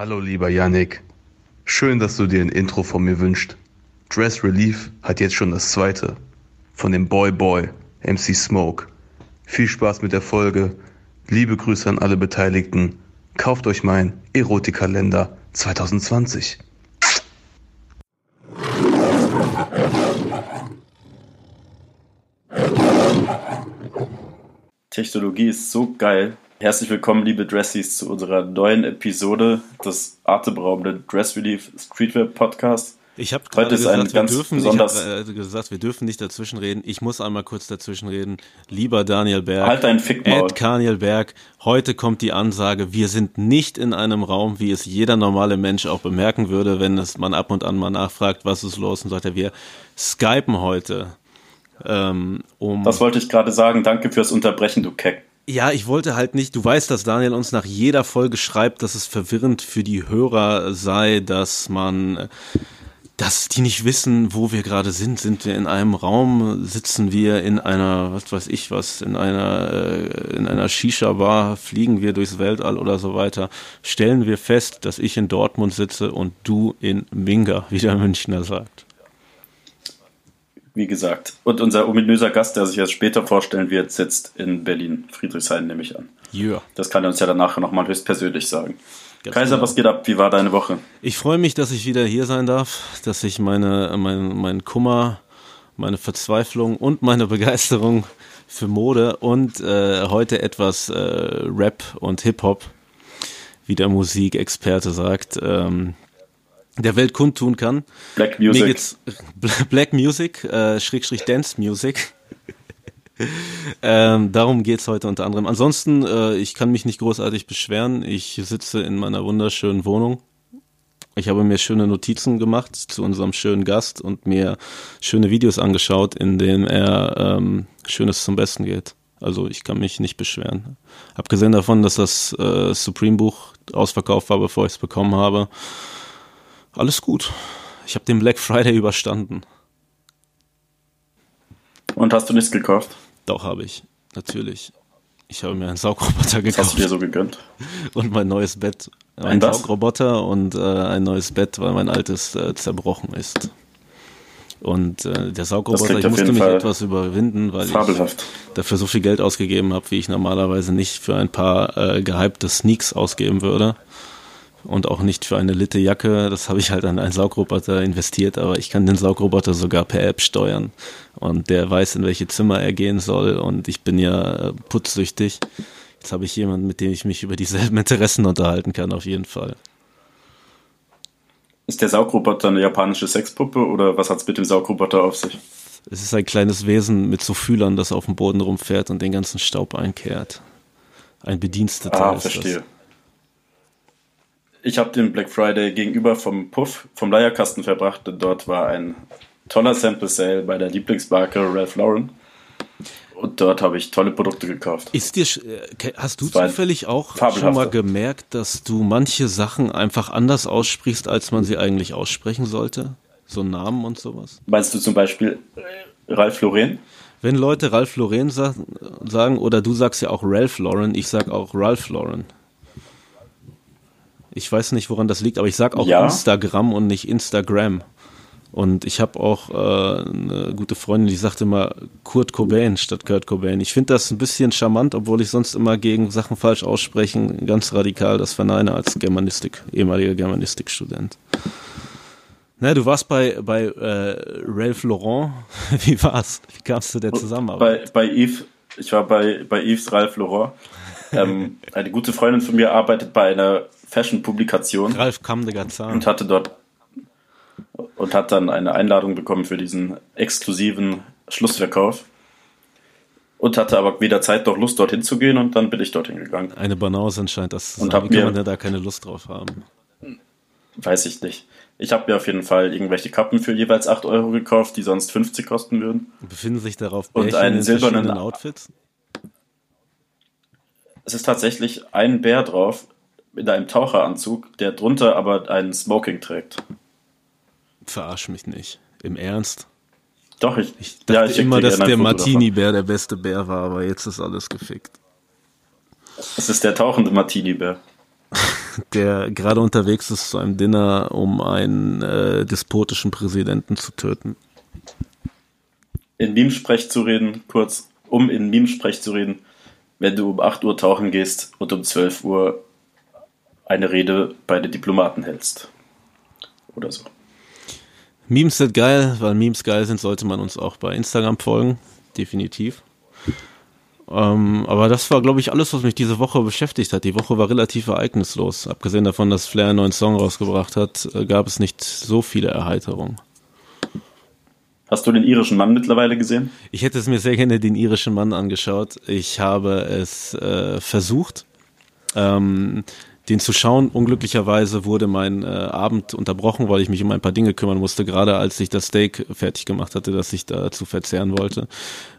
Hallo lieber Yannick. Schön, dass du dir ein Intro von mir wünschst. Dress Relief hat jetzt schon das zweite. Von dem Boy Boy, MC Smoke. Viel Spaß mit der Folge. Liebe Grüße an alle Beteiligten. Kauft euch mein Erotikkalender 2020. Technologie ist so geil. Herzlich willkommen, liebe Dressies, zu unserer neuen Episode des atemberaubenden Dress Relief Streetwear Podcast. Ich habe gerade gesagt, wir dürfen, besonders ich hab, äh, gesagt, wir dürfen nicht dazwischenreden. Ich muss einmal kurz dazwischenreden. Lieber Daniel Berg, halt dein Fickmaul. Ed Daniel Berg, heute kommt die Ansage, wir sind nicht in einem Raum, wie es jeder normale Mensch auch bemerken würde, wenn es man ab und an mal nachfragt, was ist los, und sagt er, wir skypen heute. Ähm, um das wollte ich gerade sagen. Danke fürs Unterbrechen, du Keck. Ja, ich wollte halt nicht, du weißt, dass Daniel uns nach jeder Folge schreibt, dass es verwirrend für die Hörer sei, dass man, dass die nicht wissen, wo wir gerade sind. Sind wir in einem Raum? Sitzen wir in einer, was weiß ich was, in einer, äh, in einer Shisha-Bar? Fliegen wir durchs Weltall oder so weiter? Stellen wir fest, dass ich in Dortmund sitze und du in Minga, wie der Münchner sagt wie gesagt. Und unser ominöser Gast, der sich jetzt später vorstellen wird, sitzt in Berlin, Friedrichshain nehme ich an. Yeah. Das kann er uns ja danach nochmal höchstpersönlich sagen. Ganz Kaiser, genau. was geht ab? Wie war deine Woche? Ich freue mich, dass ich wieder hier sein darf, dass ich meine, mein, mein Kummer, meine Verzweiflung und meine Begeisterung für Mode und äh, heute etwas äh, Rap und Hip-Hop, wie der Musikexperte sagt, ähm, der Welt kundtun kann. Black Music. Mir geht's, Black Music, äh, Schrägstrich Dance Music. ähm, darum geht's heute unter anderem. Ansonsten, äh, ich kann mich nicht großartig beschweren. Ich sitze in meiner wunderschönen Wohnung. Ich habe mir schöne Notizen gemacht zu unserem schönen Gast und mir schöne Videos angeschaut, in denen er ähm, Schönes zum Besten geht. Also ich kann mich nicht beschweren. Abgesehen davon, dass das äh, Supreme-Buch ausverkauft war, bevor ich es bekommen habe, alles gut. Ich habe den Black Friday überstanden. Und hast du nichts gekauft? Doch, habe ich. Natürlich. Ich habe mir einen Saugroboter gekauft. Was hast du dir so gegönnt? Und mein neues Bett. Ein, ein Saugroboter und äh, ein neues Bett, weil mein altes äh, zerbrochen ist. Und äh, der Saugroboter, ich musste mich Fall etwas überwinden, weil fabelhaft. ich dafür so viel Geld ausgegeben habe, wie ich normalerweise nicht für ein paar äh, gehypte Sneaks ausgeben würde und auch nicht für eine Litte Jacke. Das habe ich halt an einen Saugroboter investiert, aber ich kann den Saugroboter sogar per App steuern und der weiß, in welche Zimmer er gehen soll und ich bin ja äh, putzsüchtig. Jetzt habe ich jemanden, mit dem ich mich über dieselben Interessen unterhalten kann, auf jeden Fall. Ist der Saugroboter eine japanische Sexpuppe oder was hat es mit dem Saugroboter auf sich? Es ist ein kleines Wesen mit so Fühlern, das auf dem Boden rumfährt und den ganzen Staub einkehrt. Ein Bediensteter ah, ist verstehe. das ich habe den Black Friday gegenüber vom Puff, vom Leierkasten verbracht. Dort war ein toller Sample Sale bei der Lieblingsmarke Ralph Lauren. Und dort habe ich tolle Produkte gekauft. Ist dir, äh, hast du zufällig auch schon mal gemerkt, dass du manche Sachen einfach anders aussprichst, als man sie eigentlich aussprechen sollte? So Namen und sowas? Meinst du zum Beispiel Ralph Lauren? Wenn Leute Ralph Lauren sagen, oder du sagst ja auch Ralph Lauren, ich sag auch Ralph Lauren. Ich weiß nicht, woran das liegt, aber ich sage auch ja. Instagram und nicht Instagram. Und ich habe auch äh, eine gute Freundin, die sagte immer Kurt Cobain statt Kurt Cobain. Ich finde das ein bisschen charmant, obwohl ich sonst immer gegen Sachen falsch aussprechen ganz radikal das verneine als Germanistik, ehemaliger Germanistikstudent. Na, du warst bei, bei äh, Ralph Laurent. Wie war's? Wie kamst du der Zusammenarbeit? Bei, bei Yves, ich war bei, bei Yves Ralph Laurent. Ähm, eine gute Freundin von mir arbeitet bei einer Fashion-Publikation. Ralf Kamdegarzan. Und hatte dort und hat dann eine Einladung bekommen für diesen exklusiven Schlussverkauf. Und hatte aber weder Zeit noch Lust, dorthin zu gehen und dann bin ich dorthin gegangen. Eine Banause anscheinend, das und wie kann man ja da keine Lust drauf haben? Weiß ich nicht. Ich habe mir auf jeden Fall irgendwelche Kappen für jeweils 8 Euro gekauft, die sonst 50 kosten würden. Befinden sich darauf Bärchen und einen silbernen Outfits? Es ist tatsächlich ein Bär drauf, in einem Taucheranzug, der drunter aber einen Smoking trägt. Verarsch mich nicht. Im Ernst? Doch, ich, ich dachte ja, ich immer, dass der Martini-Bär der beste Bär war, aber jetzt ist alles gefickt. Es ist der tauchende Martini-Bär. der gerade unterwegs ist zu einem Dinner, um einen äh, despotischen Präsidenten zu töten. In Meme-Sprech zu reden, kurz, um in Meme-Sprech zu reden, wenn du um 8 Uhr tauchen gehst und um 12 Uhr eine Rede bei den Diplomaten hältst. Oder so. Memes sind geil, weil Memes geil sind, sollte man uns auch bei Instagram folgen. Definitiv. Ähm, aber das war, glaube ich, alles, was mich diese Woche beschäftigt hat. Die Woche war relativ ereignislos. Abgesehen davon, dass Flair einen neuen Song rausgebracht hat, äh, gab es nicht so viele Erheiterungen. Hast du den irischen Mann mittlerweile gesehen? Ich hätte es mir sehr gerne den irischen Mann angeschaut. Ich habe es äh, versucht. Ähm, den zu schauen. Unglücklicherweise wurde mein äh, Abend unterbrochen, weil ich mich um ein paar Dinge kümmern musste, gerade als ich das Steak fertig gemacht hatte, das ich da zu verzehren wollte.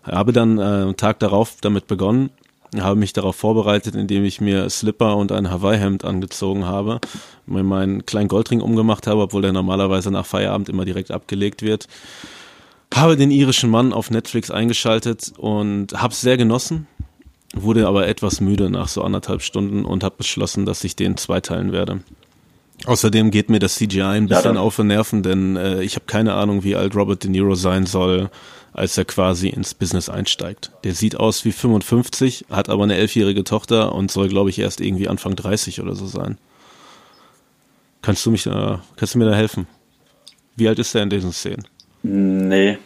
Habe dann äh, einen Tag darauf damit begonnen, habe mich darauf vorbereitet, indem ich mir Slipper und ein Hawaii-Hemd angezogen habe, mir meinen kleinen Goldring umgemacht habe, obwohl der normalerweise nach Feierabend immer direkt abgelegt wird. Habe den irischen Mann auf Netflix eingeschaltet und habe es sehr genossen wurde aber etwas müde nach so anderthalb Stunden und habe beschlossen, dass ich den zweiteilen werde. Außerdem geht mir das CGI ein bisschen ja, auf den Nerven, denn äh, ich habe keine Ahnung, wie alt Robert De Niro sein soll, als er quasi ins Business einsteigt. Der sieht aus wie 55, hat aber eine elfjährige Tochter und soll, glaube ich, erst irgendwie Anfang 30 oder so sein. Kannst du mich da, kannst du mir da helfen? Wie alt ist er in diesen Szenen? Nee,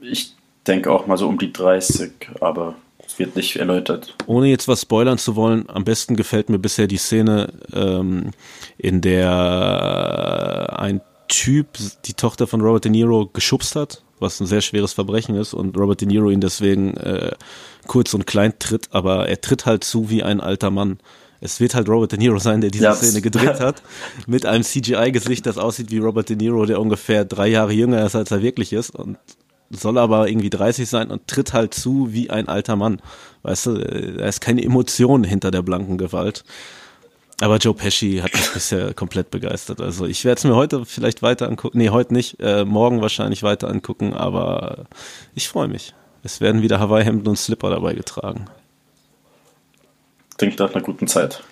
ich denke auch mal so um die 30, aber wird nicht erläutert. Ohne jetzt was spoilern zu wollen, am besten gefällt mir bisher die Szene, ähm, in der ein Typ die Tochter von Robert De Niro geschubst hat, was ein sehr schweres Verbrechen ist und Robert De Niro ihn deswegen äh, kurz und klein tritt, aber er tritt halt zu wie ein alter Mann. Es wird halt Robert De Niro sein, der diese ja. Szene gedreht hat, mit einem CGI-Gesicht, das aussieht wie Robert De Niro, der ungefähr drei Jahre jünger ist, als er wirklich ist und soll aber irgendwie 30 sein und tritt halt zu wie ein alter Mann. Weißt du, da ist keine Emotion hinter der blanken Gewalt. Aber Joe Pesci hat mich bisher komplett begeistert. Also ich werde es mir heute vielleicht weiter angucken. Nee, heute nicht. Äh, morgen wahrscheinlich weiter angucken. Aber ich freue mich. Es werden wieder Hawaii-Hemden und Slipper dabei getragen. Klingt nach einer guten Zeit.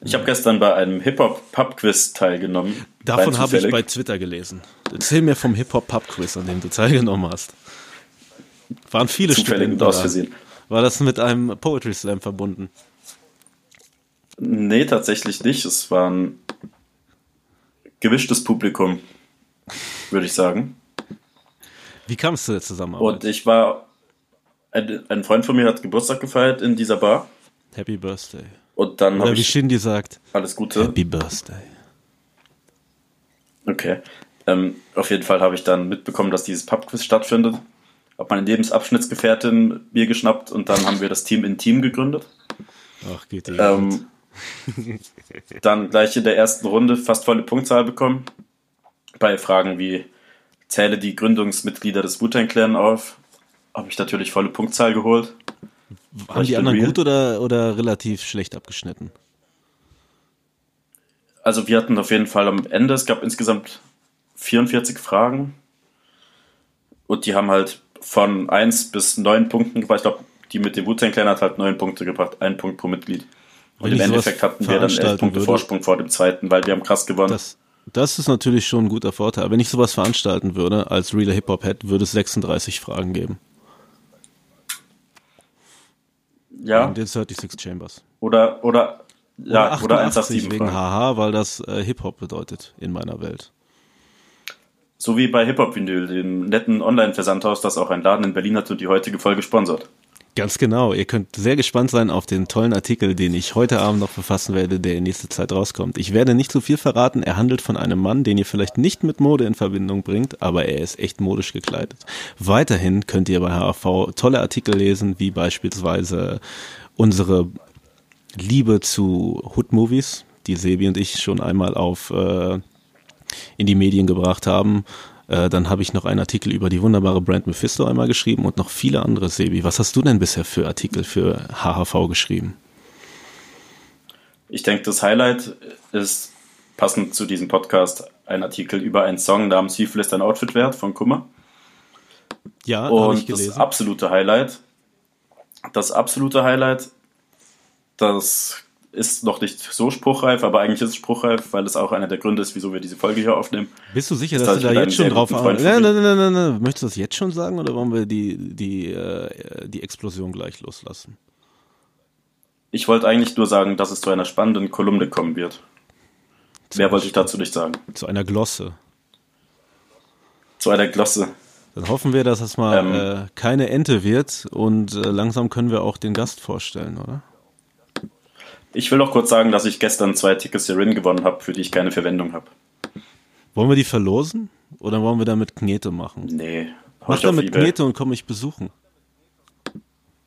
Ich habe gestern bei einem Hip-Hop-Pub-Quiz teilgenommen. Davon habe ich bei Twitter gelesen. Erzähl mir vom Hip-Hop-Pub-Quiz, an dem du teilgenommen hast. Waren viele Studenten aus Versehen. War das mit einem Poetry Slam verbunden? Nee, tatsächlich nicht. Es war ein gemischtes Publikum, würde ich sagen. Wie kam es zu der Zusammenarbeit? Und ich war, ein, ein Freund von mir hat Geburtstag gefeiert in dieser Bar. Happy Birthday. Und dann Oder wie Shindy sagt. Alles Gute. Happy Birthday. Okay. Ähm, auf jeden Fall habe ich dann mitbekommen, dass dieses Pubquiz stattfindet. Habe meine Lebensabschnittsgefährtin mir geschnappt und dann haben wir das Team in Team gegründet. Ach, geht ähm, Dann gleich in der ersten Runde fast volle Punktzahl bekommen. Bei Fragen wie zähle die Gründungsmitglieder des Wu-Tang Clan auf, habe ich natürlich volle Punktzahl geholt. Haben die anderen real. gut oder, oder relativ schlecht abgeschnitten? Also wir hatten auf jeden Fall am Ende, es gab insgesamt 44 Fragen und die haben halt von 1 bis 9 Punkten gebracht. Ich glaube, die mit dem Wu-Tang Clan hat halt 9 Punkte gebracht, ein Punkt pro Mitglied. Und Wenn im Endeffekt hatten wir dann 11 Punkte würde, Vorsprung vor dem zweiten, weil wir haben krass gewonnen. Das, das ist natürlich schon ein guter Vorteil. Wenn ich sowas veranstalten würde, als realer Hip-Hop-Head, würde es 36 Fragen geben. Ja. Den 36 Chambers. Oder, oder, ja, oder 187 wegen Haha, weil das äh, Hip-Hop bedeutet in meiner Welt. So wie bei Hip-Hop-Vinyl, dem netten Online-Versandhaus, das auch ein Laden in Berlin hat und die heutige Folge sponsert. Ganz genau. Ihr könnt sehr gespannt sein auf den tollen Artikel, den ich heute Abend noch verfassen werde, der in nächster Zeit rauskommt. Ich werde nicht zu viel verraten. Er handelt von einem Mann, den ihr vielleicht nicht mit Mode in Verbindung bringt, aber er ist echt modisch gekleidet. Weiterhin könnt ihr bei HAV tolle Artikel lesen, wie beispielsweise unsere Liebe zu Hood-Movies, die Sebi und ich schon einmal auf äh, in die Medien gebracht haben äh, dann habe ich noch einen Artikel über die wunderbare Brand Mephisto einmal geschrieben und noch viele andere, Sebi. Was hast du denn bisher für Artikel für HHV geschrieben? Ich denke, das Highlight ist passend zu diesem Podcast ein Artikel über einen Song namens Wie viel ist dein Outfit wert von Kummer. Ja, und ich gelesen. das absolute Highlight, das absolute Highlight, das ist noch nicht so spruchreif, aber eigentlich ist es spruchreif, weil es auch einer der Gründe ist, wieso wir diese Folge hier aufnehmen. Bist du sicher, dass du da jetzt schon drauf nein, nein, nein, nein, nein, Möchtest du das jetzt schon sagen oder wollen wir die, die, äh, die Explosion gleich loslassen? Ich wollte eigentlich nur sagen, dass es zu einer spannenden Kolumne kommen wird. Zu Mehr wollte ich dazu nicht sagen. Zu einer Glosse. Zu einer Glosse. Dann hoffen wir, dass es mal ähm, äh, keine Ente wird und äh, langsam können wir auch den Gast vorstellen, oder? Ich will noch kurz sagen, dass ich gestern zwei Tickets der Rin gewonnen habe, für die ich keine Verwendung habe. Wollen wir die verlosen? Oder wollen wir damit Knete machen? Nee. Mach damit Knete und komm mich besuchen.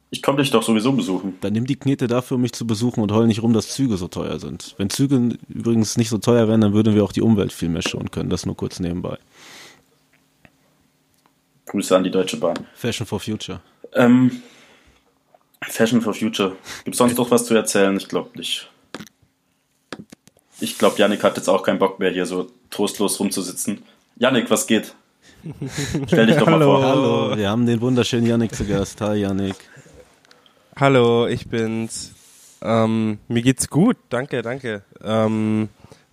Ich komme dich doch sowieso besuchen. Dann nimm die Knete dafür, um mich zu besuchen und heul nicht rum, dass Züge so teuer sind. Wenn Züge übrigens nicht so teuer wären, dann würden wir auch die Umwelt viel mehr schonen können. Das nur kurz nebenbei. Grüße an die Deutsche Bahn. Fashion for Future. Ähm, Fashion for Future. Gibt es sonst noch was zu erzählen? Ich glaube nicht. Ich glaube, Yannick hat jetzt auch keinen Bock mehr, hier so trostlos rumzusitzen. Yannick, was geht? Stell dich doch mal hallo, vor. Hallo, wir haben den wunderschönen Yannick zu Gast. Hi, Yannick. Hallo, ich bin's. Ähm, mir geht's gut, danke, danke. Ähm,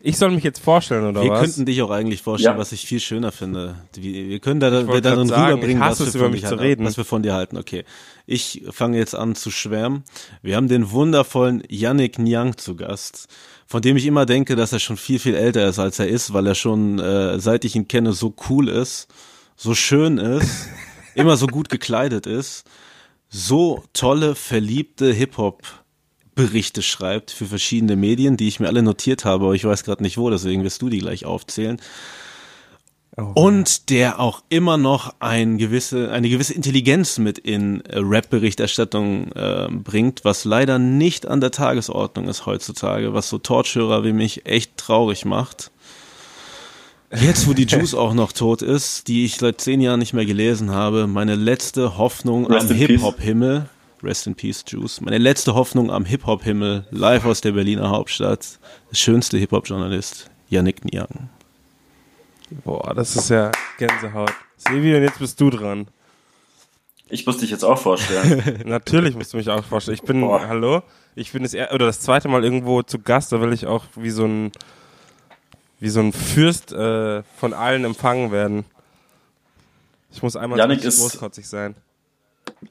ich soll mich jetzt vorstellen, oder wir was? Wir könnten dich auch eigentlich vorstellen, ja. was ich viel schöner finde. Wir können da wir darin sagen, rüberbringen, was wir, von dich halten, was wir von dir halten. Okay, ich fange jetzt an zu schwärmen. Wir haben den wundervollen Yannick Nyang zu Gast, von dem ich immer denke, dass er schon viel, viel älter ist, als er ist, weil er schon, äh, seit ich ihn kenne, so cool ist, so schön ist, immer so gut gekleidet ist, so tolle, verliebte Hip-Hop Berichte schreibt für verschiedene Medien, die ich mir alle notiert habe, aber ich weiß gerade nicht wo, deswegen wirst du die gleich aufzählen. Oh, und der auch immer noch ein gewisse, eine gewisse Intelligenz mit in äh, Rap-Berichterstattung äh, bringt, was leider nicht an der Tagesordnung ist heutzutage, was so Torturer wie mich echt traurig macht. Jetzt, wo die Juice auch noch tot ist, die ich seit zehn Jahren nicht mehr gelesen habe, meine letzte Hoffnung Rest am Hip-Hop-Himmel, Rest in Peace, Juice. Meine letzte Hoffnung am Hip-Hop-Himmel, live aus der Berliner Hauptstadt. Der schönste Hip-Hop-Journalist, Yannick Niang. Boah, das ist ja Gänsehaut. Sevi, und jetzt bist du dran. Ich muss dich jetzt auch vorstellen. Natürlich musst du mich auch vorstellen. Ich bin, Boah. hallo, ich bin das, oder das zweite Mal irgendwo zu Gast, da will ich auch wie so ein, wie so ein Fürst äh, von allen empfangen werden. Ich muss einmal Janik großkotzig sein.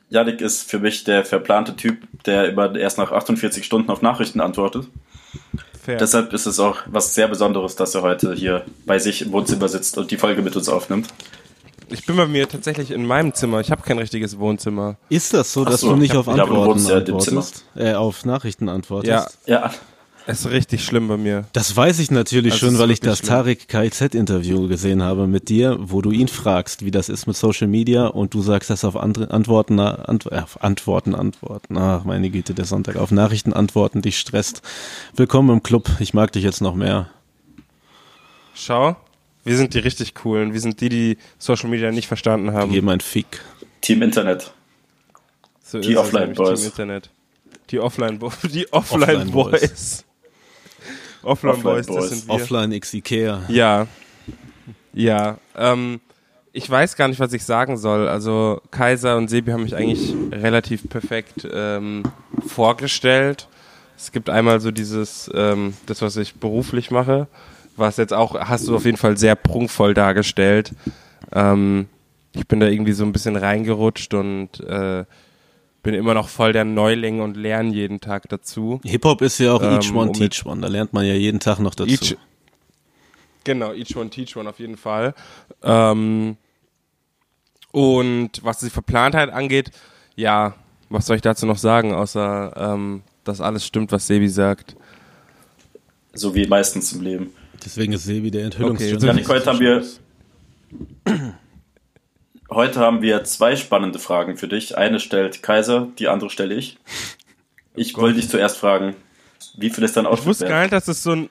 Janik ist für mich der verplante Typ, der immer erst nach 48 Stunden auf Nachrichten antwortet. Fair. Deshalb ist es auch was sehr Besonderes, dass er heute hier bei sich im Wohnzimmer sitzt und die Folge mit uns aufnimmt. Ich bin bei mir tatsächlich in meinem Zimmer. Ich habe kein richtiges Wohnzimmer. Ist das so, dass so, du nicht auf Antworten ja, antwortest? Äh, auf Nachrichten antwortest? Ja. ja. Es ist richtig schlimm bei mir. Das weiß ich natürlich also schon, weil ich das Tarek KZ-Interview gesehen habe mit dir, wo du ihn fragst, wie das ist mit Social Media und du sagst das auf andere Antworten, Ant äh, Antworten, Antworten. Ach, meine Güte, der Sonntag. Auf Nachrichten antworten dich stresst. Willkommen im Club. Ich mag dich jetzt noch mehr. Schau, wir sind die richtig coolen. Wir sind die, die Social Media nicht verstanden haben. Die geben ein Fick. Team Internet. So die Offline Boys. Team Internet. Die Offline, die Offline, Offline Boys. Boys. Offline, Offline Boys, Boys, das sind wir. Offline X Ikea. Ja. Ja. Ähm, ich weiß gar nicht, was ich sagen soll. Also Kaiser und Sebi haben mich eigentlich relativ perfekt ähm, vorgestellt. Es gibt einmal so dieses, ähm, das, was ich beruflich mache, was jetzt auch, hast du auf jeden Fall sehr prunkvoll dargestellt. Ähm, ich bin da irgendwie so ein bisschen reingerutscht und äh, bin immer noch voll der Neuling und lerne jeden Tag dazu. Hip-Hop ist ja auch ähm, each one, teach one. Da lernt man ja jeden Tag noch dazu. Each, genau, each one, teach one auf jeden Fall. Ähm, und was die Verplantheit angeht, ja, was soll ich dazu noch sagen, außer ähm, dass alles stimmt, was Sebi sagt. So wie meistens im Leben. Deswegen ist Sebi der Enthüllungsjournalist. Okay, heute haben wir Heute haben wir zwei spannende Fragen für dich. Eine stellt Kaiser, die andere stelle ich. Ich oh wollte dich zuerst fragen, wie viel ist dein Outfit Ich wusste gar nicht, dass es so ein.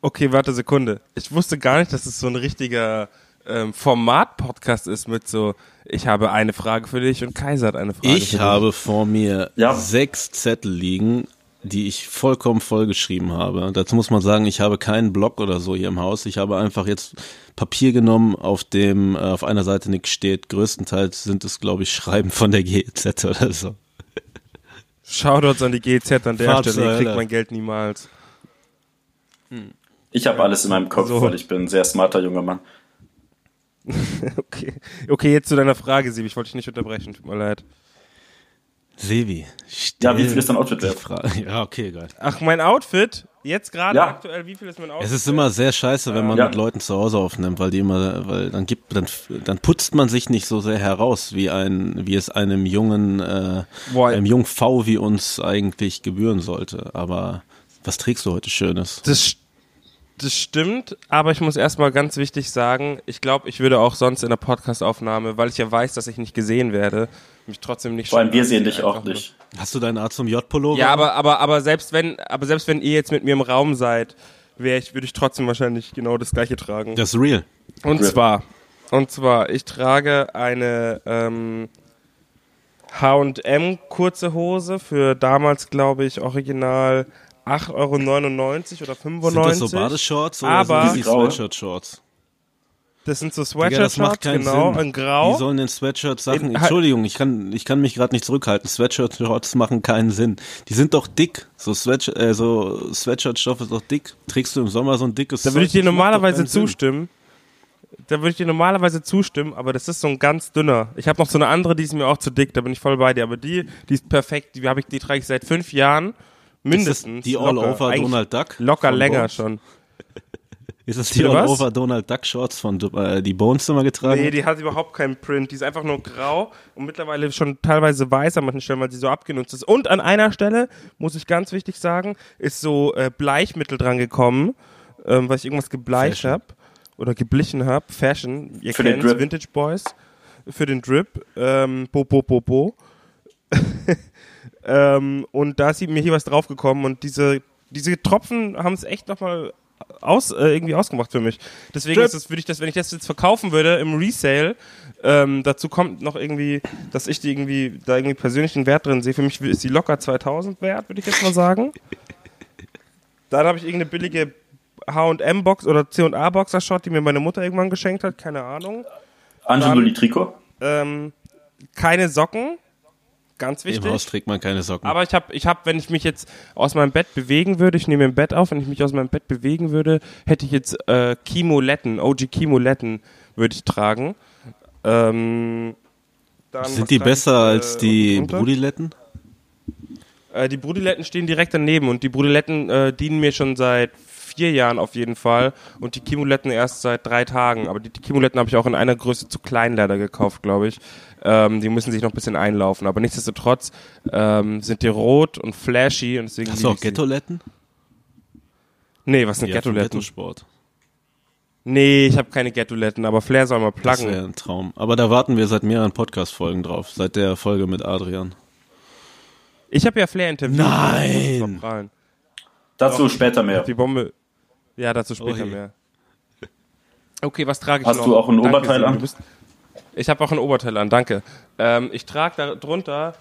Okay, warte Sekunde. Ich wusste gar nicht, dass es so ein richtiger ähm, Format-Podcast ist mit so, ich habe eine Frage für dich und Kaiser hat eine Frage. Ich habe vor mir ja. sechs Zettel liegen, die ich vollkommen vollgeschrieben habe. Dazu muss man sagen, ich habe keinen Blog oder so hier im Haus. Ich habe einfach jetzt Papier genommen, auf dem äh, auf einer Seite nichts steht. Größtenteils sind es, glaube ich, Schreiben von der GEZ oder so. Shoutouts an die GZ an der Fahrt Stelle, ihr kriegt mein Geld niemals. Ich habe alles in meinem Kopf, So. weil ich bin ein sehr smarter junger Mann. Okay. Okay, jetzt zu deiner Frage, Sieb. Ich wollte dich nicht unterbrechen, tut mir leid. Sevi. Ja, wie viel ist dein Outfit wert? Frage. Ja, okay, geil. Ach, mein Outfit? Jetzt gerade Ja. aktuell, wie viel ist mein Outfit? Es ist immer sehr scheiße, wenn man Ja. mit Leuten zu Hause aufnimmt, weil die immer, weil dann gibt, dann, dann putzt man sich nicht so sehr heraus, wie ein, wie es einem jungen, äh, Boah. einem jungen V wie uns eigentlich gebühren sollte. Aber was trägst du heute Schönes? Das, das stimmt, aber ich muss erstmal ganz wichtig sagen, ich glaube, ich würde auch sonst in der Podcast-Aufnahme, weil ich ja weiß, dass ich nicht gesehen werde, mich trotzdem nicht Vor allem wir sehen dich auch einfach nur. nicht. Hast du deinen A zum J-Pullover? Ja, aber, aber, aber selbst wenn, aber selbst wenn ihr jetzt mit mir im Raum seid, wäre ich, würde ich trotzdem wahrscheinlich genau das gleiche tragen. Das ist real. Und Rip. zwar, und zwar, ich trage eine ähm, H&M kurze Hose für damals, glaube ich, original 8,99 Euro oder 95. Sind das so Badeshorts oder Aber- sind die Graue. Sweatshirt-Shorts? Das sind so keinen genau, Sinn. in Grau. Wie sollen denn Sweatshirt-Sachen, In- Entschuldigung, ich kann, ich kann mich gerade nicht zurückhalten. Sweatshirt-Shorts machen keinen Sinn. Die sind doch dick. So Sweatshirt, äh, so Sweatshirt-Stoff ist doch dick. Trägst du im Sommer so ein dickes Da würde ich dir normalerweise keinen Sinn. zustimmen. Da würde ich dir normalerweise zustimmen, aber das ist so ein ganz dünner. Ich habe noch so eine andere, die ist mir auch zu dick, da bin ich voll bei dir. Aber die, die ist perfekt, die, hab ich, die trage ich seit fünf Jahren. Mindestens. die locker. All-Over Donald Duck? Locker länger Bones? schon. Ist das die? All-Over Donald Duck Shorts von äh, die Bones immer getragen? Nee, die hat überhaupt keinen Print. Die ist einfach nur grau und mittlerweile schon teilweise weiß an manchen Stellen, weil sie so abgenutzt ist. Und an einer Stelle, muss ich ganz wichtig sagen, ist so äh, Bleichmittel dran gekommen, ähm, weil ich irgendwas gebleicht Fashion. habe oder geblichen habe. Fashion, ihr Für Drip. Vintage Boys. Für den Drip. Ähm, bo, bo, bo, bo. ähm, und da ist mir hier was draufgekommen und diese, diese Tropfen haben es echt nochmal aus, äh, irgendwie ausgemacht für mich. Deswegen ist es, würde ich das, wenn ich das jetzt verkaufen würde im Resale, ähm, dazu kommt noch irgendwie, dass ich die irgendwie, da irgendwie persönlich einen Wert drin sehe. Für mich ist die locker 2000 wert, würde ich jetzt mal sagen. Dann habe ich irgendeine billige H&M-Box oder C&A-Boxershot, die mir meine Mutter irgendwann geschenkt hat, keine Ahnung. Angelo Dann- Di Trikot? Ähm, keine Socken, ganz Im wichtig. Haus trägt man keine Socken. Aber ich habe, ich hab, wenn ich mich jetzt aus meinem Bett bewegen würde, ich nehme im Bett auf, wenn ich mich aus meinem Bett bewegen würde, hätte ich jetzt äh, Kimoletten, OG Kimoletten würde ich tragen. Ähm, dann, Sind die trage ich, besser als äh, die? Brudiletten? Äh, die Brudiletten stehen direkt daneben und die Brudiletten äh, dienen mir schon seit vier Jahren auf jeden Fall und die Kimoletten erst seit drei Tagen. Aber die, die Kimoletten habe ich auch in einer Größe zu klein leider gekauft, glaube ich. Ähm, die müssen sich noch ein bisschen einlaufen. Aber nichtsdestotrotz ähm, sind die rot und flashy und deswegen. Hast du auch. Ghettoletten? Nee, was sind Ja, Ghettoletten? Ghetto-Sport. Nee, ich habe keine Ghettoletten, aber Flair soll mal Das pluggen. wäre ein Traum. Aber da warten wir seit mehreren Podcast-Folgen drauf. Seit der Folge mit Adrian. Ich habe ja Flair interviewt. Nein! Das. Dazu später mehr. Die Bombe. Ja, dazu später Oh mehr. Okay, was trage ich Hast noch? du auch ein Oberteil an? Ich habe auch ein Oberteil an, danke. Ähm, ich trage da drunter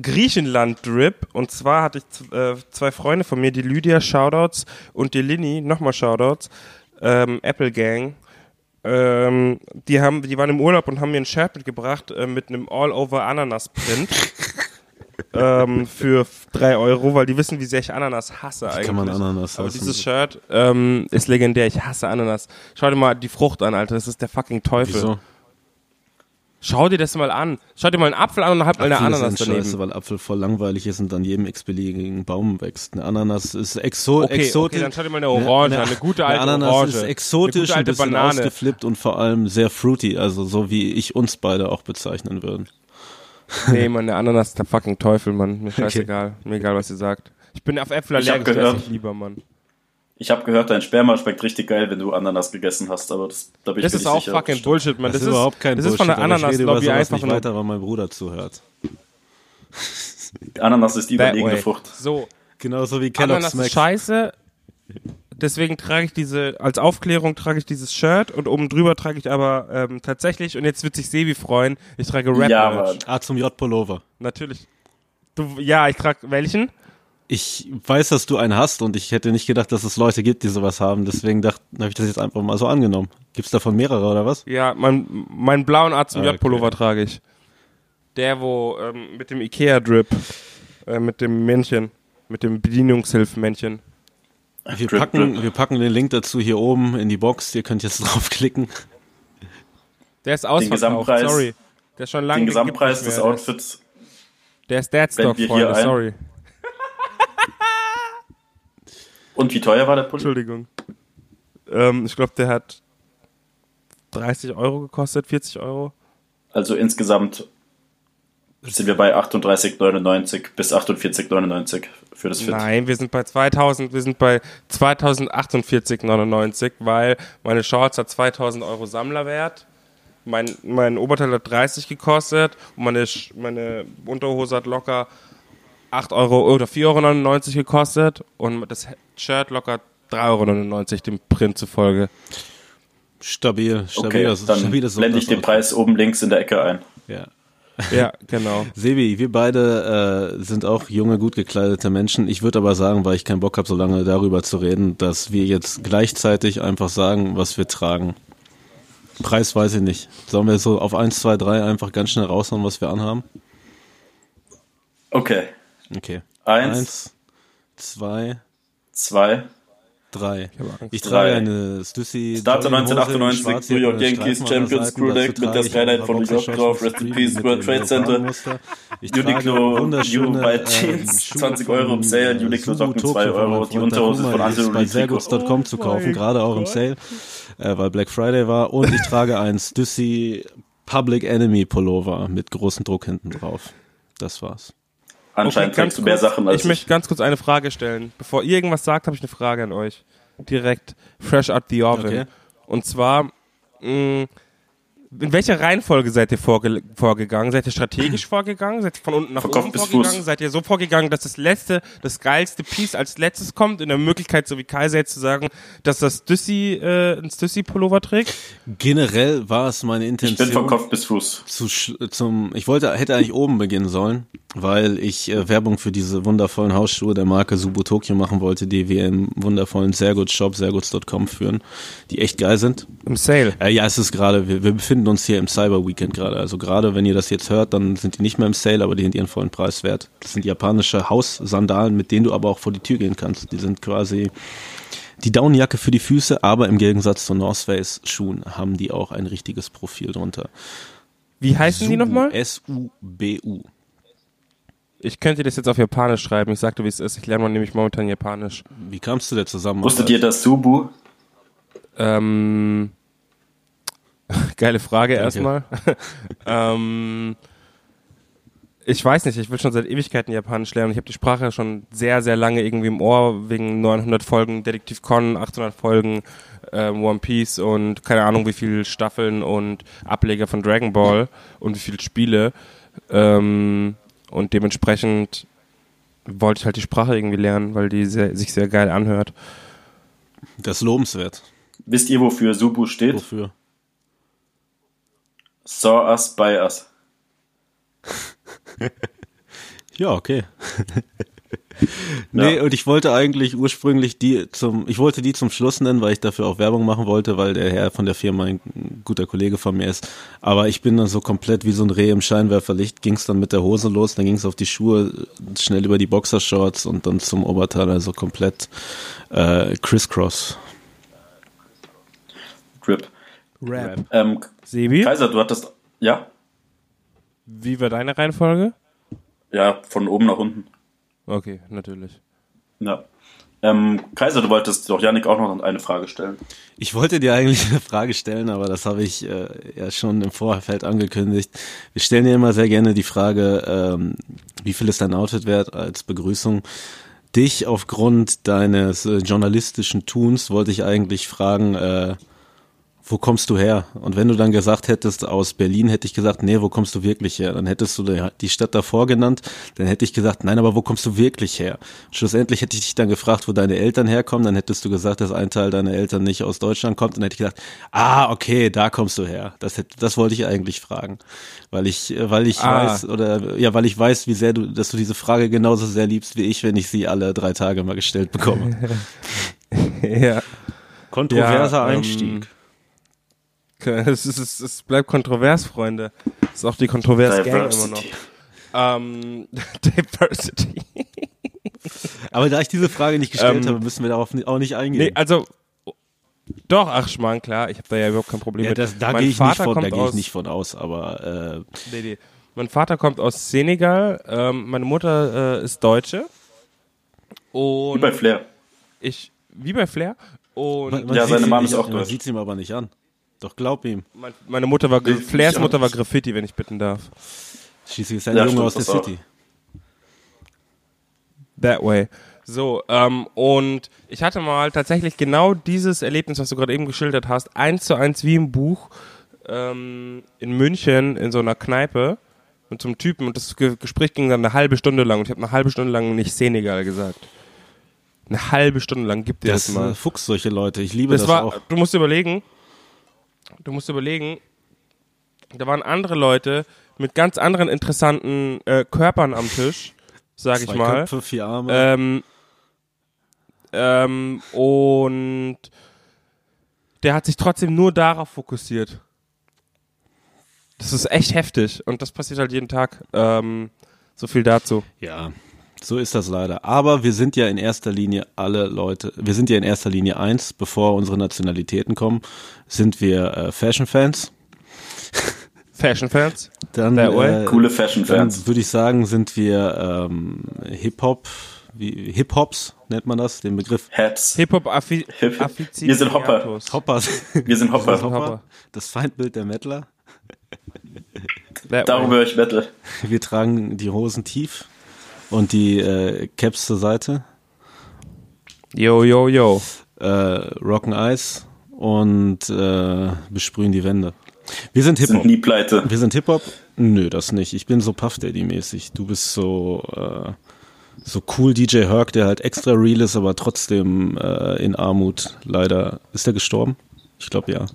Griechenland-Drip. Und zwar hatte ich äh, zwei Freunde von mir, die Lydia, Shoutouts, und die Lini, nochmal Shoutouts, ähm, Apple Gang. Ähm, die, haben, die waren im Urlaub und haben mir ein Shirt mitgebracht äh, mit einem All-Over-Ananas-Print. ähm, für 3 Euro, weil die wissen, wie sehr ich Ananas hasse eigentlich. kann man Ananas Aber hassen? dieses Shirt ähm, ist legendär. Ich hasse Ananas. Schau dir mal die Frucht an, Alter. Das ist der fucking Teufel. Wieso? Schau dir das mal an. Schau dir mal einen Apfel an und halt mal eine Ananas ist ein daneben. Scheiße, weil Apfel voll langweilig ist und an jedem x-beliebigen Baum wächst. Eine Ananas ist exo Okay, exotisch. okay, dann schau dir mal eine Orange an, eine gute alte eine Ananas Orange. ist Eine exotisch, gute ein alte bisschen Banane. ausgeflippt und vor allem sehr fruity, also so wie ich uns beide auch bezeichnen würden. Nee, Mann, der Ananas ist der fucking Teufel, Mann. Mir scheißegal. Mir egal, was ihr sagt. Ich bin auf Äpfel Ich allergisch, esse ich lieber, Mann. Ich habe gehört, dein Sperma schmeckt richtig geil, wenn du Ananas gegessen hast, aber das, da bin ich Das mir ist nicht auch sicher. fucking Bullshit, Mann. Das, Das, ist überhaupt kein das Bullshit, ist von der ich über Ananas-Lobby sowas einfach nicht weiter, weil mein Bruder zuhört. Ananas ist die That überlegene way. Frucht. So, Genauso wie Ananas Kellogg's ist scheiße. Deswegen trage ich diese, als Aufklärung trage ich dieses Shirt und oben drüber trage ich aber ähm, tatsächlich, und jetzt wird sich Sebi freuen, ich trage Rap Ja. A zum J-Pullover. Natürlich. Du, ja, ich trage welchen? Ich weiß, dass du einen hast und ich hätte nicht gedacht, dass es Leute gibt, die sowas haben. Deswegen dachte, habe ich das jetzt einfach mal so angenommen. Gibt's davon mehrere oder was? Ja, mein, meinen blauen A zum Ah, J-Pullover okay. trage ich. Der, wo ähm, mit dem Ikea-Drip. Äh, mit dem Männchen. Mit dem Bedienungshilfmännchen. Wir packen, wir packen den Link dazu hier oben in die Box. Ihr könnt jetzt draufklicken. Der ist ausverkauft, Gesamtpreis- sorry. Der ist schon lange Den Gesamtpreis des Outfits. Der ist Deadstock, Freunde, ein- sorry. Und wie teuer war der Pulli? Entschuldigung. Ähm, ich glaube, der hat 30 Euro gekostet, 40 Euro. Also insgesamt sind wir bei 38,99 bis 48,99 für das Fit. Nein, wir sind bei 2000, wir sind bei 2048,99, weil meine Shorts hat 2000 Euro Sammlerwert. Mein, mein Oberteil hat 30 gekostet und meine, meine Unterhose hat locker 8 Euro oder 4,99 Euro gekostet und das Shirt locker 3,99 Euro dem Print zufolge. Stabil, stabil. Okay, das ist dann stabiles blende ich den. Preis oben links in der Ecke ein. Ja. Ja, genau. Sebi, wir beide äh, sind auch junge, gut gekleidete Menschen. Ich würde aber sagen, weil ich keinen Bock habe, so lange darüber zu reden, dass wir jetzt gleichzeitig einfach sagen, was wir tragen. Preis weiß ich nicht. Sollen wir so auf 1, 2, 3 einfach ganz schnell raushauen, was wir anhaben? Okay. Okay. Eins, Eins, zwei, zwei. drei. Ich trage Drei. eine Stussy Starter Jogginghose, 1998, schwarze New York Yankees, Champions. Screwleg Dazu mit der Skyline ein von New York drauf. Rest in Peace, World Trade Center. Leopardenmuster. Ich trage Uniqlo New White ähm, Jeans, Schuhe 20 Euro im Sale, äh, Uniqlo Socken, Tokyo 2 von Euro, die Unterhose von Angelo bei Rico. sehrgoods.com zu kaufen, gerade auch im Sale, äh, weil Black Friday war. Und ich trage einen Stussy Public Enemy Pullover mit großem Druck hinten drauf. Das war's. Anscheinend Okay, ganz trägst du mehr kurz, Sachen als ich möchte ganz kurz eine Frage stellen. Bevor ihr irgendwas sagt, habe ich eine Frage an euch. Direkt fresh out the oven. Okay. Und zwar, mh, in welcher Reihenfolge seid ihr vorge vorgegangen? Seid ihr strategisch vorgegangen? Seid ihr von unten nach Von oben vorgegangen? Fuß. Seid ihr so vorgegangen, dass das letzte, das geilste Piece als letztes kommt? In der Möglichkeit, so wie Kaiser jetzt zu sagen, dass das Düssi, äh, ein Düssi-Pullover trägt? Generell war es meine Ich Intention. bin von Kopf bis Fuß. zu, zum, ich wollte, hätte eigentlich oben beginnen sollen, weil ich äh, Werbung für diese wundervollen Hausschuhe der Marke Subu Tokyo machen wollte, die wir im wundervollen Serguts-Shop, serguts.com führen, die echt geil sind. Im Sale. Äh, ja, es ist gerade, wir, wir befinden uns hier im Cyber Weekend gerade. Also gerade, wenn ihr das jetzt hört, dann sind die nicht mehr im Sale, aber die sind ihren vollen Preis wert. Das sind japanische Haussandalen, mit denen du aber auch vor die Tür gehen kannst. Die sind quasi die Downjacke für die Füße, aber im Gegensatz zu North Face Schuhen haben die auch ein richtiges Profil drunter. Wie heißen die nochmal? S-U-B-U. Ich könnte das jetzt auf Japanisch schreiben. Ich sagte, wie es ist. Ich lerne mal nämlich momentan Japanisch. Wie kamst du der zusammen? Wusstet ihr, dass Subu Ähm, geile Frage erstmal. ähm, ich weiß nicht, ich will schon seit Ewigkeiten Japanisch lernen. Ich habe die Sprache schon sehr, sehr lange irgendwie im Ohr, wegen 900 Folgen Detektiv Con, 800 Folgen ähm, One Piece und keine Ahnung wie viele Staffeln und Ableger von Dragon Ball und wie viele Spiele. Ähm, und dementsprechend wollte ich halt die Sprache irgendwie lernen, weil die sehr, sich sehr geil anhört. Das ist lobenswert. Wisst ihr, wofür Subu steht? Wofür? Saw us by us. Ja, okay. nee, Ja. und ich wollte eigentlich ursprünglich die zum, ich wollte die zum Schluss nennen, weil ich dafür auch Werbung machen wollte, weil der Herr von der Firma ein guter Kollege von mir ist. Aber ich bin dann so komplett wie so ein Reh im Scheinwerferlicht, ging es dann mit der Hose los, dann ging es auf die Schuhe, schnell über die Boxershorts und dann zum Oberteil, also komplett äh, crisscross. Drip. Rap. Ähm, Sebi, Kaiser, du hattest. Ja? wie war deine Reihenfolge? Ja, von oben nach unten. Okay, natürlich. Ja. Ähm, Kaiser, du wolltest doch Yannick auch noch eine Frage stellen. Ich wollte dir eigentlich eine Frage stellen, aber das habe ich äh, ja schon im Vorfeld angekündigt. Wir stellen dir immer sehr gerne die Frage, ähm, wie viel ist dein Outfit wert als Begrüßung? Dich aufgrund deines äh, journalistischen Tuns wollte ich eigentlich fragen, äh, wo kommst du her? Und wenn du dann gesagt hättest, aus Berlin, hätte ich gesagt, nee, wo kommst du wirklich her? Dann hättest du die- Stadt davor genannt, dann hätte ich gesagt, nein, aber wo kommst du wirklich her? Schlussendlich hätte ich dich dann gefragt, wo deine Eltern herkommen, dann hättest du gesagt, dass ein Teil deiner Eltern nicht aus Deutschland kommt, dann hätte ich gesagt, ah, okay, da kommst du her. Das hätte, das wollte ich eigentlich fragen. Weil ich, weil ich Ah. weiß, oder, ja, weil ich weiß, wie sehr du, dass du diese Frage genauso sehr liebst wie ich, wenn ich sie alle drei Tage mal gestellt bekomme. ja. Kontroverser Ja, ähm, Einstieg. Es, ist, es, es bleibt kontrovers, Freunde. Es ist auch die Kontrovers-Gang immer noch. Diversity. Ähm, Diversity. Aber da ich diese Frage nicht gestellt Ähm, habe, müssen wir darauf auch nicht eingehen. Nee, also doch, ach Schmarrn, klar, ich habe da ja überhaupt kein Problem ja, mit. das, da Mein gehe ich, nicht von- da gehe ich aus- nicht von aus, aber äh, Nee, nee. Mein Vater kommt aus Senegal, ähm, meine Mutter äh, ist Deutsche. Wie Und bei Flair. ich, wie bei Flair. Und man, man Ja, seine Mom ist auch Man deutsch. sieht es ihm aber nicht an. Doch glaub ihm. mein, meine Mutter war, Ich- Flairs Mutter war Graffiti, wenn ich bitten darf. Schließlich ist er ein Ja, Junge aus der. City. That way. So, ähm, und ich hatte mal tatsächlich genau dieses Erlebnis, was du gerade eben geschildert hast, eins zu eins wie im Buch ähm, in München in so einer Kneipe mit so einem Typen und das Ge Gespräch ging dann eine halbe Stunde lang und ich habe eine halbe Stunde lang nicht Senegal gesagt. Eine halbe Stunde lang gibt dir das, Das mal. fuchst solche Leute. Ich liebe das, Das war, auch. du musst überlegen, du musst überlegen, da waren andere Leute mit ganz anderen interessanten äh, Körpern am Tisch, sag ich Zwei mal. Köpfe, vier Arme. Ähm, ähm, und der hat sich trotzdem nur darauf fokussiert. Das ist echt heftig und das passiert halt jeden Tag. Ähm, so viel dazu. Ja, so ist das leider. Aber wir sind ja in erster Linie alle Leute, wir sind ja in erster Linie eins, bevor unsere Nationalitäten kommen, sind wir äh, Fashion-Fans. Fashion-Fans? Dann, äh, Coole Fashion-Fans. dann würde ich sagen, sind wir ähm, Hip-Hop, wie Hip-Hops nennt man das, den Begriff Hats. Hip-Hop-Affi Hip- Affiziatus. Wir sind Hopper. Hoppers. Wir sind Hopper. Hopper. Das Feindbild der Mettler. Darum höre ich Metal. Wir tragen die Hosen tief und die äh, Caps zur Seite. Yo, yo, yo. äh, Rocken Eis und äh, besprühen die Wände. Wir sind Sind Hip-Hop. nie pleite. Wir sind Hip-Hop? Nö, das nicht. Ich bin so Puff Daddy-mäßig. Du bist so, äh, so cool DJ Herc, der halt extra real ist, aber trotzdem äh, in Armut leider. Ist der gestorben? Ich glaube ja.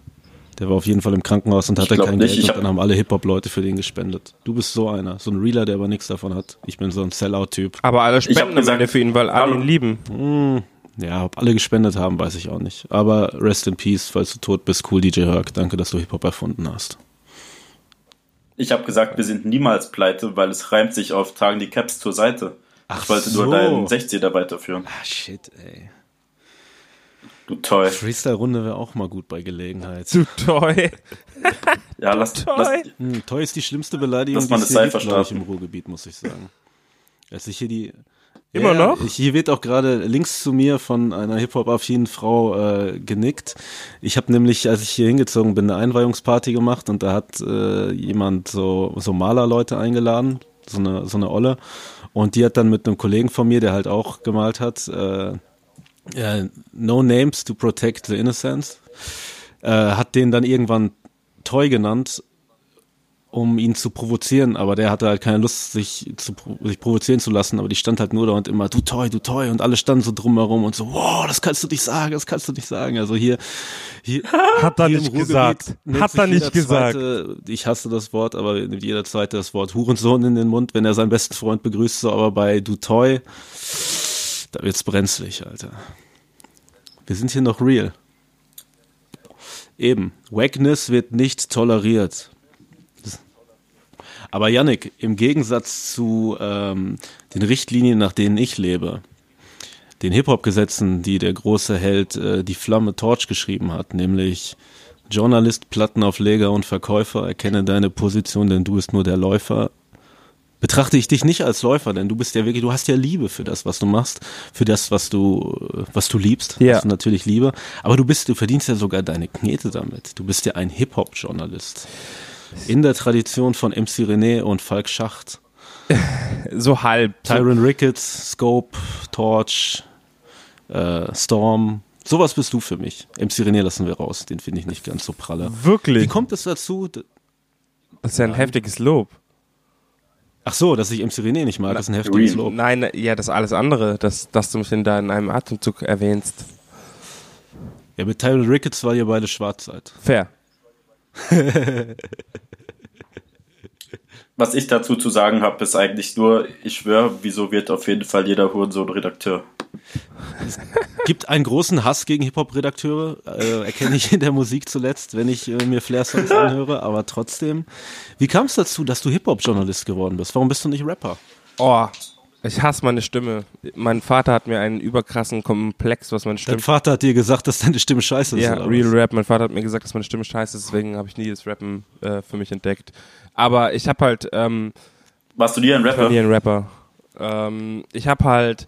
Der war auf jeden Fall im Krankenhaus und hatte kein nicht. Geld und dann haben alle Hip-Hop-Leute für den gespendet. Du bist so einer. So ein Realer, der aber nichts davon hat. Ich bin so ein Sellout-Typ. Aber alle spenden gesagt- für ihn, weil alle ihn lieben. Hm, ja, ob alle gespendet haben, weiß ich auch nicht. Aber rest in peace, falls du tot bist. Cool DJ Herc. Danke, dass du Hip-Hop erfunden hast. Ich habe gesagt, wir sind niemals pleite, weil es reimt sich auf tragen die Caps zur Seite. Ach ich wollte so. nur deinen 60er weiterführen. Ah, shit, ey. Du toll. Freestyle-Runde wäre auch mal gut bei Gelegenheit. Zu toll. Ja, lass, lass Hm, Toy ist die schlimmste Beleidigung, die es gibt, ich, im. Ruhrgebiet, muss ich sagen. Als ich hier die Immer ja, noch? Ich, hier wird auch gerade links zu mir von einer Hip-Hop-affinen Frau äh, genickt. Ich habe nämlich, als ich hier hingezogen bin, eine Einweihungsparty gemacht und da hat äh, jemand so, so Malerleute eingeladen, so eine, so eine Olle. Und die hat dann mit einem Kollegen von mir, der halt auch gemalt hat, äh, äh, No Names to Protect the Innocence, äh, hat den dann irgendwann Toy genannt, um ihn zu provozieren, aber der hatte halt keine Lust, sich, zu, sich provozieren zu lassen, aber die stand halt nur da und immer, du Toy, du Toy, und alle standen so drumherum und so, wow, das kannst du nicht sagen, das kannst du nicht sagen. Also hier, hier Hat er hier nicht gesagt. Hat er nicht gesagt. Zweite, ich hasse das Wort, aber nimmt jeder Zweite das Wort Hurensohn in den Mund, wenn er seinen besten Freund begrüßt, so, aber bei du Toy, da wird's brenzlig, Alter. Wir sind hier noch real. Eben, Wackness wird nicht toleriert. Aber Yannick, im Gegensatz zu ähm, den Richtlinien, nach denen ich lebe, den Hip-Hop-Gesetzen, die der große Held äh, die Flamme Torch geschrieben hat, nämlich Journalist, Plattenaufleger und Verkäufer, erkenne deine Position, denn du bist nur der Läufer. Betrachte ich dich nicht als Läufer, denn du bist ja wirklich, du hast ja Liebe für das, was du machst, für das, was du, was du liebst. Ja. Hast du natürlich Liebe. Aber du bist, du verdienst ja sogar deine Knete damit. Du bist ja ein Hip-Hop-Journalist. In der Tradition von MC René und Falk Schacht. So halb. Tyron Ricketts, Scope, Torch, äh, Storm. Sowas bist du für mich. MC René lassen wir raus. Den finde ich nicht ganz so pralle. Wie wirklich. kommt es dazu? Das ist ja ein heftiges Lob. Ach so, dass ich MC René nicht mag, ist ein heftiges. Lob. Nein, ja, das alles andere, dass, dass du mich in, da in einem Atemzug erwähnst. Ja, mit Tyron Ricketts war ihr beide schwarz seid. Fair. Was ich dazu zu sagen habe, ist eigentlich nur, ich schwöre, wieso wird auf jeden Fall jeder Hurensohn Redakteur? gibt einen großen Hass gegen Hip-Hop-Redakteure, äh, erkenne ich in der Musik zuletzt, wenn ich äh, mir Flair-Songs anhöre, aber trotzdem. Wie kam es dazu, dass du Hip-Hop-Journalist geworden bist? Warum bist du nicht Rapper? Oh, ich hasse meine Stimme. Mein Vater hat mir einen überkrassen Komplex, was meine Stimme. Dein Vater hat dir gesagt, dass deine Stimme scheiße ist. Ja, oder Real was? Rap. Mein Vater hat mir gesagt, dass meine Stimme scheiße ist, deswegen habe ich nie das Rappen äh, für mich entdeckt. Aber ich habe halt ähm, Warst du dir ein Ich war Rapper? nie ein Rapper. Ähm, ich habe halt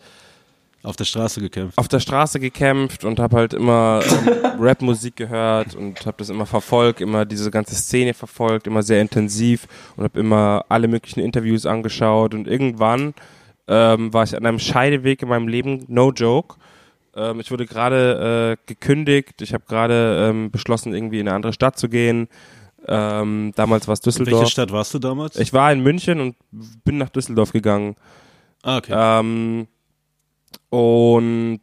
Auf der Straße gekämpft. auf der Straße gekämpft und habe halt immer ähm, Rapmusik gehört und habe das immer verfolgt, immer diese ganze Szene verfolgt, immer sehr intensiv und habe immer alle möglichen Interviews angeschaut und irgendwann ähm, war ich an einem Scheideweg in meinem Leben, no joke. Ähm, ich wurde gerade äh, gekündigt, ich habe gerade ähm, beschlossen, irgendwie in eine andere Stadt zu gehen. Ähm, damals war es In welcher Düsseldorf. Stadt warst du damals? Ich war in München und bin nach Düsseldorf gegangen. ah, okay. Ähm, und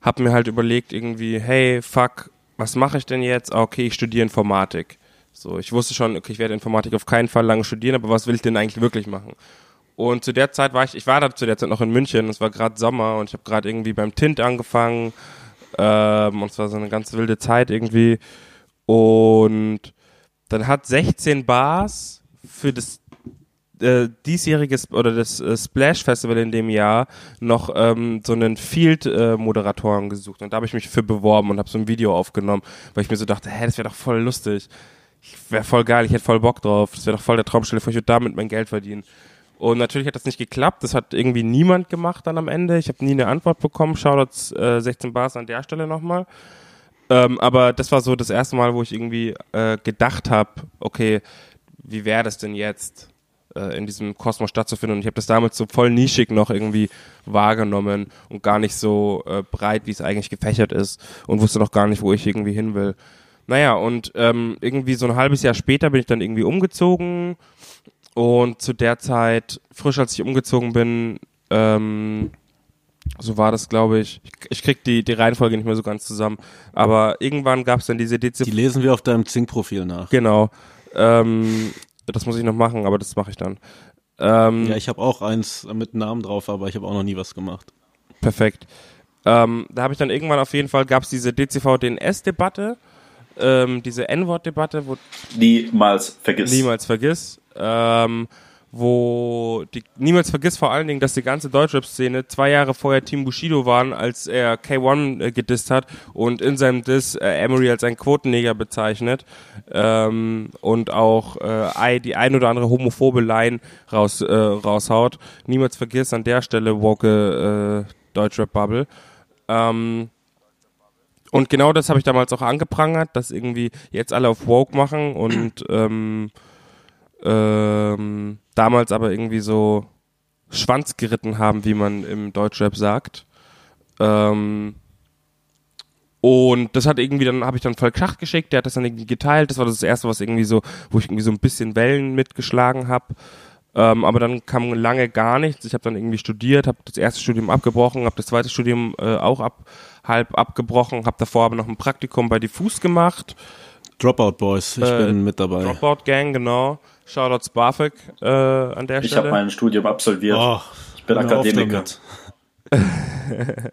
habe mir halt überlegt irgendwie, hey, fuck, was mache ich denn jetzt? Ah, okay, ich studiere Informatik. So, ich wusste schon, okay, ich werde Informatik auf keinen Fall lange studieren, aber was will ich denn eigentlich wirklich machen? Und zu der Zeit war ich, ich war da zu der Zeit noch in München, es war gerade Sommer und ich habe gerade irgendwie beim Tint angefangen ähm, und es war so eine ganz wilde Zeit irgendwie. Und dann hat 16 Bars für das äh, diesjährige oder das äh, Splash Festival in dem Jahr noch ähm, so einen Field-Moderatoren gesucht und da habe ich mich für beworben und habe so ein Video aufgenommen, weil ich mir so dachte, hä, das wäre doch voll lustig. Wäre voll geil, ich hätte voll Bock drauf. Das wäre doch voll der Traumstelle, ich würde damit mein Geld verdienen. Und natürlich hat das nicht geklappt. Das hat irgendwie niemand gemacht dann am Ende. Ich habe nie eine Antwort bekommen. Shoutouts äh, 16 Bars an der Stelle nochmal. Ähm, aber das war so das erste Mal, wo ich irgendwie äh, gedacht habe, okay, wie wäre das denn jetzt, äh, in diesem Kosmos stattzufinden? Und ich habe das damals so voll nischig noch irgendwie wahrgenommen und gar nicht so äh, breit, wie es eigentlich gefächert ist und wusste noch gar nicht, wo ich irgendwie hin will. Naja, und ähm, irgendwie so ein halbes Jahr später bin ich dann irgendwie umgezogen und zu der Zeit, frisch als ich umgezogen bin, ähm, so war das, glaube ich. ich. Ich krieg die, die Reihenfolge nicht mehr so ganz zusammen. Aber irgendwann gab es dann diese Die DZ. lesen wir auf deinem Zing-Profil nach. Genau. Ähm, das muss ich noch machen, aber das mache ich dann. Ähm, Ja, ich habe auch eins mit Namen drauf, aber ich habe auch noch nie was gemacht. Perfekt. Ähm, da habe ich dann irgendwann auf jeden Fall, gab es diese DCV-DNS-Debatte, ähm, diese N-Wort-Debatte, wo Niemals vergiss. niemals vergiss, ähm, wo die niemals vergiss vor allen Dingen, dass die ganze Deutschrap-Szene zwei Jahre vorher Team Bushido waren, als er K1 äh, gedisst hat und in seinem Diss äh, Emery als einen Quotenneger bezeichnet ähm, und auch äh, die ein oder andere homophobe Line raus, äh, raushaut. Niemals vergiss an der Stelle woke äh, Deutschrap-Bubble. Ähm, und genau das habe ich damals auch angeprangert, dass irgendwie jetzt alle auf Woke machen und ähm, ähm, damals aber irgendwie so Schwanz geritten haben, wie man im Deutschrap sagt. Ähm, und das hat irgendwie dann, habe ich dann Volk Schacht geschickt, der hat das dann irgendwie geteilt. Das war das erste, was irgendwie so, wo ich irgendwie so ein bisschen Wellen mitgeschlagen habe. Ähm, aber dann kam lange gar nichts. Ich habe dann irgendwie studiert, habe das erste Studium abgebrochen, habe das zweite Studium äh, auch ab, halb abgebrochen, habe davor aber noch ein Praktikum bei Diffus gemacht. Dropout Boys, ich Äh, bin mit dabei. Dropout Gang, genau. Shoutouts BAföG äh, an der Ich Stelle. habe mein Studium absolviert. Oh, ich bin Akademiker.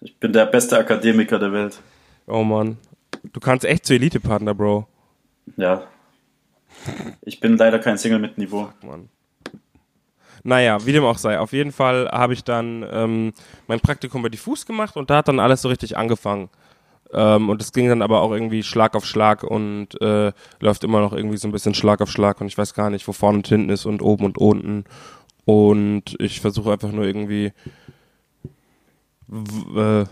Ich bin der beste Akademiker der Welt. oh Mann. Du kannst echt zu Elite-Partner, Bro. Ja. Ich bin leider kein Single mit Niveau. Mann. Naja, wie dem auch sei. Auf jeden Fall habe ich dann ähm, mein Praktikum bei Diffus gemacht und da hat dann alles so richtig angefangen. Ähm, und es ging dann aber auch irgendwie Schlag auf Schlag und äh, läuft immer noch irgendwie so ein bisschen Schlag auf Schlag und ich weiß gar nicht, wo vorne und hinten ist und oben und unten. Und ich versuche einfach nur irgendwie äh,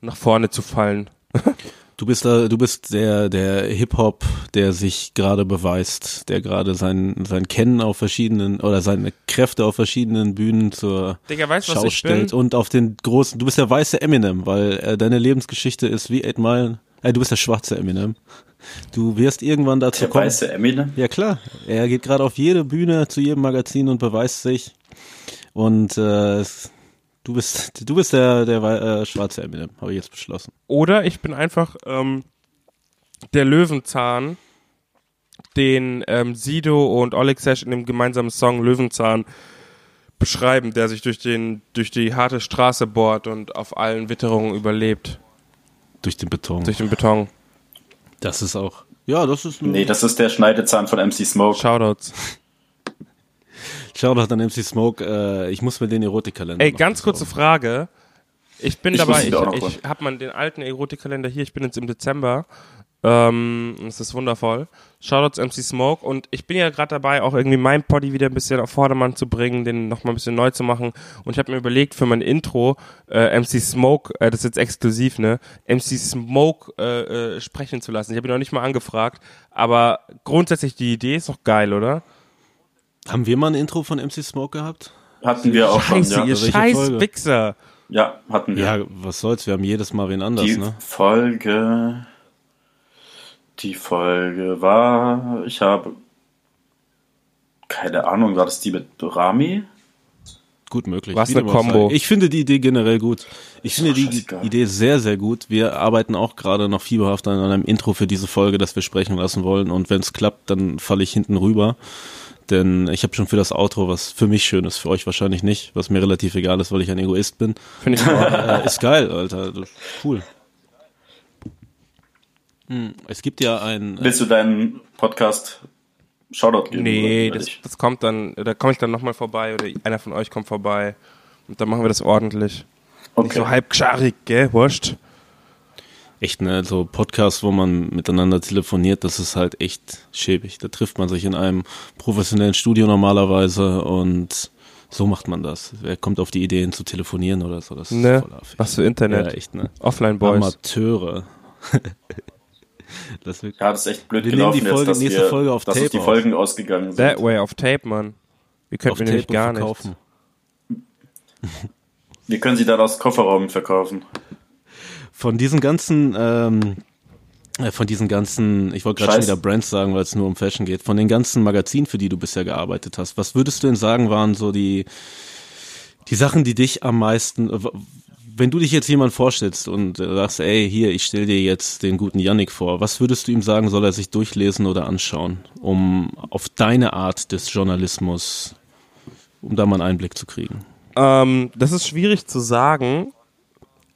nach vorne zu fallen. Du bist da, du bist der, der Hip-Hop, der sich gerade beweist, der gerade sein, sein Kennen auf verschiedenen oder seine Kräfte auf verschiedenen Bühnen zur Digga, weißt Schau ich stellt bin? und auf den großen, du bist der weiße Eminem, weil äh, deine Lebensgeschichte ist wie Eight Mile, äh, du bist der schwarze Eminem. Du wirst irgendwann dazu Der kommen. weiße Eminem. Ja klar, er geht gerade auf jede Bühne, zu jedem Magazin und beweist sich. Und äh, es- du bist, du bist der, der äh, schwarze Eminem, habe ich jetzt beschlossen. Oder ich bin einfach ähm, der Löwenzahn, den ähm, Sido und Oleg Sesh in dem gemeinsamen Song Löwenzahn beschreiben, der sich durch den durch die harte Straße bohrt und auf allen Witterungen überlebt. Durch den Beton. Durch den Beton. Das ist auch. Ja, das ist. Nee, das ist der Schneidezahn von MC Smoke. Shoutouts. Shoutout an MC Smoke. Äh, ich muss mir den Erotikkalender. Ey, ganz kurze besorgen. Frage. Ich bin Ich dabei, ich, auch noch ich habe mal den alten Erotikkalender hier, ich bin jetzt im Dezember. Ähm, das ist wundervoll. Shoutouts MC Smoke und ich bin ja gerade dabei, auch irgendwie mein Poddy wieder ein bisschen auf Vordermann zu bringen, den nochmal ein bisschen neu zu machen. Und ich habe mir überlegt, für mein Intro äh, MC Smoke, äh, das ist jetzt exklusiv, ne, MC Smoke äh, äh, sprechen zu lassen. Ich habe ihn noch nicht mal angefragt, aber grundsätzlich die Idee ist doch geil, oder? Haben wir mal ein Intro von MC Smoke gehabt? Hatten wir auch schon, Scheiße, ja. ihr Welche scheiß Folge? Wichser. Ja, hatten wir. Ja, was soll's, wir haben jedes Mal wen anders, die ne? Folge. Die Folge war. Ich habe. Keine Ahnung, war das die mit Rami? Gut möglich. Was eine. Kombo. Ich finde die Idee generell gut. Ich finde die scheißegal. Idee sehr, sehr gut. Wir arbeiten auch gerade noch fieberhaft an einem Intro für diese Folge, das wir sprechen lassen wollen. Und wenn es klappt, dann falle ich hinten rüber. Denn ich habe schon für das Outro, was für mich schön ist, für euch wahrscheinlich nicht, was mir relativ egal ist, weil ich ein Egoist bin. Finde ich auch. äh, ist geil, Alter. Cool. Hm, Es gibt ja ein. äh, Willst du deinen Podcast Shoutout geben? Nee, oder das, das kommt dann, da komme ich dann nochmal vorbei oder einer von euch kommt vorbei und dann machen wir das ordentlich. Nicht so Okay. halb gscharig, gell, wurscht. Echt, ne, so Podcasts, wo man miteinander telefoniert, das ist halt echt schäbig. Da trifft man sich in einem professionellen Studio normalerweise und so macht man das. Wer kommt auf die Ideen zu telefonieren oder so? Das ist Ne? voll affig. Was für Internet. Ja, echt, ne? Offline Boys. Amateure. das wird Ja, das ist echt blöd Wir nehmen die gelaufen Folge- jetzt, dass, nächste wir, Folge auf dass Tape die auf. Folgen ausgegangen sind. That way auf Tape, Mann. Wir auf könnten nämlich Tape gar nicht. verkaufen. Wir können sie dann aus Kofferraum verkaufen. Von diesen ganzen, ähm, äh, von diesen ganzen, ich wollte gerade schon wieder Brands sagen, weil es nur um Fashion geht, von den ganzen Magazinen, für die du bisher gearbeitet hast, was würdest du denn sagen, waren so die, die Sachen, die dich am meisten, wenn du dich jetzt jemand vorstellst und äh, sagst, ey, hier, ich stell dir jetzt den guten Yannick vor, was würdest du ihm sagen, soll er sich durchlesen oder anschauen, um auf deine Art des Journalismus, um da mal einen Einblick zu kriegen? Ähm, das ist schwierig zu sagen.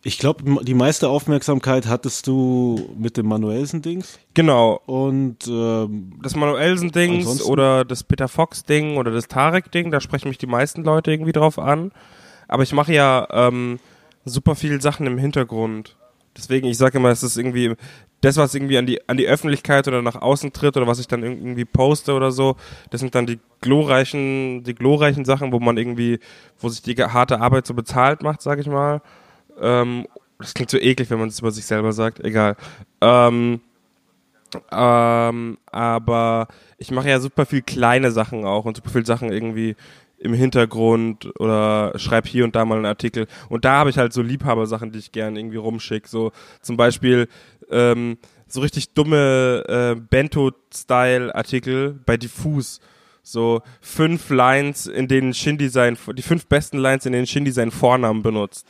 Ich glaube, die meiste Aufmerksamkeit hattest du mit dem Manuelsen-Dings Genau. und ähm, Das Manuelsen-Dings oder das Peter Fox-Ding oder das Tarek-Ding, da sprechen mich die meisten Leute irgendwie drauf an. Aber ich mache ja ähm, super viel Sachen im Hintergrund. Deswegen, ich sage immer, es ist irgendwie das, was irgendwie an die, an die Öffentlichkeit oder nach außen tritt oder was ich dann irgendwie poste oder so, das sind dann die glorreichen, die glorreichen Sachen, wo man irgendwie, wo sich die harte Arbeit so bezahlt macht, sag ich mal. Ähm, das klingt so eklig, wenn man es über sich selber sagt, egal. Ähm, ähm, aber ich mache ja super viel kleine Sachen auch und super viel Sachen irgendwie im Hintergrund oder schreibe hier und da mal einen Artikel. Und da habe ich halt so Liebhabersachen, die ich gerne irgendwie rumschicke. So zum Beispiel ähm, so richtig dumme äh, Bento-Style-Artikel bei Diffus. So fünf Lines, in denen Shindy sein, die fünf besten Lines, in denen Shindy seinen Vornamen benutzt.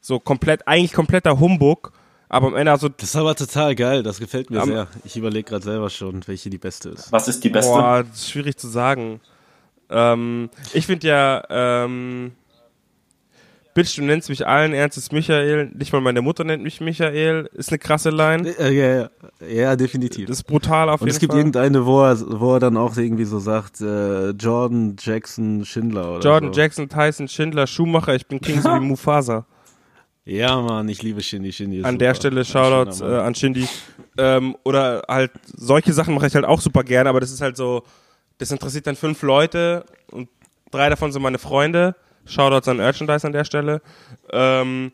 So komplett, eigentlich kompletter Humbug, aber am Ende also das ist aber total geil, das gefällt mir sehr. Ich überlege gerade selber schon, welche die beste ist. Was ist die beste? Boah, das ist schwierig zu sagen. Ähm, ich finde ja, ähm, Bitch, du nennst mich allen Ernstes Michael. Nicht mal meine Mutter nennt mich Michael. Ist eine krasse Line. Äh, ja, ja, ja, definitiv. Das ist brutal auf und jeden es gibt Fall. irgendeine, wo er, wo er dann auch irgendwie so sagt, äh, Jordan Jackson Schindler oder Jordan so. Jackson, Tyson, Schindler, Schumacher, ich bin King so wie Mufasa. Ja, Mann, ich liebe Shindy. Shindy ist An super. der Stelle Ein Shoutouts äh, an Shindy. Ähm, oder halt, solche Sachen mache ich halt auch super gerne, aber das ist halt so, das interessiert dann fünf Leute und drei davon sind meine Freunde. Shoutouts an Merchandise an der Stelle. Ähm,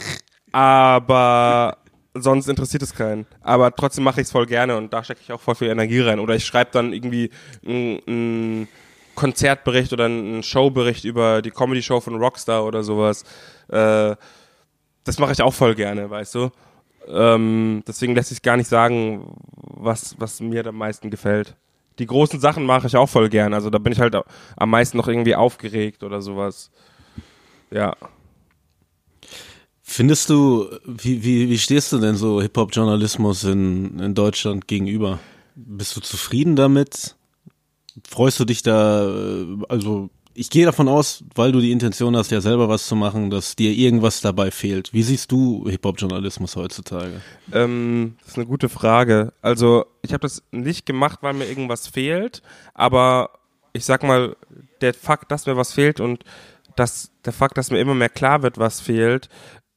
aber sonst interessiert es keinen. Aber trotzdem mache ich es voll gerne und da stecke ich auch voll viel Energie rein. Oder ich schreibe dann irgendwie einen Konzertbericht oder einen Showbericht über die Comedy-Show von Rockstar oder sowas. Äh, das mache ich auch voll gerne, weißt du. Ähm, deswegen lässt sich gar nicht sagen, was, was mir am meisten gefällt. Die großen Sachen mache ich auch voll gern. Also da bin ich halt am meisten noch irgendwie aufgeregt oder sowas. Ja. Findest du, wie, wie, wie stehst du denn so Hip-Hop-Journalismus in, in Deutschland gegenüber? Bist du zufrieden damit? Freust du dich da, äh, also ich gehe davon aus, weil du die Intention hast, ja selber was zu machen, dass dir irgendwas dabei fehlt. Wie siehst du Hip-Hop-Journalismus heutzutage? Ähm, das ist eine gute Frage. Also ich habe das nicht gemacht, weil mir irgendwas fehlt, aber ich sag mal, der Fakt, dass mir was fehlt und dass der Fakt, dass mir immer mehr klar wird, was fehlt,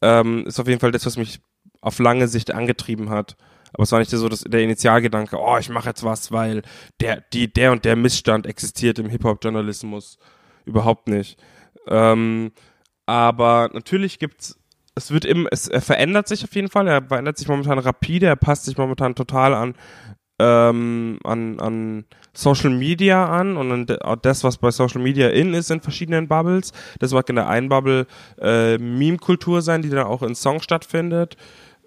ähm, ist auf jeden Fall das, was mich auf lange Sicht angetrieben hat. Aber es war nicht so dass der Initialgedanke, oh, ich mache jetzt was, weil der, die, der und der Missstand existiert im Hip-Hop-Journalismus. Überhaupt nicht. Ähm, aber natürlich gibt's, es wird immer, es er verändert sich auf jeden Fall, er verändert sich momentan rapide, er passt sich momentan total an, ähm, an, an Social Media an und an das, was bei Social Media in ist in verschiedenen Bubbles. Das mag in der einen Bubble äh, Meme-Kultur sein, die dann auch in Songs stattfindet.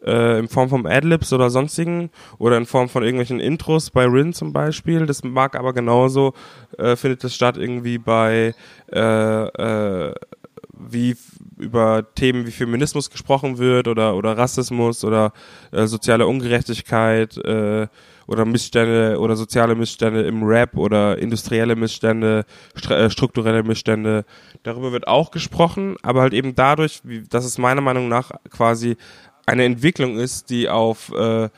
Äh, in Form von Adlibs oder sonstigen oder in Form von irgendwelchen Intros bei Rin zum Beispiel. Das mag aber genauso, äh, findet das statt irgendwie bei äh, äh, wie über Themen wie Feminismus gesprochen wird oder oder Rassismus oder äh, soziale Ungerechtigkeit äh, oder Missstände oder soziale Missstände im Rap oder industrielle Missstände, äh, strukturelle Missstände. Darüber wird auch gesprochen, aber halt eben dadurch, wie, dass es meiner Meinung nach quasi eine Entwicklung ist, die auf äh,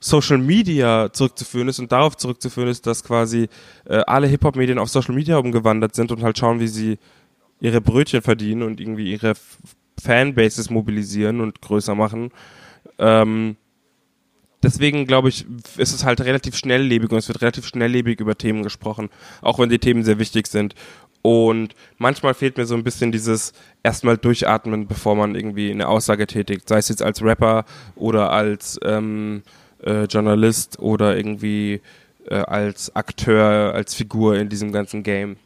Social Media zurückzuführen ist und darauf zurückzuführen ist, dass quasi äh, alle Hip-Hop-Medien auf Social Media umgewandert sind und halt schauen, wie sie ihre Brötchen verdienen und irgendwie ihre Fanbases mobilisieren und größer machen. Ähm, deswegen glaube ich, ist es halt relativ schnelllebig und es wird relativ schnelllebig über Themen gesprochen, auch wenn die Themen sehr wichtig sind. Und manchmal fehlt mir so ein bisschen dieses erstmal durchatmen, bevor man irgendwie eine Aussage tätigt, sei es jetzt als Rapper oder als ähm, äh, Journalist oder irgendwie äh, als Akteur, als Figur in diesem ganzen Game.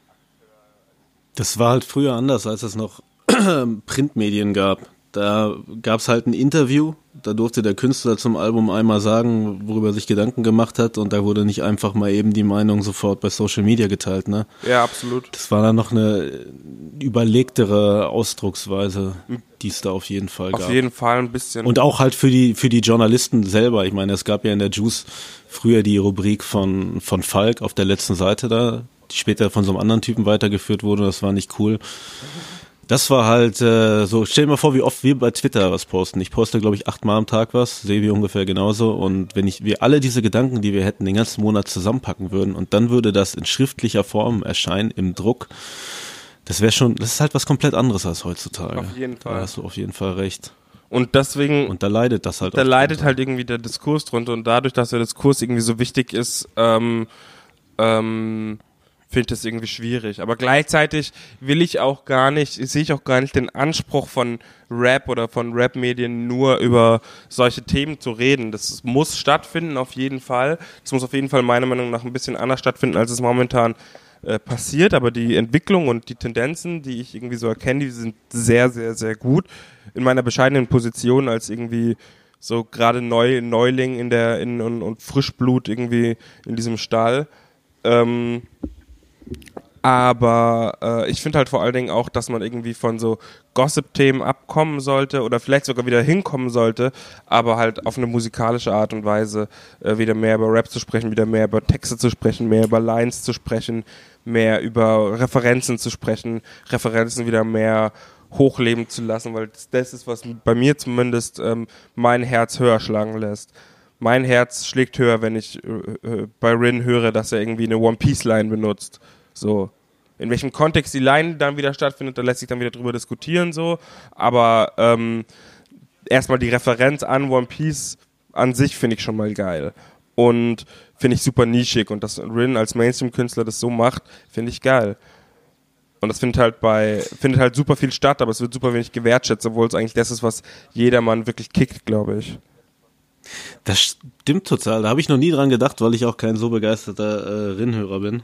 Das war halt früher anders, als es noch Printmedien gab. Da gab es halt ein Interview, da durfte der Künstler zum Album einmal sagen, worüber er sich Gedanken gemacht hat und da wurde nicht einfach mal eben die Meinung sofort bei Social Media geteilt, ne? Ja, absolut. Das war dann noch eine überlegtere Ausdrucksweise, die es da auf jeden Fall auf gab. Auf jeden Fall ein bisschen. Und auch halt für die, für die Journalisten selber. Ich meine, es gab ja in der Juice früher die Rubrik von, von Falk auf der letzten Seite da, die später von so einem anderen Typen weitergeführt wurde, das war nicht cool. Das war halt äh, so, stell dir mal vor, wie oft wir bei Twitter was posten. Ich poste, glaube ich, achtmal am Tag was, Sebi ungefähr genauso. Und wenn ich wir alle diese Gedanken, die wir hätten, den ganzen Monat zusammenpacken würden und dann würde das in schriftlicher Form erscheinen, im Druck, das wäre schon, das ist halt was komplett anderes als heutzutage. Auf jeden Fall. Da hast du auf jeden Fall recht. Und deswegen. Und da leidet das halt. Da leidet halt irgendwie der Diskurs drunter. Und dadurch, dass der Diskurs irgendwie so wichtig ist, ähm, ähm, finde das irgendwie schwierig. Aber gleichzeitig will ich auch gar nicht, sehe ich auch gar nicht den Anspruch von Rap oder von Rap-Medien nur über solche Themen zu reden. Das muss stattfinden, auf jeden Fall. Das muss auf jeden Fall meiner Meinung nach ein bisschen anders stattfinden, als es momentan äh, passiert. Aber die Entwicklung und die Tendenzen, die ich irgendwie so erkenne, die sind sehr, sehr, sehr gut. In meiner bescheidenen Position als irgendwie so gerade Neu Neuling in der in, und, und Frischblut irgendwie in diesem Stall. Ähm, aber äh, ich finde halt vor allen Dingen auch, dass man irgendwie von so Gossip-Themen abkommen sollte oder vielleicht sogar wieder hinkommen sollte, aber halt auf eine musikalische Art und Weise äh, wieder mehr über Rap zu sprechen, wieder mehr über Texte zu sprechen, mehr über Lines zu sprechen, mehr über Referenzen zu sprechen, Referenzen wieder mehr hochleben zu lassen, weil das, das ist, was bei mir zumindest ähm, mein Herz höher schlagen lässt mein Herz schlägt höher, wenn ich äh, äh, bei Rin höre, dass er irgendwie eine One Piece Line benutzt. So. In welchem Kontext die Line dann wieder stattfindet, da lässt sich dann wieder drüber diskutieren, so. Aber ähm, erstmal die Referenz an One Piece an sich finde ich schon mal geil. Und finde ich super nischig. Und dass Rin als Mainstream-Künstler das so macht, finde ich geil. Und das findet halt bei, findet halt super viel statt, aber es wird super wenig gewertschätzt, obwohl es eigentlich das ist, was jedermann wirklich kickt, glaube ich. Das stimmt total. Da habe ich noch nie dran gedacht, weil ich auch kein so begeisterter äh, Rinnhörer bin.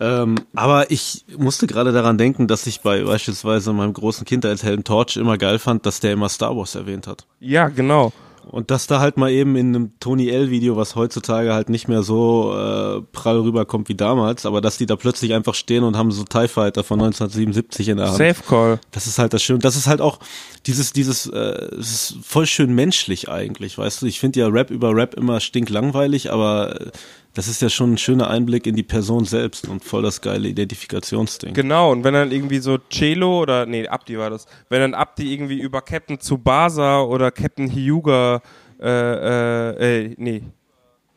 Ähm, aber ich musste gerade daran denken, dass ich bei beispielsweise meinem großen Kind als Helden Torch immer geil fand, dass der immer Star Wars erwähnt hat. Ja, genau. Und dass da halt mal eben in einem Tony L-Video, was heutzutage halt nicht mehr so äh, prall rüberkommt wie damals, aber dass die da plötzlich einfach stehen und haben so TIE Fighter von 1977 in der Hand. Safe Call. Das ist halt das Schöne. Das ist halt auch dieses, dieses, äh, es ist voll schön menschlich eigentlich, weißt du. Ich finde ja Rap über Rap immer stinklangweilig, aber Das ist ja schon ein schöner Einblick in die Person selbst und voll das geile Identifikationsding. Genau, und wenn dann irgendwie so Celo oder, nee, Abdi war das, wenn dann Abdi irgendwie über Captain Tsubasa oder Captain Hyuga, äh, äh, äh, nee,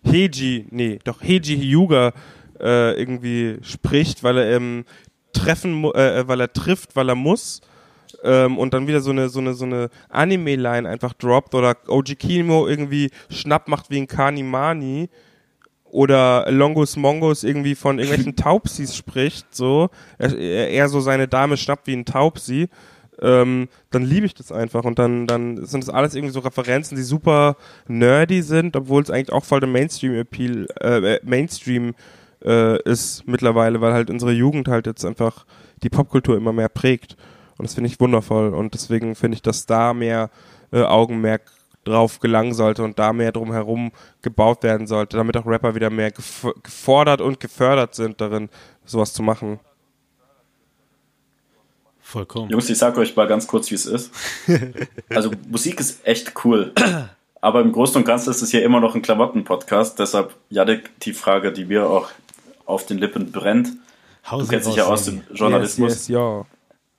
Heiji, nee, doch Heiji Hyuga äh, irgendwie spricht, weil er ähm, treffen, mu- äh, weil er trifft, weil er muss, ähm, und dann wieder so eine so eine so eine Anime-Line einfach droppt oder OG Kimo irgendwie schnapp macht wie ein Kanimani oder Longus Mongus irgendwie von irgendwelchen Taubsis spricht, so er, er so seine Dame schnappt wie ein Taubsi, ähm, dann liebe ich das einfach und dann dann sind das alles irgendwie so Referenzen, die super nerdy sind, obwohl es eigentlich auch voll der Mainstream-Appeal, äh, äh, Mainstream äh, ist mittlerweile, weil halt unsere Jugend halt jetzt einfach die Popkultur immer mehr prägt. Und das finde ich wundervoll. Und deswegen finde ich, dass da mehr äh, Augenmerk drauf gelangen sollte und da mehr drumherum gebaut werden sollte, damit auch Rapper wieder mehr gef gefordert und gefördert sind darin, sowas zu machen. Vollkommen. Jungs, ich sag euch mal ganz kurz, wie es ist. Also Musik ist echt cool. Aber im Großen und Ganzen ist es hier immer noch ein Klamotten-Podcast. Deshalb, Jadek, die Frage, die mir auch auf den Lippen brennt. Du kennst dich ja aus dem Journalismus. Yes, yes, ja.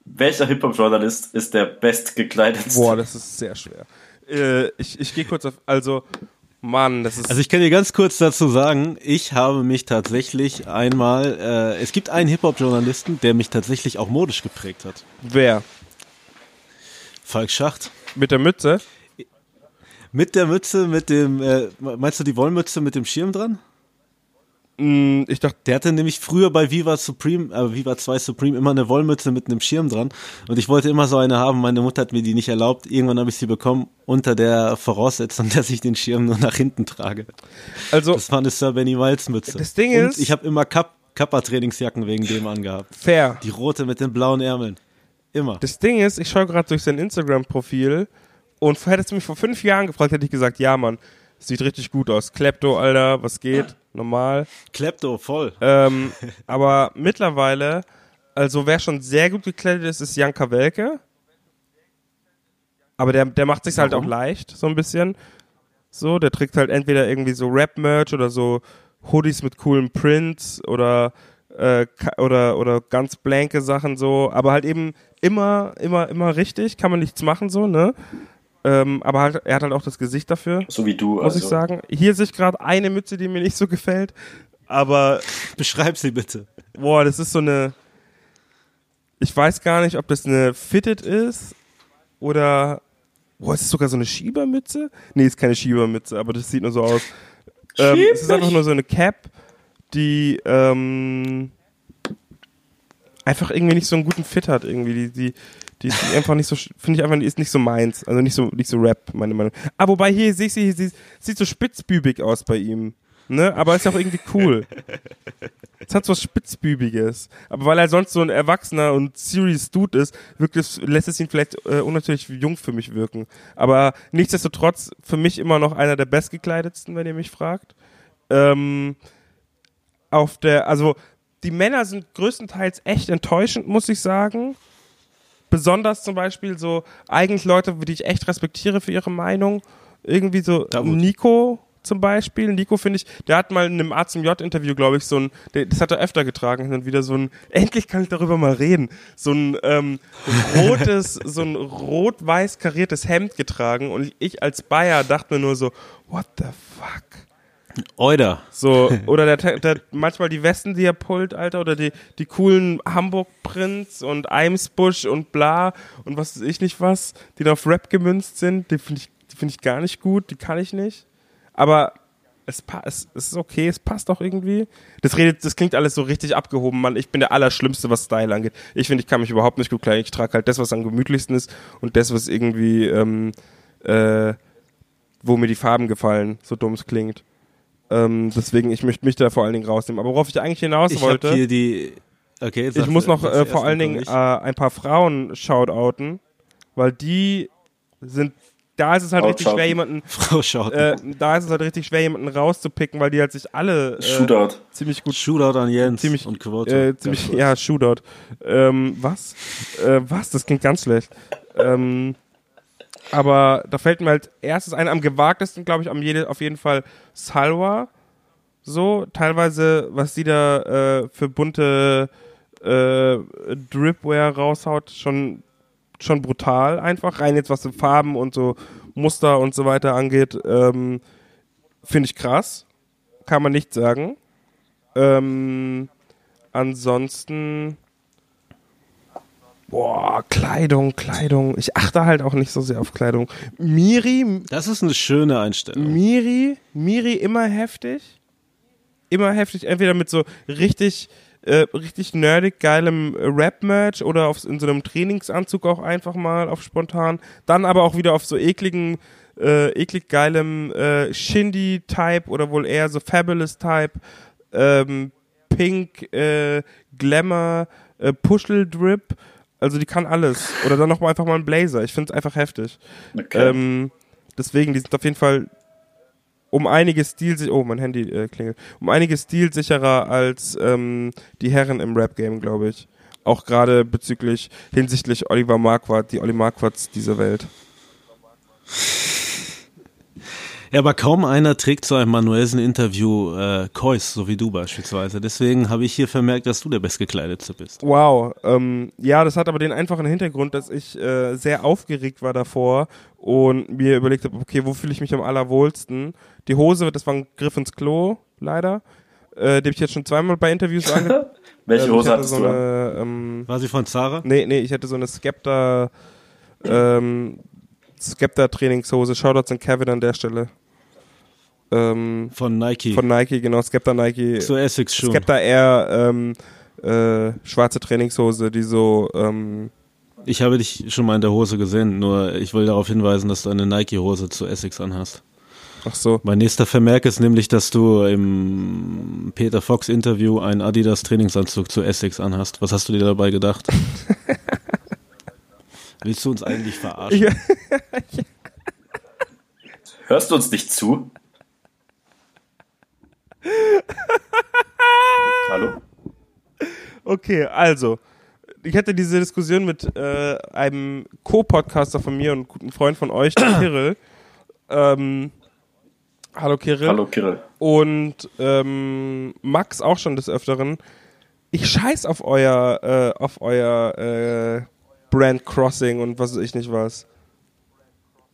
Welcher Hip-Hop-Journalist ist der bestgekleidetste? Boah, das ist sehr schwer. Äh, ich ich gehe kurz auf, also, Mann, das ist, Also ich kann dir ganz kurz dazu sagen, ich habe mich tatsächlich einmal, äh, es gibt einen Hip-Hop-Journalisten, der mich tatsächlich auch modisch geprägt hat. wer? Falk Schacht. Mit der Mütze? Mit der Mütze, mit dem, äh, meinst du die Wollmütze mit dem Schirm dran? Mm, ich dachte, Der hatte nämlich früher bei Viva Supreme, äh, Viva 2 Supreme immer eine Wollmütze mit einem Schirm dran. Und ich wollte immer so eine haben. Meine Mutter hat mir die nicht erlaubt. Irgendwann habe ich sie bekommen, unter der Voraussetzung, dass ich den Schirm nur nach hinten trage. also, Das war eine Sir Benny Miles Mütze. Das Ding Und ist- ich habe immer Kap Kappa-Trainingsjacken wegen dem angehabt. fair. Die rote mit den blauen Ärmeln. Immer. Das Ding ist, ich schaue gerade durch sein Instagram-Profil und hättest du mich vor fünf Jahren gefragt, hätte ich gesagt, ja, Mann, sieht richtig gut aus. Klepto, Alter, was geht? Normal. Klepto, voll. Ähm, aber mittlerweile, also wer schon sehr gut gekleidet ist, ist Janka Welke. Aber der, der macht sich halt auch leicht, so ein bisschen. So, der trägt halt entweder irgendwie so Rap-Merch oder so Hoodies mit coolen Prints oder äh, oder oder ganz blanke Sachen so, aber halt eben immer immer immer richtig, kann man nichts machen so, ne? Ähm, aber halt, er hat halt auch das Gesicht dafür, So wie du. muss also. ich sagen. Hier sehe ich gerade eine Mütze, die mir nicht so gefällt, aber Beschreib sie bitte. Boah, das ist so eine. Ich weiß gar nicht, ob das eine Fitted ist oder. Boah, ist es sogar so eine Schiebermütze? Nee, ist keine Schiebermütze, aber das sieht nur so aus. Ähm, es ist einfach nur so eine Cap, die ähm, einfach irgendwie nicht so einen guten Fit hat. Irgendwie. Die, die, die ist einfach nicht so, finde ich einfach, die ist nicht so meins. Also nicht so, nicht so Rap, meine Meinung. Ah, wobei hier sehe ich sie, sie sieht so spitzbübig aus bei ihm. Ne? Aber ist auch irgendwie cool. Es hat so was Spitzbübiges. Aber weil er sonst so ein erwachsener und serious Dude ist, wirkt es, lässt es ihn vielleicht äh, unnatürlich jung für mich wirken. Aber nichtsdestotrotz für mich immer noch einer der bestgekleidetsten, wenn ihr mich fragt. Ähm, auf der, also die Männer sind größtenteils echt enttäuschend, muss ich sagen. Besonders zum Beispiel so eigentlich Leute, die ich echt respektiere für ihre Meinung. Irgendwie so Davut. Nico zum Beispiel. Nico finde ich, der hat mal in einem A zum J-Interview, glaube ich, so ein, das hat er öfter getragen, hin und wieder so ein, endlich kann ich darüber mal reden, so ein ähm, rotes, so ein rot-weiß kariertes Hemd getragen und ich als Bayer dachte mir nur so, what the fuck? Oida. So, oder der, der manchmal die Westen, die er pullt, Alter, oder die, die coolen Hamburg-Prints und Eimsbusch und bla und was weiß ich nicht was, die da auf Rap gemünzt sind, die finde ich, die finde ich gar nicht gut, die kann ich nicht. Aber es, es, es ist okay, es passt auch irgendwie. Das redet, das klingt alles so richtig abgehoben, Mann. Ich bin der Allerschlimmste, was Style angeht. Ich finde, ich kann mich überhaupt nicht gut kleiden. Ich trage halt das, was am gemütlichsten ist und das, was irgendwie, ähm, äh, wo mir die Farben gefallen, so dumm es klingt. Ähm, deswegen, ich möchte mich da vor allen Dingen rausnehmen. Aber worauf ich eigentlich hinaus Ich wollte, habe hier die. Okay, ich muss noch äh, vor allen Dingen äh, ein paar Frauen shoutouten, weil die sind, da ist es halt richtig schwer, jemanden. Frau Schaut. äh, da ist es halt richtig schwer, jemanden rauszupicken, weil die halt sich alle äh, Shootout. ziemlich gut Shootout an Jens ziemlich, und Quote. äh, ziemlich, ja, Shootout. Ähm, was? Äh, was? Das klingt ganz schlecht. Ähm, aber da fällt mir halt erstes ein, am gewagtesten, glaube ich, am jede, auf jeden Fall Salwa. So, teilweise, was die da äh, für bunte äh, Dripware raushaut, schon, schon brutal einfach. Rein jetzt, was so Farben und so Muster und so weiter angeht, ähm, finde ich krass. Kann man nicht sagen. Ähm, ansonsten. Boah, Kleidung, Kleidung. Ich achte halt auch nicht so sehr auf Kleidung. Miri, Das ist eine schöne Einstellung. Miri, Miri immer heftig. Immer heftig, entweder mit so richtig, äh, richtig nerdig geilem Rap-Merch oder auf, in so einem Trainingsanzug auch einfach mal auf spontan. Dann aber auch wieder auf so ekligen, äh, eklig geilem äh, Shindy-Type oder wohl eher so Fabulous-Type. Ähm, Pink, äh, Glamour, äh, Puschel-Drip. Also die kann alles. Oder dann noch mal einfach mal ein Blazer. Ich finde es einfach heftig. Okay. Ähm, deswegen, die sind auf jeden Fall um einiges stilsicherer, oh, mein Handy äh, klingelt, um einiges stilsicherer als ähm, die Herren im Rap-Game, glaube ich. Auch gerade bezüglich, hinsichtlich Oliver Marquardt, die Oli Marquardts dieser Welt. Ja, aber kaum einer trägt zu einem manuellen Interview äh, Kois, so wie du beispielsweise. Deswegen habe ich hier vermerkt, dass du der Bestgekleidete bist. Wow, ähm, ja, das hat aber den einfachen Hintergrund, dass ich äh, sehr aufgeregt war davor und mir überlegt habe, okay, wo fühle ich mich am allerwohlsten? Die Hose, das war ein Griff ins Klo, leider. Äh, die habe ich jetzt schon zweimal bei Interviews ange Welche Ähm, Hose hatte hattest so du? eine, ähm, War sie von Zara? Nee, nee, ich hatte so eine Skepta, ähm, Skepta-Trainingshose. Shoutouts an Kevin an der Stelle. Ähm, Von Nike. von Nike, genau, Skepta Nike. so Essex schon. Skepta Air, ähm, äh, schwarze Trainingshose, die so, ähm, Ich habe dich schon mal in der Hose gesehen, nur ich will darauf hinweisen, dass du eine Nike-Hose zu Essex anhast. ach so. Mein nächster Vermerk ist nämlich, dass du im Peter Fox Interview einen Adidas Trainingsanzug zu Essex anhast. Was hast du dir dabei gedacht? Willst du uns eigentlich verarschen? Hörst du uns nicht zu? Hallo? Okay, also, ich hatte diese Diskussion mit äh, einem Co-Podcaster von mir und guten Freund von euch, dem Kirill. Ähm, hallo Kirill. Hallo Kirill. und ähm, Max auch schon des Öfteren. Ich scheiß auf euer, äh, auf euer äh, Brand Crossing und was weiß ich nicht was.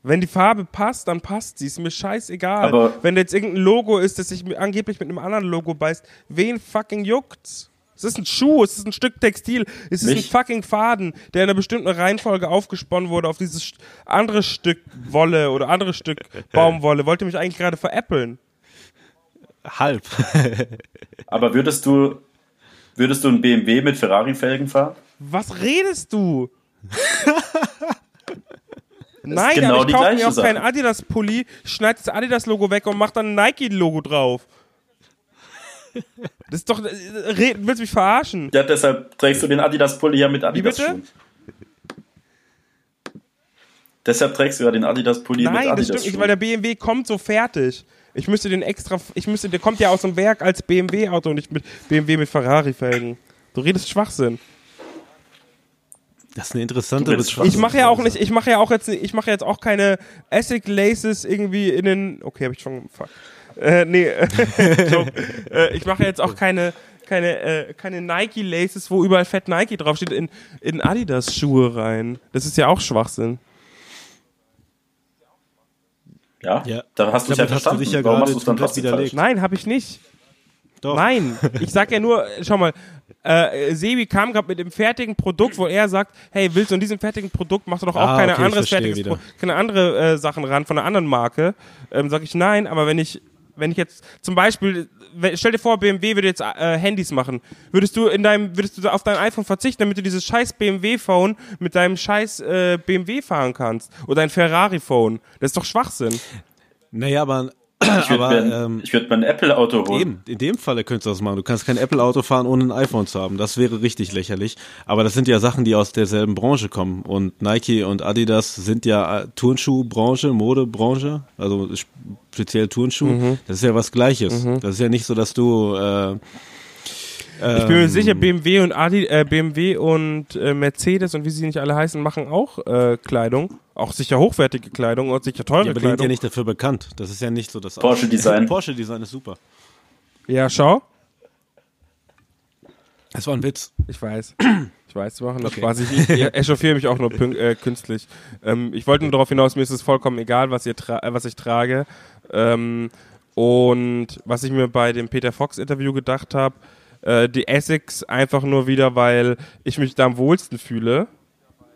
Wenn die Farbe passt, dann passt sie. Ist mir scheißegal. Aber- Wenn da jetzt irgendein Logo ist, das sich angeblich mit einem anderen Logo beißt, wen fucking juckt's? Es ist ein Schuh, es ist ein Stück Textil, es ist ein fucking Faden, der in einer bestimmten Reihenfolge aufgesponnen wurde auf dieses andere Stück Wolle oder andere Stück Baumwolle. Wollt ihr mich eigentlich gerade veräppeln? Halb. Aber würdest du, würdest du ein BMW mit Ferrari-Felgen fahren? Was redest du? Nein, genau aber ich kaufe mir auch keinen. Adidas-Pulli, schneide das Adidas-Logo weg und mach dann ein Nike-Logo drauf. Das ist doch. äh, red- Willst du mich verarschen? Ja, deshalb trägst du den Adidas-Pulli ja mit Adidas-Schuhen. Deshalb trägst du ja den Adidas-Pulli mit Nein, das stimmt nicht, weil der BMW kommt so fertig. Ich müsste den extra. Ich müsste, der kommt ja aus dem Werk als BMW-Auto und nicht mit BMW mit Ferrari-Felgen. Du redest Schwachsinn. Das ist eine interessante Betrachtung. Ich mache ja auch nicht, ich mache ja auch jetzt, ich mache jetzt auch keine Essig Laces irgendwie in den, okay, habe ich schon, fuck. Äh, nee, Joke. äh, ich mache jetzt auch keine, keine, äh, keine Nike Laces, wo überall fett Nike draufsteht, in, in Adidas Schuhe rein. Das ist ja auch Schwachsinn. Ja? Ja. Da hast ja hast du verstanden. dich ja Warum gerade hast du es dann trotzdem widerlegt. falsch? Nein, habe ich nicht. Doch. Nein, ich sag ja nur, schau mal, äh, Sebi kam gerade mit dem fertigen Produkt, wo er sagt, hey, willst du an diesem fertigen Produkt, machst du doch auch Ah, keine okay, anderes fertiges. Pro keine andere äh, Sachen ran von einer anderen Marke. Ähm, sag ich nein, aber wenn ich wenn ich jetzt zum Beispiel, stell dir vor, BMW würde jetzt äh, Handys machen, würdest du in deinem, würdest du auf dein iPhone verzichten, damit du dieses scheiß BMW-Phone mit deinem scheiß äh, BMW fahren kannst oder ein Ferrari-Phone? Das ist doch Schwachsinn. Naja, aber, Ich würde aber mir, ein- ähm, ich würd mir ein Apple-Auto holen. Eben, in dem Falle könntest du das machen. Du kannst kein Apple-Auto fahren, ohne ein iPhone zu haben. Das wäre richtig lächerlich. Aber das sind ja Sachen, die aus derselben Branche kommen. Und Nike und Adidas sind ja äh, Turnschuhbranche, Modebranche, also speziell Turnschuh. Das ist ja was Gleiches. Das ist ja nicht so, dass du äh, Ich bin mir sicher, BMW und Adi, äh, BMW und äh, Mercedes und wie sie nicht alle heißen, machen auch äh, Kleidung. Auch sicher hochwertige Kleidung und sicher teure ja, aber die sind Kleidung. ja nicht dafür bekannt. Das ist ja nicht so das Porsche Design. Porsche Design ist super. Ja, schau. Das war ein Witz. Ich weiß. Ich weiß, wir machen das quasi. Ich, ich echauffiere mich auch nur pünkt, äh, künstlich. Ähm, ich wollte nur darauf hinaus, mir ist es vollkommen egal, was, ihr tra äh, was ich trage. Ähm, und was ich mir bei dem Peter Fox Interview gedacht habe, äh, die Essex einfach nur wieder, weil ich mich da am wohlsten fühle.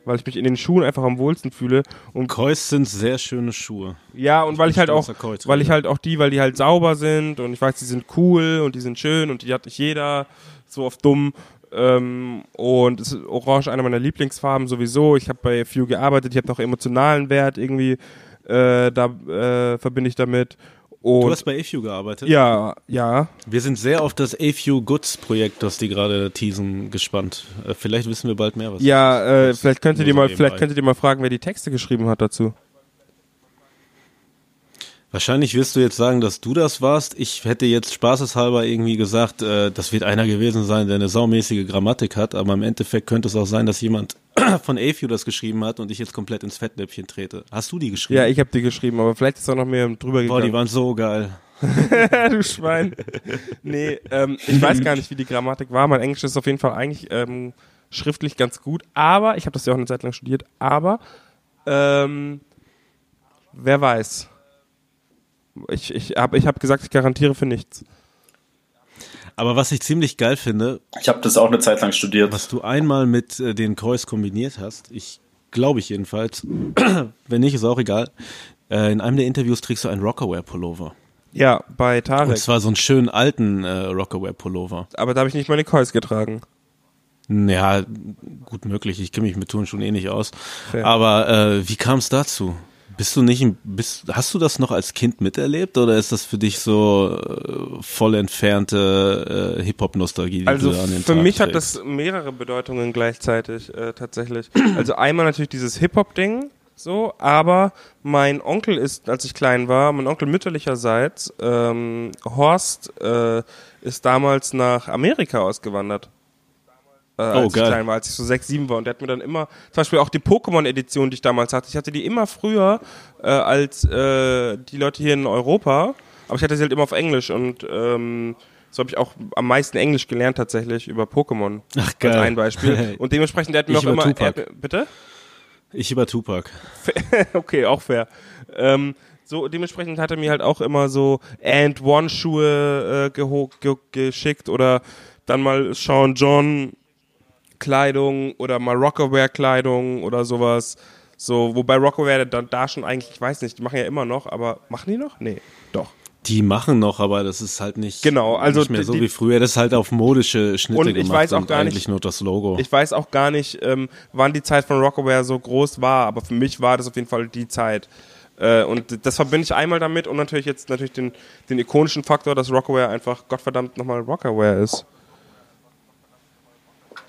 Weil ich mich in den Schuhen einfach am wohlsten fühle. Und Kois sind sehr schöne Schuhe. ja, und weil ich halt auch, weil ich halt auch die, weil die halt sauber sind und ich weiß, die sind cool und die sind schön und die hat nicht jeder so auf dumm. Ähm, und es ist Orange einer meiner Lieblingsfarben sowieso. Ich habe bei Few gearbeitet, ich habe noch emotionalen Wert irgendwie, äh, da äh, verbinde ich damit. Und Du hast bei AFU gearbeitet? ja, ja. Wir sind sehr auf das AFU Goods Projekt, das die gerade teasen, gespannt. Äh, Vielleicht wissen wir bald mehr was. Ja, äh, vielleicht könntet ihr so mal, vielleicht könntet ihr mal fragen, wer die Texte geschrieben hat dazu. Wahrscheinlich wirst du jetzt sagen, dass du das warst. Ich hätte jetzt spaßeshalber irgendwie gesagt, äh, das wird einer gewesen sein, der eine saumäßige Grammatik hat, aber im Endeffekt könnte es auch sein, dass jemand von AFU das geschrieben hat und ich jetzt komplett ins Fettnäpfchen trete. Hast du die geschrieben? Ja, ich habe die geschrieben, aber vielleicht ist auch noch mehr drüber Boah, die gegangen. waren so geil. du Schwein. Nee, ähm, ich weiß gar nicht, wie die Grammatik war. Mein Englisch ist auf jeden Fall eigentlich ähm, schriftlich ganz gut, aber ich habe das ja auch eine Zeit lang studiert, aber ähm, wer weiß. Ich, ich habe ich hab gesagt, ich garantiere für nichts. Aber was ich ziemlich geil finde, Ich habe das auch eine Zeit lang studiert. was du einmal mit äh, den Kreuz kombiniert hast, ich glaube ich jedenfalls, wenn nicht, ist auch egal. Äh, in einem der Interviews trägst du einen Rockaware-Pullover. Ja, bei Und Tarek. zwar so einen schönen alten äh, Rockaware-Pullover. Aber da habe ich nicht meine Kois getragen. Ja, gut möglich. Ich kenne mich mit Turnschuhen eh nicht aus. Fair. Aber äh, wie kam es dazu? Bist du nicht, bist, hast du das noch als Kind miterlebt oder ist das für dich so äh, voll entfernte äh, Hip-Hop-Nostalgie? Also du da an den für Tag mich hat trägst? das mehrere Bedeutungen gleichzeitig äh, tatsächlich. Also einmal natürlich dieses Hip-Hop-Ding, so, aber mein Onkel ist, als ich klein war, mein Onkel mütterlicherseits, ähm, Horst, äh, ist damals nach Amerika ausgewandert. Äh, als Oh, ich geil. klein war, als ich so sechs, sieben war. Und der hat mir dann immer, zum Beispiel auch die Pokémon-Edition, die ich damals hatte, ich hatte die immer früher äh, als äh, die Leute hier in Europa, aber ich hatte sie halt immer auf Englisch und ähm, so habe ich auch am meisten Englisch gelernt tatsächlich über Pokémon. Ach, geil. Als ein Beispiel. Und dementsprechend, der hat mir Ich auch immer. Er, bitte? Ich über Tupac. okay, auch fair. Ähm, so, dementsprechend hat er mir halt auch immer so And One Schuhe äh, geschickt oder dann mal Sean John Kleidung oder mal Rockaware Kleidung oder sowas. So, wobei Rockaware dann da schon eigentlich, ich weiß nicht, die machen ja immer noch, aber machen die noch? Nee, doch. Die machen noch, aber das ist halt nicht, Genau, also nicht mehr die- so wie früher. Das ist halt auf modische Schnitte Und ich gemacht weiß auch und gar nicht- eigentlich nur das Logo. Ich weiß auch gar nicht, ähm, wann die Zeit von Rockaware so groß war, aber für mich war das auf jeden Fall die Zeit. Äh, und das verbinde ich einmal damit und natürlich jetzt natürlich den, den ikonischen Faktor, dass Rockaware einfach Gottverdammt nochmal Rockaware ist.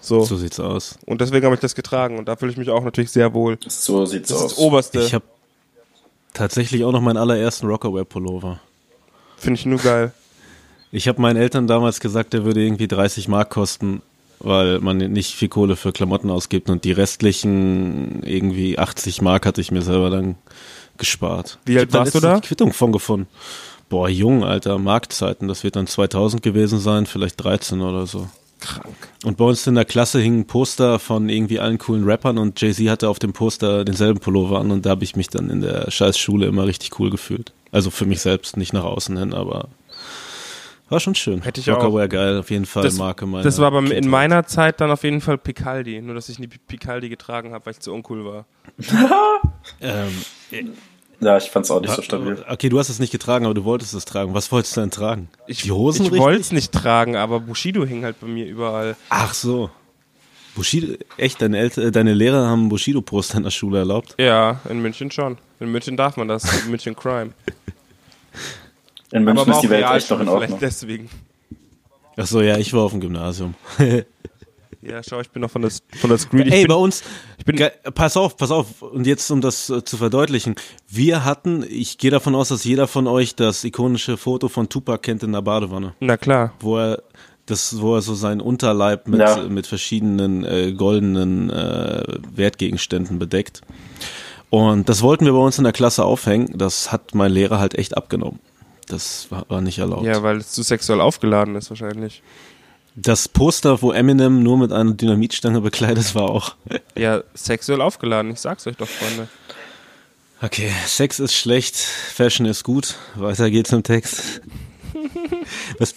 So. so sieht's aus. Und deswegen habe ich das getragen und da fühle ich mich auch natürlich sehr wohl. So sieht's Das aus. das Oberste. Ich habe tatsächlich auch noch meinen allerersten Rockaware-Pullover. Finde ich nur geil. Ich habe meinen Eltern damals gesagt, der würde irgendwie 30 Mark kosten, weil man nicht viel Kohle für Klamotten ausgibt und die restlichen irgendwie 80 Mark hatte ich mir selber dann gespart. Wie alt warst du da? die Quittung von gefunden. Boah, jung, Alter, Marktzeiten, das wird dann 2000 gewesen sein, vielleicht 13 oder so. Krank. Und bei uns in der Klasse hingen ein Poster von irgendwie allen coolen Rappern und Jay-Z hatte auf dem Poster denselben Pullover an und da habe ich mich dann in der scheiß Schule immer richtig cool gefühlt. Also für mich selbst, nicht nach außen hin, aber war schon schön. Hätte ich auch. Rockaware geil, auf jeden Fall Das, Marke meiner das war aber in meiner Zeit dann auf jeden Fall Picaldi. Nur, dass ich nie Picaldi getragen habe, weil ich zu uncool war. Ähm, Ja, ich fand's auch nicht so stabil. okay, du hast es nicht getragen, aber du wolltest es tragen. Was wolltest du denn tragen? die Hosen Ich wollte es nicht tragen, aber Bushido hing halt bei mir überall. Ach so. Bushido, echt, deine, Eltern, äh, deine Lehrer haben Bushido-Poster in der Schule erlaubt? Ja, in München schon. In München darf man das. In München Crime. In München aber ist die Welt echt noch Realschule in vielleicht Ordnung. deswegen. Ach so, ja, ich war auf dem Gymnasium. Ja, schau, ich bin noch von der, von der Screen. Ich Ey, bin, bei uns, ich bin- pass auf, pass auf, und jetzt, um das äh, zu verdeutlichen, wir hatten, ich gehe davon aus, dass jeder von euch das ikonische Foto von Tupac kennt in der Badewanne, na klar. wo er, das, wo er so seinen Unterleib mit, Ja. mit verschiedenen äh, goldenen äh, Wertgegenständen bedeckt. Und das wollten wir bei uns in der Klasse aufhängen, das hat mein Lehrer halt echt abgenommen. Das war, war nicht erlaubt. Ja, weil es zu sexuell aufgeladen ist wahrscheinlich. Das Poster, wo Eminem nur mit einer Dynamitstange bekleidet war auch. Ja, sexuell aufgeladen, ich sag's euch doch, Freunde. Okay, Sex ist schlecht, Fashion ist gut. Weiter geht's im Text. Was,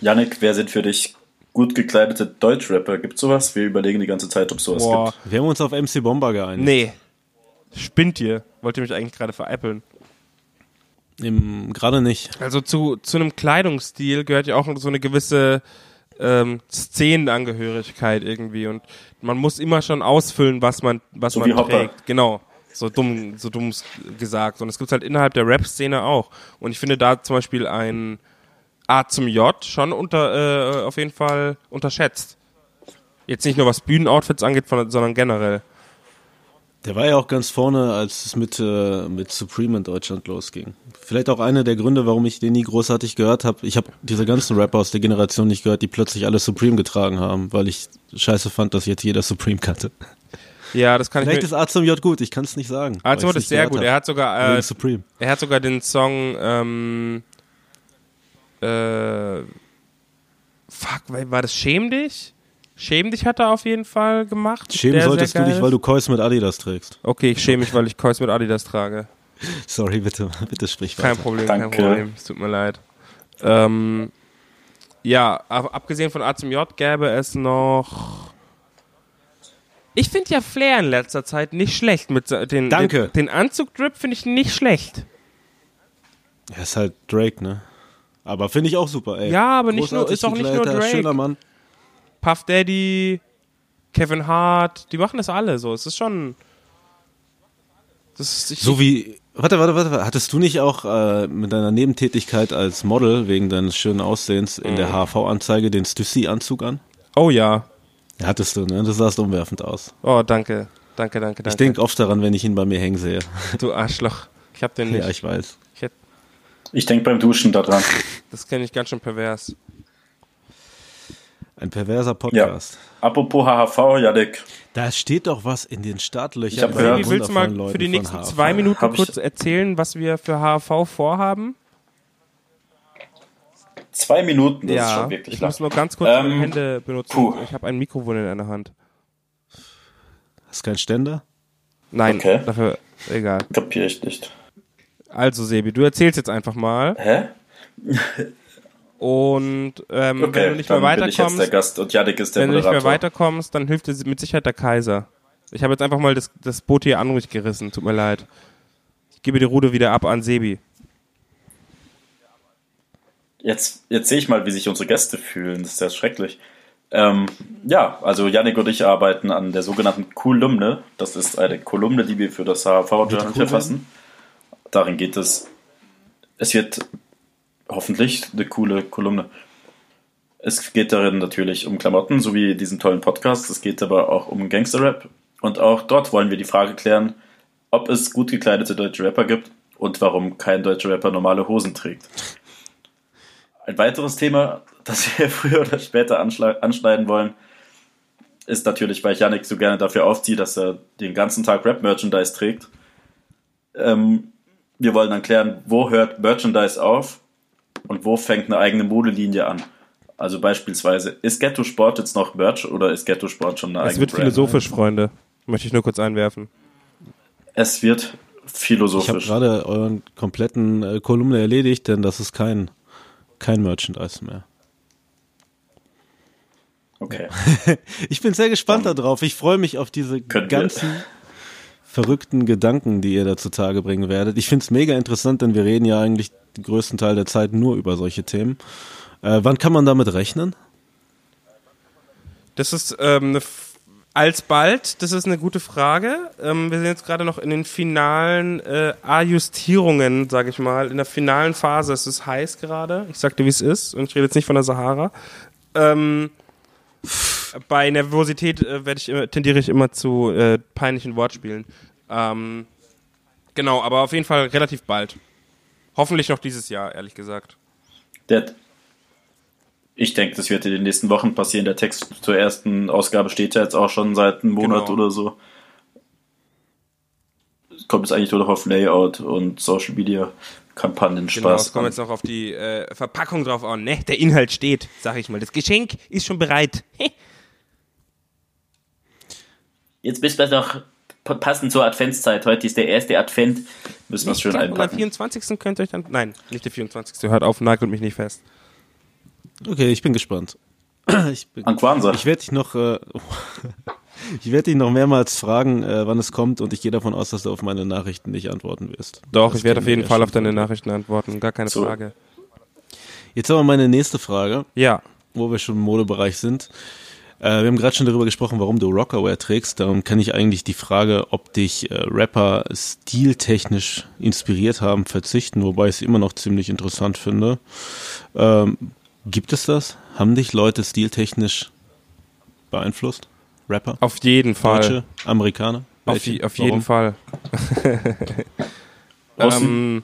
Yannick, wer sind für dich gut gekleidete Deutschrapper? Gibt's sowas? Wir überlegen die ganze Zeit, ob sowas Boah, gibt. wir haben uns auf MC Bomber geeinigt. nee. Spinnt ihr? Wollt ihr mich eigentlich gerade veräppeln? Im- Gerade nicht. Also zu, zu einem Kleidungsstil gehört ja auch so eine gewisse ähm, Szenenangehörigkeit irgendwie und man muss immer schon ausfüllen, was man, was So man Hopper. trägt. Genau. So dumm, so dumm gesagt. Und es gibt halt innerhalb der Rap-Szene auch. Und ich finde da zum Beispiel ein A zum J schon unter, äh, auf jeden Fall unterschätzt. Jetzt nicht nur was Bühnenoutfits angeht, sondern generell. Der war ja auch ganz vorne, als es mit, äh, mit Supreme in Deutschland losging. Vielleicht auch einer der Gründe, warum ich den nie großartig gehört habe. Ich habe diese ganzen Rapper aus der Generation nicht gehört, die plötzlich alle Supreme getragen haben, weil ich scheiße fand, dass jetzt jeder Supreme kannte. Ja, das kann Vielleicht ich ist mir. A zum J gut, ich kann es nicht sagen. das nicht ist sehr gut. hab. Er hat sogar, äh, Supreme. Er hat sogar den Song, ähm, äh, fuck, wa- war das Schäm dich? Schäm dich hat er auf jeden Fall gemacht. Schämen solltest du dich, weil du Kois mit Adidas trägst. Okay, ich schäme mich, weil ich Kois mit Adidas trage. Sorry, bitte, bitte sprich Kein weiter. Problem, kein Danke. Problem. Es tut mir leid. Ähm, ja, aber abgesehen von A zum J gäbe es noch. Ich finde ja Flair in letzter Zeit nicht schlecht. Mit den, Danke. Den, den Anzug-Drip finde ich nicht schlecht. Er ist halt Drake, ne? Aber finde ich auch super, ey. Ja, aber nicht nur- Großartig ist auch nicht nur Drake. Schöner Mann. Puff Daddy, Kevin Hart, die machen das alle so. Es ist schon. Das ist, ich, So wie, warte, warte, warte, hattest du nicht auch äh, mit deiner Nebentätigkeit als Model wegen deines schönen Aussehens in Mhm. der HV-Anzeige den Stussy-Anzug an? oh ja. Hattest du, ne? Du sahst umwerfend aus. Oh, danke. Danke, danke, danke. Ich denke oft daran, wenn ich ihn bei mir hängen sehe. Du Arschloch. Ich hab den nicht. Ja, ich weiß. ich Ich denke beim Duschen daran. das kenne ich ganz schön pervers. Ein perverser Podcast. Apropos HHV, Yannick, Da steht doch was in den Ich Startlöchern. hab gehört- den Wie willst du mal wundervollen für die Leuten nächsten zwei Minuten Hab ich- kurz erzählen, was wir für HAV vorhaben? zwei Minuten, das ist ja, schon wirklich ich lang. muss nur ganz kurz Ähm, meine Hände benutzen. puh. Ich habe ein Mikrofon in einer Hand. Hast kein Ständer? Nein, Okay. dafür egal. Kapiere ich nicht. Also Sebi, du erzählst jetzt einfach mal Hä? Und ähm, Okay, wenn du nicht mehr weiterkommst, Gast und Yannick ist der wenn du nicht mehr weiterkommst, dann hilft dir mit Sicherheit der Kaiser. Ich habe jetzt einfach mal das, das Boot hier an mich gerissen, tut mir leid. Ich gebe die Rude wieder ab an Sebi. Jetzt, jetzt sehe ich mal, wie sich unsere Gäste fühlen. Das ist ja schrecklich. Ähm, ja, also Yannick und ich arbeiten an der sogenannten Kolumne. Das ist eine Kolumne, die wir für das HV-Journal verfassen. Darin geht es, es wird hoffentlich eine coole Kolumne. Es geht darin natürlich um Klamotten, so wie diesen tollen Podcast. Es geht aber auch um Gangster-Rap. Und auch dort wollen wir die Frage klären, ob es gut gekleidete deutsche Rapper gibt und warum kein deutscher Rapper normale Hosen trägt. Ein weiteres Thema, das wir früher oder später anschneiden wollen, ist natürlich, weil ich Yannick so gerne dafür aufziehe, dass er den ganzen Tag Rap-Merchandise trägt. Ähm, wir wollen dann klären, wo hört Merchandise auf und wo fängt eine eigene Modelinie an. Also beispielsweise, ist Ghetto Sport jetzt noch Merch oder ist Ghetto Sport schon eine Es eigene wird Brand? philosophisch, Freunde. Möchte ich nur kurz einwerfen. Es wird Ich habe philosophisch. gerade euren kompletten äh, Kolumne erledigt, denn das ist kein, kein Merchandise mehr. Okay. Ich bin sehr gespannt darauf. Ich freue mich auf diese Können wir- ganzen verrückten Gedanken, die ihr da zutage bringen werdet. Ich finde es mega interessant, denn wir reden ja eigentlich den größten Teil der Zeit nur über solche Themen. Äh, wann kann man damit rechnen? Das ist ähm, eine alsbald, das ist eine gute Frage. Ähm, wir sind jetzt gerade noch in den finalen äh, Ajustierungen, sage ich mal, in der finalen Phase. Es ist heiß gerade. Ich sagte, wie es ist, und ich rede jetzt nicht von der Sahara. Ähm, bei Nervosität äh, ich tendiere ich immer zu äh, peinlichen Wortspielen. Ähm, genau, aber auf jeden Fall relativ bald. Hoffentlich noch dieses Jahr, ehrlich gesagt. Der, ich denke, das wird in den nächsten Wochen passieren. Der Text zur ersten Ausgabe steht ja jetzt auch schon seit einem Monat Genau. oder so. Es kommt jetzt eigentlich nur noch auf Layout und Social Media Kampagnenspaß. Genau, es kommt jetzt noch auf die äh, Verpackung drauf an, ne? Der Inhalt steht, sag ich mal. Das Geschenk ist schon bereit. Jetzt bist du noch passend zur Adventszeit. Heute ist der erste Advent. Müssen wir es schön glaub, Am einpacken. 24. könnt ihr euch dann. Nein, nicht der 24. Hört auf, nagelt mich nicht fest. Okay, ich bin gespannt. Ich, bin- An Kwanzaa. ich werde dich noch, äh, ich werde dich noch mehrmals fragen, äh, wann es kommt, und ich gehe davon aus, dass du auf meine Nachrichten nicht antworten wirst. Doch, Das ich werde auf jeden Fall auf deine. Nachrichten antworten, gar keine So. Frage. Jetzt aber meine nächste Frage, Ja, wo wir schon im Modebereich sind. Äh, wir haben gerade schon darüber gesprochen, warum du Rockerwear trägst. Darum kann ich eigentlich die Frage, ob dich äh, Rapper stiltechnisch inspiriert haben, verzichten, wobei ich es immer noch ziemlich interessant finde. Ähm, gibt es das? Haben dich Leute stiltechnisch beeinflusst? Rapper? auf jeden Fall. Deutsche? Amerikaner? Auf, je- auf jeden Fall. Ähm,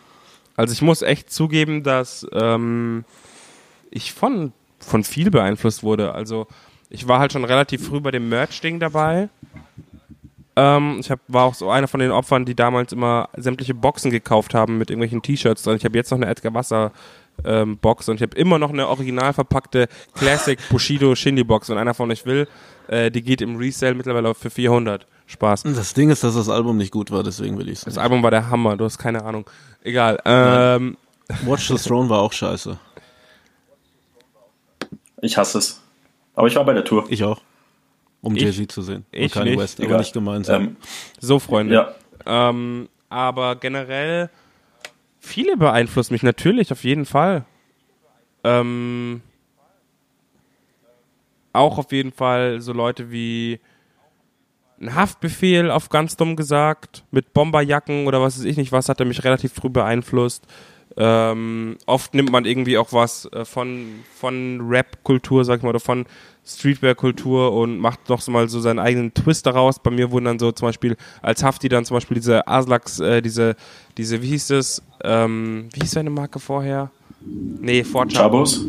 also ich muss echt zugeben, dass ähm, ich von, von viel beeinflusst wurde. Also ich war halt schon relativ früh bei dem Merch-Ding dabei. Ähm, ich hab, war auch so einer von den Opfern, die damals immer sämtliche Boxen gekauft haben mit irgendwelchen T-Shirts drin. Ich habe jetzt noch eine Edgar Wasser ähm, Box und ich habe immer noch eine original verpackte Classic Bushido Shindy Box. Wenn einer von euch will, äh, die geht im Resale mittlerweile für 400. Spaß. Das Ding ist, dass das Album nicht gut war, deswegen will ich es Das. Album war der Hammer, du hast keine Ahnung. Egal. Ähm, Watch the Throne war auch scheiße. Ich hasse es. Aber ich war bei der Tour. Ich auch. Um Ich- Jay-Z zu sehen. ich Und Kanye nicht. West, aber Egal. nicht gemeinsam. Ähm, so, Freunde. ja, Ähm, aber generell, viele beeinflussen mich natürlich, auf jeden Fall. Ähm, auch auf jeden Fall so Leute wie ein Haftbefehl, auf ganz dumm gesagt, mit Bomberjacken oder was weiß ich nicht was, hat er mich relativ früh beeinflusst. Ähm, oft nimmt man irgendwie auch was äh, von, von Rap-Kultur, sag ich mal, oder von Streetwear-Kultur und macht noch so mal so seinen eigenen Twist daraus. Bei mir wurden dann so zum Beispiel als Hafti dann zum Beispiel diese Aslaks, äh, diese, diese, wie hieß das, ähm, wie hieß seine Marke vorher? Nee, vor Chabos.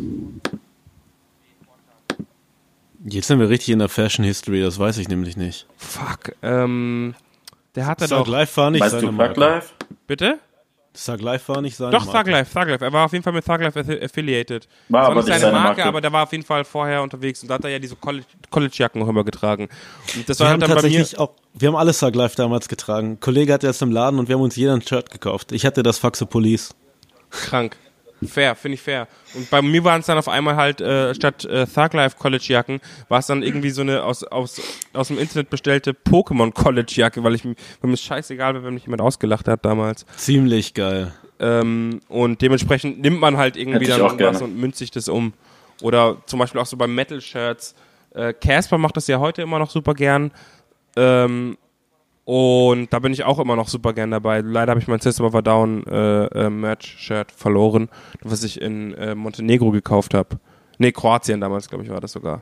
Jetzt sind wir richtig in der Fashion History, das weiß ich nämlich nicht. Fuck, ähm, der hatte Sag doch, Live war nicht Weißt seine du Marke. Thug Life? bitte? Sag Live war nicht seine Doch, Marke. Thug Life, Thug Life. Er war auf jeden Fall mit Thug Life affi- affiliated. War das aber nicht seine Marke. aber der war auf jeden Fall vorher unterwegs und da hat er ja diese College- College-Jacken auch immer getragen. Und das Wir war haben halt dann bei mir. tatsächlich auch, wir haben alles Sag Live damals getragen. Ein Kollege hatte das im Laden und wir haben uns jeder ein Shirt gekauft. Ich hatte das Faxe Police. Krank. Fair, finde ich fair. Und bei mir waren es dann auf einmal halt, äh, statt äh, Thug Life College Jacken, war es dann irgendwie so eine aus, aus, aus dem Internet bestellte Pokémon College Jacke, weil ich mir, weil mir scheißegal war, wenn mich jemand ausgelacht hat damals. Ziemlich geil. Ähm, und dementsprechend nimmt man halt irgendwie dann auch gerne. was und münzt sich das um. Oder zum Beispiel auch so bei Metal-Shirts. Äh, Casper macht das ja heute immer noch super gern. Ähm, und da bin ich auch immer noch super gern dabei. Leider habe ich mein System of a Down äh, äh, Merch-Shirt verloren, was ich in äh, Montenegro gekauft habe. Nee, Kroatien damals, glaube ich, war das sogar.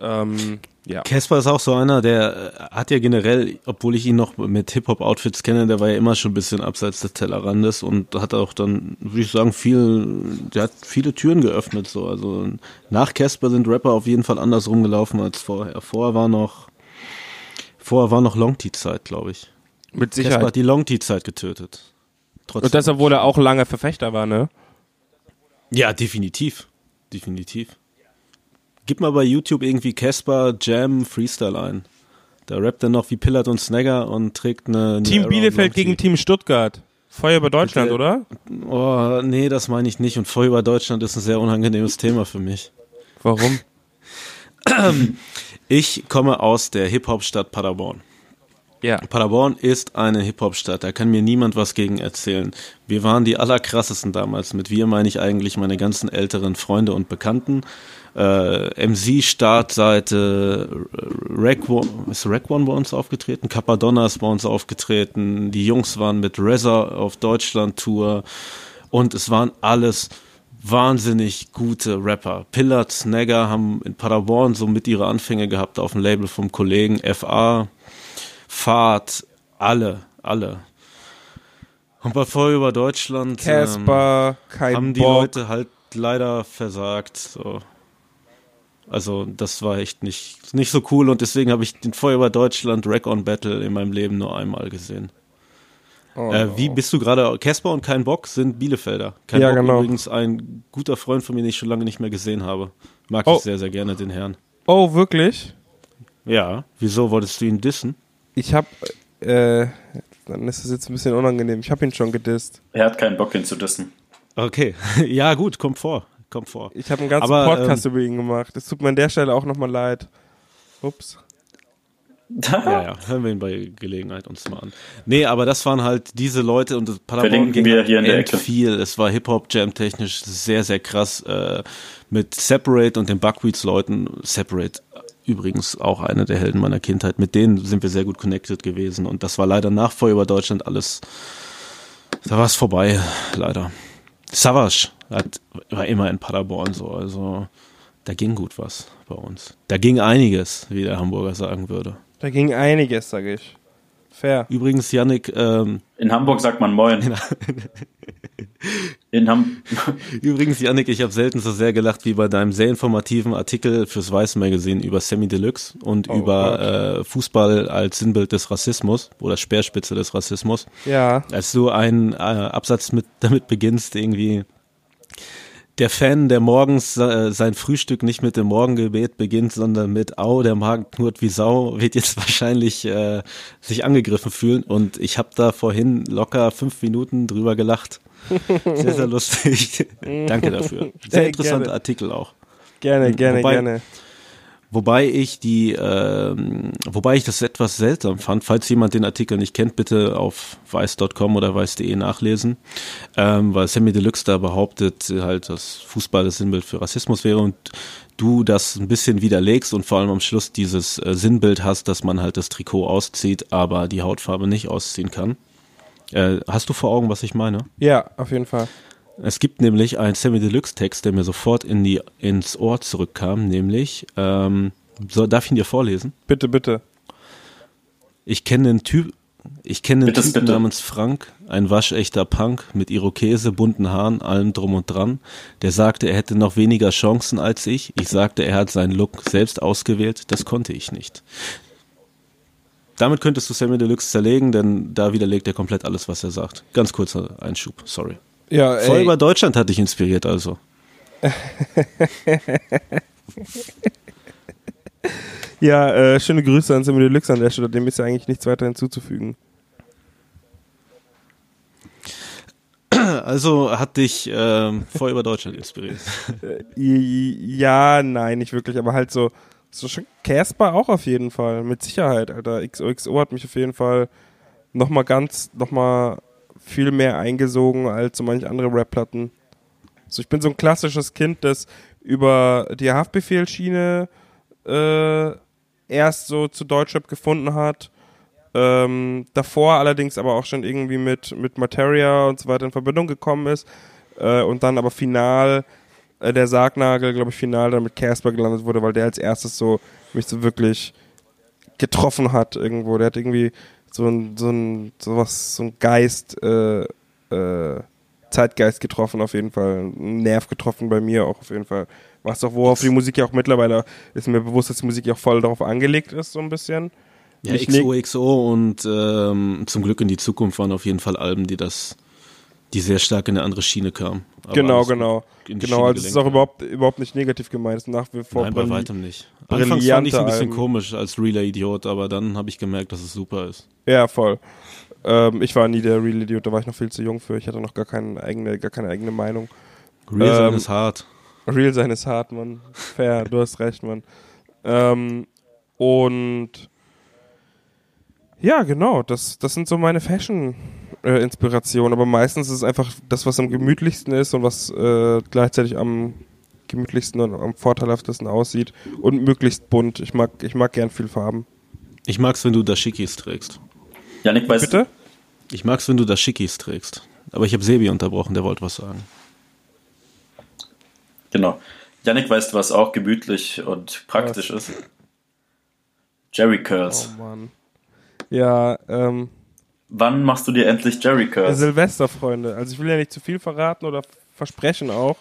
Ähm, ja. Casper ist auch so einer, der äh, hat ja generell, obwohl ich ihn noch mit Hip-Hop-Outfits kenne, der war ja immer schon ein bisschen abseits des Tellerrandes und hat auch dann, würde ich sagen, viel, der hat viele Türen geöffnet. So. Also nach Casper sind Rapper auf jeden Fall anders rumgelaufen als vorher. Vorher war noch, vorher war noch Long-T-Zeit, glaube ich. Mit Sicherheit. hat die Long-T-Zeit getötet. Trotzdem. Und das, obwohl er auch lange Verfechter war, ne? Ja, definitiv. Definitiv. Gib mal bei YouTube irgendwie Casper Jam Freestyle ein. Da rappt er noch wie Pillard und Snagger und trägt eine. eine Team Arrow Bielefeld gegen. Team Stuttgart. Feuer über Deutschland, oder? Oh, nee, das meine ich nicht. Und Feuer über Deutschland ist ein sehr unangenehmes Thema für mich. Warum? Ich komme aus der Hip-Hop-Stadt Paderborn. Ja. Paderborn ist eine Hip-Hop-Stadt, da kann mir niemand was gegen erzählen. Wir waren die allerkrassesten damals. Mit wir meine ich eigentlich meine ganzen älteren Freunde und Bekannten. Äh, MC-Startseite, Rack One, ist Rack One bei uns aufgetreten? Capadonna ist bei uns aufgetreten. Die Jungs waren mit Reza auf Deutschland-Tour. Und es waren alles wahnsinnig gute Rapper. Pillard, Snagger haben in Paderborn so mit ihre Anfänge gehabt auf dem Label vom Kollegen FA. Fahrt, alle, alle. Und bei Voll über Deutschland ähm, Casper, kein haben die Bock. Leute halt leider versagt. So. Also das war echt nicht, nicht so cool und deswegen habe ich den Voll über Deutschland Rack on Battle in meinem Leben nur einmal gesehen. Oh, äh, wie bist du gerade? Casper und kein Bock sind Bielefelder. Kein ja, Bock genau. übrigens ein guter Freund von mir, den ich schon lange nicht mehr gesehen habe. Mag oh. ich sehr, sehr gerne, den Herrn. Oh, wirklich? Ja. Wieso wolltest du ihn dissen? Ich hab, äh, dann ist es jetzt ein bisschen unangenehm. Ich habe ihn schon gedisst. Er hat keinen Bock, ihn zu dissen. Okay. ja, gut, kommt vor. Kommt vor. Ich habe einen ganzen Aber, Podcast ähm, über ihn gemacht. Es tut mir an der Stelle auch nochmal leid. Ups. Ja, ja, hören wir ihn bei Gelegenheit uns mal an. Nee, aber das waren halt diese Leute und das Paderborn ging wir hier in der Ecke. viel. Es war Hip-Hop-Jam technisch sehr, sehr krass äh, mit Separate und den Buckwheats-Leuten. Separate übrigens auch eine der Helden meiner Kindheit. Mit denen sind wir sehr gut connected gewesen und das war leider nach Feuer über Deutschland alles, da war es vorbei, leider. Savage hat, war immer in Paderborn so, also da ging gut was bei uns. Da ging einiges, wie der Hamburger sagen würde. Da ging einiges, sage ich. Fair. Übrigens, Yannick. Ähm, in Hamburg sagt man Moin. In Ham Übrigens, Yannick, ich habe selten so sehr gelacht wie bei deinem sehr informativen Artikel fürs Weiß Magazine über Sammy Deluxe und oh, über äh, Fußball als Sinnbild des Rassismus oder Speerspitze des Rassismus. Ja. Als du einen äh, Absatz mit, damit beginnst, irgendwie der Fan, der morgens äh, sein Frühstück nicht mit dem Morgengebet beginnt, sondern mit Au, der Magen knurrt wie Sau, wird jetzt wahrscheinlich äh, sich angegriffen fühlen. Und ich habe da vorhin locker fünf Minuten drüber gelacht. Sehr, sehr lustig. Danke dafür. Sehr interessanter. Artikel auch. Gerne, gerne, wobei, gerne. Wobei ich die, äh, wobei ich das etwas seltsam fand. Falls jemand den Artikel nicht kennt, bitte auf weiß.com oder weiß.de nachlesen, ähm, weil Sammy Deluxe da behauptet halt, dass Fußball das Sinnbild für Rassismus wäre und du das ein bisschen widerlegst und vor allem am Schluss dieses äh, Sinnbild hast, dass man halt das Trikot auszieht, aber die Hautfarbe nicht ausziehen kann. Äh, hast du vor Augen, was ich meine? Ja, auf jeden Fall. Es gibt nämlich einen Sammy Deluxe Text, der mir sofort in die, ins Ohr zurückkam, nämlich, ähm, so, darf ich ihn dir vorlesen? Bitte, bitte. Ich kenne den Typ, ich kenne den Bitte, Typen bitte. namens Frank, ein waschechter Punk mit Irokese, bunten Haaren, allem drum und dran. Der sagte, er hätte noch weniger Chancen als ich. Ich sagte, er hat seinen Look selbst ausgewählt. Das konnte ich nicht. Damit könntest du Sammy Deluxe zerlegen, denn da widerlegt er komplett alles, was er sagt. Ganz kurzer Einschub, sorry. Ja, Voll über Deutschland hat dich inspiriert, also. Ja, äh, schöne Grüße an Sammy Deluxe an der Stelle. Dem ist ja eigentlich nichts weiter hinzuzufügen. Also hat dich ähm, voll über Deutschland inspiriert. Äh, Ja, nein, nicht wirklich, aber halt so, so schon Casper auch auf jeden Fall, mit Sicherheit, Alter. XOXO hat mich auf jeden Fall nochmal ganz, nochmal viel mehr eingesogen als so manche andere Rap-Platten. So, ich bin so ein klassisches Kind, das über die Haftbefehlschiene äh, erst so zu Deutschrap gefunden hat. Ähm, davor allerdings aber auch schon irgendwie mit, mit Materia und so weiter in Verbindung gekommen ist. Äh, und dann aber final äh, der Sargnagel, glaube ich, final dann mit Casper gelandet wurde, weil der als erstes so mich so wirklich getroffen hat irgendwo. Der hat irgendwie so ein, so ein, so was, so ein Geist, äh, äh, Zeitgeist getroffen auf jeden Fall. Einen Nerv getroffen bei mir auch auf jeden Fall. Was auch, worauf die Musik ja auch mittlerweile, ist mir bewusst, dass die Musik ja auch voll darauf angelegt ist, so ein bisschen. Ja, Nicht neg- XOXO und ähm, zum Glück in die Zukunft waren auf jeden Fall Alben, die das, die sehr stark in eine andere Schiene. Aber Genau, genau. Genau, also es ist auch überhaupt, überhaupt nicht negativ gemeint. Es ist nach wie vor Nein, bei weitem nicht. Anfangs fand ich brillante ein bisschen Alben. komisch als realer Idiot, aber dann habe ich gemerkt, dass es super ist. Ja, voll. Ähm, ich war nie der Real Idiot, da war ich noch viel zu jung für. Ich hatte noch gar keine eigene, gar keine eigene Meinung. Real sein Ähm, ist hart. Real sein ist hart, Mann. Fair, du hast recht, Mann. Ähm, und ja, genau, das, das sind so meine Fashion-Inspirationen. aber meistens ist es einfach das, was am gemütlichsten ist und was äh, gleichzeitig am gemütlichsten und am vorteilhaftesten aussieht und möglichst bunt. Ich mag, ich mag gern viel Farben. Ich mag's, wenn du Dashikis trägst. Janik, weißt Bitte? Ich mag's, wenn du Dashikis trägst. Aber ich habe Sebi unterbrochen, der wollte was sagen. Genau. Janik, weißt du, was auch gemütlich und praktisch ist? Jerry Curls. Oh Mann. Ja, ähm, Wann machst du dir endlich Jerry Curls? Silvester, Freunde. Also ich will ja nicht zu viel verraten oder versprechen auch,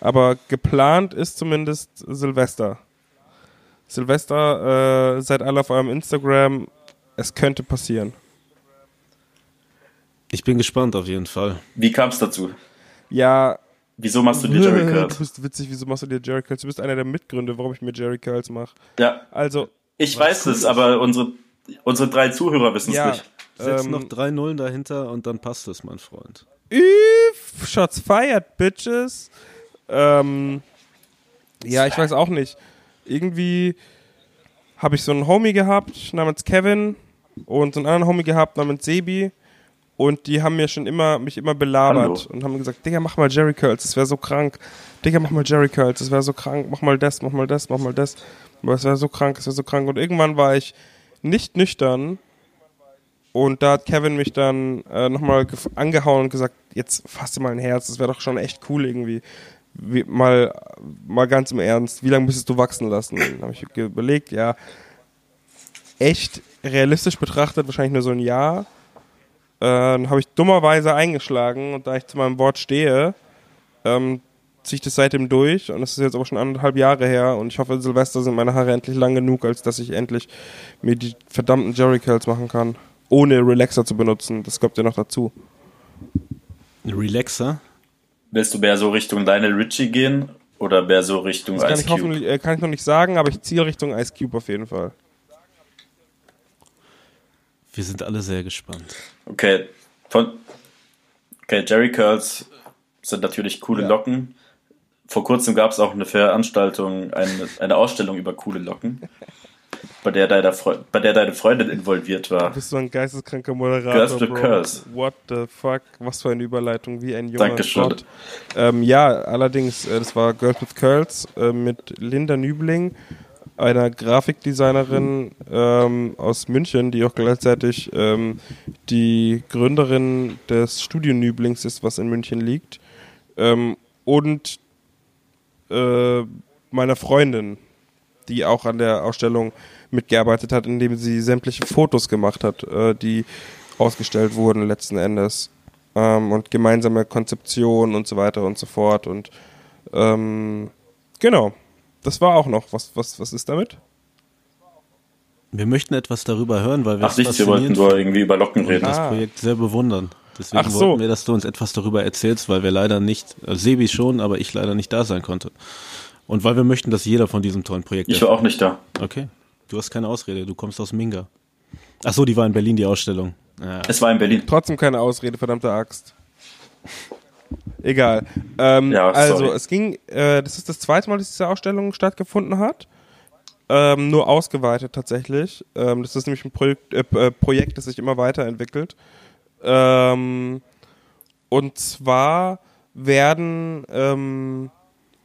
aber geplant ist zumindest Silvester. Silvester, äh, seid alle auf eurem Instagram. Es könnte passieren. Ich bin gespannt auf jeden Fall. Wie kam es dazu? Ja. Wieso machst du dir Jerry Curls? Du bist witzig, wieso machst du dir Jerry Curls? Du bist einer der Mitgründe, warum ich mir Jerry Curls mache. Ja. Also. Ich weiß es, aber unsere, unsere drei Zuhörer wissen es Ja. nicht. Setz Ähm, noch drei Nullen dahinter und dann passt es, mein Freund. Üff, Shots fired, Bitches. Ähm, ja, ich weiß auch nicht. Irgendwie habe ich so einen Homie gehabt namens Kevin und so einen anderen Homie gehabt namens Sebi. Und die haben mir schon immer, mich immer belabert Hallo. und haben gesagt, Digga, mach mal Jerry Curls, das wäre so krank. Digga, mach mal Jerry Curls, das wäre so krank. Mach mal das, mach mal das, mach mal das. Aber es wäre so krank, es wäre so krank. Und irgendwann war ich nicht nüchtern und da hat Kevin mich dann äh, nochmal angehauen und gesagt, jetzt fass dir mal ein Herz, das wäre doch schon echt cool irgendwie. Wie, mal, mal ganz im Ernst, wie lange müsstest du wachsen lassen? Dann habe ich überlegt, ja, echt realistisch betrachtet, wahrscheinlich nur so ein Jahr. Äh, dann habe ich dummerweise eingeschlagen und da ich zu meinem Wort stehe, ähm, ziehe ich das seitdem durch und das ist jetzt aber schon anderthalb Jahre her und ich hoffe, Silvester sind meine Haare endlich lang genug, als dass ich endlich mir die verdammten Jerry Curls machen kann, ohne Relaxer zu benutzen. Das kommt ja noch dazu. Relaxer? Willst du mehr so Richtung Lionel Richie gehen oder mehr so Richtung Das kann Ice ich, Cube? hoffentlich, äh, kann ich noch nicht sagen, aber ich ziehe Richtung Ice Cube auf jeden Fall. Wir sind alle sehr gespannt. Okay, von okay, Jerry Curls sind natürlich coole Ja. Locken. Vor kurzem gab es auch eine Veranstaltung, eine, eine Ausstellung über coole Locken, bei der, deine Freu bei der deine Freundin involviert war. Du bist so ein geisteskranker Moderator. Girls with Bro. Curls. What the fuck? Was für eine Überleitung, wie ein junger Dankeschön. Gott. Ähm, ja, allerdings, äh, das war Girls with Curls äh, mit Linda Nübling, einer Grafikdesignerin ähm, aus München, die auch gleichzeitig ähm, die Gründerin des Studio Nüblings ist, was in München liegt. Ähm, und äh, meiner Freundin, die auch an der Ausstellung mitgearbeitet hat, indem sie sämtliche Fotos gemacht hat, äh, die ausgestellt wurden letzten Endes. Ähm, und gemeinsame Konzeption und so weiter und so fort. Und ähm, genau, das war auch noch. Was, was, was ist damit? Wir möchten etwas darüber hören, weil wir Ach wir wollten nur irgendwie über Locken reden. das Ah. Projekt sehr bewundern. Deswegen Ach so. wollten wir, dass du uns etwas darüber erzählst, weil wir leider nicht, äh, Sebi schon, aber ich leider nicht da sein konnte. Und weil wir möchten, dass jeder von diesem tollen Projekt Ich war auch nicht da. Okay. Du hast keine Ausrede, du kommst aus Minga. Ach so, die war in Berlin, die Ausstellung. Ja. Es war in Berlin. Trotzdem keine Ausrede, verdammte Axt. Egal. Ähm, Ja, also, es ging, äh, das ist das zweite Mal, dass diese Ausstellung stattgefunden hat. Ähm, nur ausgeweitet tatsächlich. Ähm, das ist nämlich ein Projekt, äh, äh, Projekt, das sich immer weiterentwickelt. Ähm, und zwar werden ähm,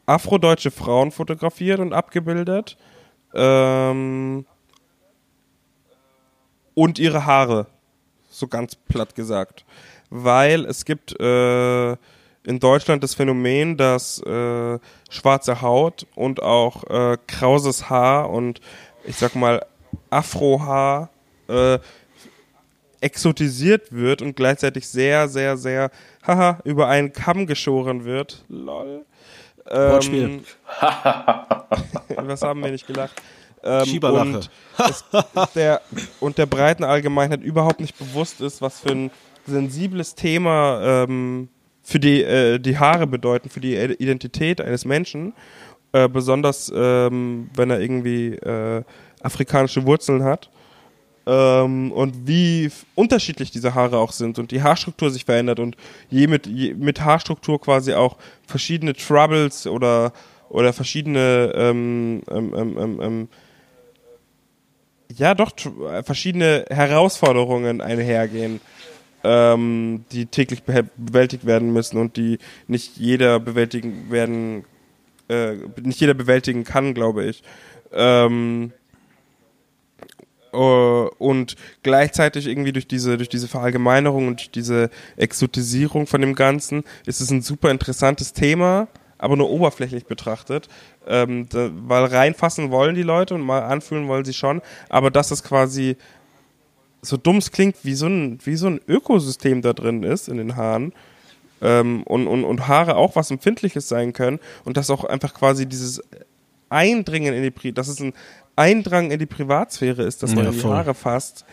afrodeutsche Frauen fotografiert und abgebildet. Ähm, und ihre Haare. So ganz platt gesagt. Weil es gibt äh, in Deutschland das Phänomen, dass äh, schwarze Haut und auch äh, krauses Haar und ich sag mal Afrohaar äh, exotisiert wird und gleichzeitig sehr, sehr, sehr haha, über einen Kamm geschoren wird. Lol. Wortspiel. Ähm, was haben wir nicht gelacht? Ähm, Schieberlache. Und, es, der, und der breiten Allgemeinheit überhaupt nicht bewusst ist, was für ein sensibles Thema ähm, für die, äh, die Haare bedeuten, für die Identität eines Menschen. Äh, besonders ähm, wenn er irgendwie äh, afrikanische Wurzeln hat. Ähm, und wie unterschiedlich diese Haare auch sind und die Haarstruktur sich verändert und je mit, je, mit Haarstruktur quasi auch verschiedene Troubles oder, oder verschiedene ähm, ähm, ähm, ähm, ähm, ja doch äh, verschiedene Herausforderungen einhergehen, ähm, die täglich behe- bewältigt werden müssen und die nicht jeder bewältigen werden, äh, nicht jeder bewältigen kann, glaube ich. Ähm, äh, und gleichzeitig irgendwie durch diese, durch diese Verallgemeinerung und diese Exotisierung von dem Ganzen ist es ein super interessantes Thema, aber nur oberflächlich betrachtet. Ähm, da, weil reinfassen wollen die Leute und mal anfühlen wollen sie schon, aber dass es quasi so dumm es klingt, wie so ein, wie so ein Ökosystem da drin ist in den Haaren. Ähm, und, und, und Haare auch was Empfindliches sein können und dass auch einfach quasi dieses Eindringen in die Pri dass es ein Eindrang in die Privatsphäre ist, dass man Ja, die. Haare fasst,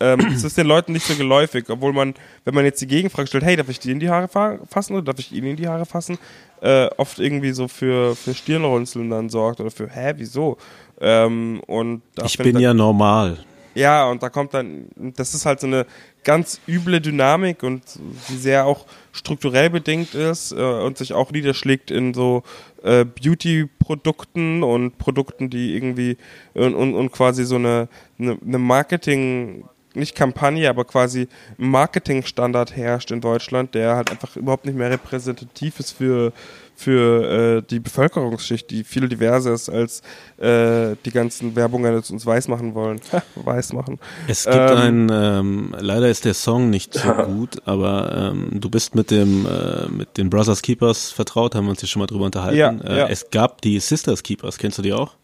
ähm, es ist den Leuten nicht so geläufig, obwohl man, wenn man jetzt die Gegenfrage stellt, hey, darf ich dir in die Haare fa fassen oder darf ich ihn in die Haare fassen, äh, oft irgendwie so für, für Stirnrunzeln dann sorgt oder für, hä, wieso? Ähm, und Ich bin dann- ja normal. ja, und da kommt dann, das ist halt so eine ganz üble Dynamik und die sehr auch strukturell bedingt ist äh, und sich auch niederschlägt in so äh, Beauty-Produkten und Produkten, die irgendwie und, und, und quasi so eine, eine, eine Marketing, nicht Kampagne, aber quasi Marketingstandard herrscht in Deutschland, der halt einfach überhaupt nicht mehr repräsentativ ist für, für äh, die Bevölkerungsschicht, die viel diverser ist, als äh, die ganzen Werbungen jetzt uns weiß machen wollen. weiß machen. Es gibt Ähm, einen, ähm, leider ist der Song nicht so gut, aber ähm, du bist mit dem äh, mit den Brothers Keepers vertraut, haben wir uns hier schon mal drüber unterhalten. Ja, äh, ja. Es gab die Sisters Keepers, kennst du die auch?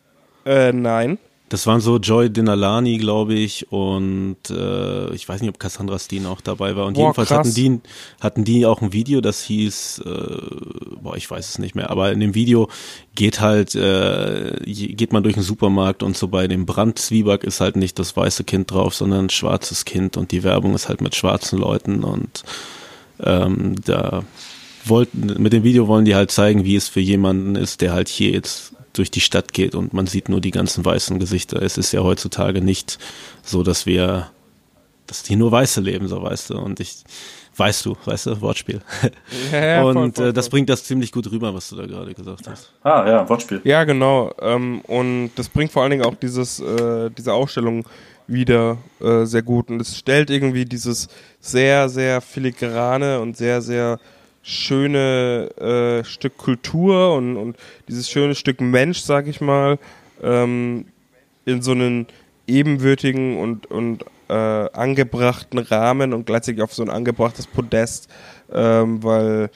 Äh, nein. Das waren so Joy Dinalani, glaube ich, und äh, ich weiß nicht, ob Cassandra Steen auch dabei war. Und Boah, jedenfalls krass. hatten die, hatten die auch ein Video, das hieß, äh, boah, ich weiß es nicht mehr, aber in dem Video geht halt, äh, geht man durch den Supermarkt und so bei dem Brandzwieback ist halt nicht das weiße Kind drauf, sondern ein schwarzes Kind und die Werbung ist halt mit schwarzen Leuten und ähm, da wollten, mit dem Video wollen die halt zeigen, wie es für jemanden ist, der halt hier jetzt durch die Stadt geht und man sieht nur die ganzen weißen Gesichter. Es ist ja heutzutage nicht so, dass wir, dass die nur Weiße leben, so weißt du. Und ich, weißt du, weißt du, Wortspiel. Ja, ja, voll, und voll, äh, das voll. bringt das ziemlich gut rüber, was du da gerade gesagt hast. Ah, ja, Wortspiel. Ja, genau. Ähm, und das bringt vor allen Dingen auch dieses, äh, diese Ausstellung wieder äh, sehr gut. Und es stellt irgendwie dieses sehr, sehr filigrane und sehr, sehr schöne äh, Stück Kultur und, und dieses schöne Stück Mensch, sag ich mal, ähm, in so einen ebenwürdigen und, und äh, angebrachten Rahmen und gleichzeitig auf so ein angebrachtes Podest, ähm, weil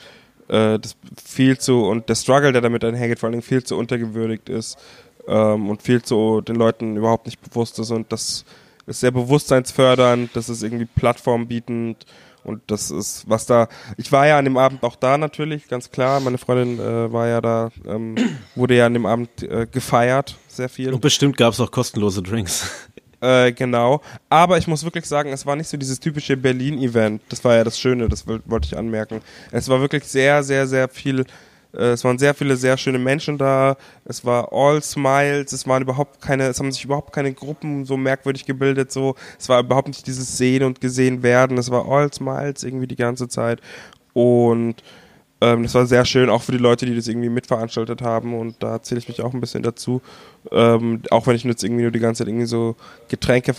äh, das viel zu und der Struggle, der damit einhergeht, vor allen Dingen viel zu untergewürdigt ist ähm, und viel zu den Leuten überhaupt nicht bewusst ist und das ist sehr bewusstseinsfördernd, das ist irgendwie plattformbietend und das ist, was da, ich war ja an dem Abend auch da natürlich, ganz klar, meine Freundin äh, war ja da, ähm, wurde ja an dem Abend äh, gefeiert, sehr viel. Und bestimmt gab es auch kostenlose Drinks. Äh, genau. Aber ich muss wirklich sagen, es war nicht so dieses typische Berlin-Event. Das war ja das Schöne, das woll- wollte ich anmerken. Es war wirklich sehr, sehr, sehr viel. Äh, es waren sehr viele sehr schöne Menschen da. Es war all Smiles. Es waren überhaupt keine, es haben sich überhaupt keine Gruppen so merkwürdig gebildet. So, es war überhaupt nicht dieses Sehen und gesehen werden. Es war all Smiles irgendwie die ganze Zeit. Und ähm, das war sehr schön, auch für die Leute, die das irgendwie mitveranstaltet haben. Und da zähle ich mich auch ein bisschen dazu. Ähm, auch wenn ich jetzt irgendwie nur die ganze Zeit irgendwie so Getränke,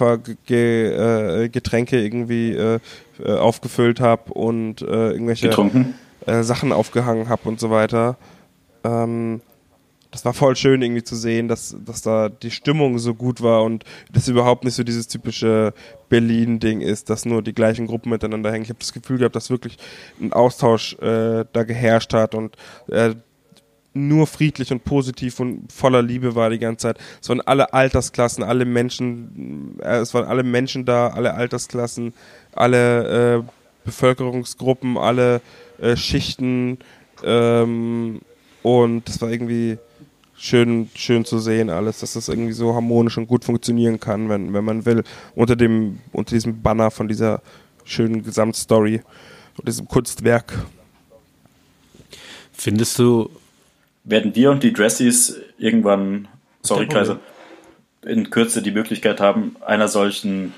ge, äh, Getränke irgendwie äh, äh, aufgefüllt habe und äh, irgendwelche Getrunken. Äh, Sachen aufgehangen habe und so weiter. Ähm, das war voll schön irgendwie zu sehen, dass, dass da die Stimmung so gut war und das überhaupt nicht so dieses typische Berlin-Ding ist, dass nur die gleichen Gruppen miteinander hängen. Ich habe das Gefühl gehabt, dass wirklich ein Austausch äh, da geherrscht hat und äh, nur friedlich und positiv und voller Liebe war die ganze Zeit. Es waren alle Altersklassen, alle Menschen, äh, es waren alle Menschen da, alle Altersklassen, alle äh, Bevölkerungsgruppen, alle äh, Schichten ähm, und das war irgendwie schön, schön zu sehen alles, dass das irgendwie so harmonisch und gut funktionieren kann, wenn, wenn man will, unter dem, unter diesem Banner von dieser schönen Gesamtstory und diesem Kunstwerk. Findest du, Werden wir und die Dressies irgendwann, sorry. Kaiser, in Kürze die Möglichkeit haben, einer solchen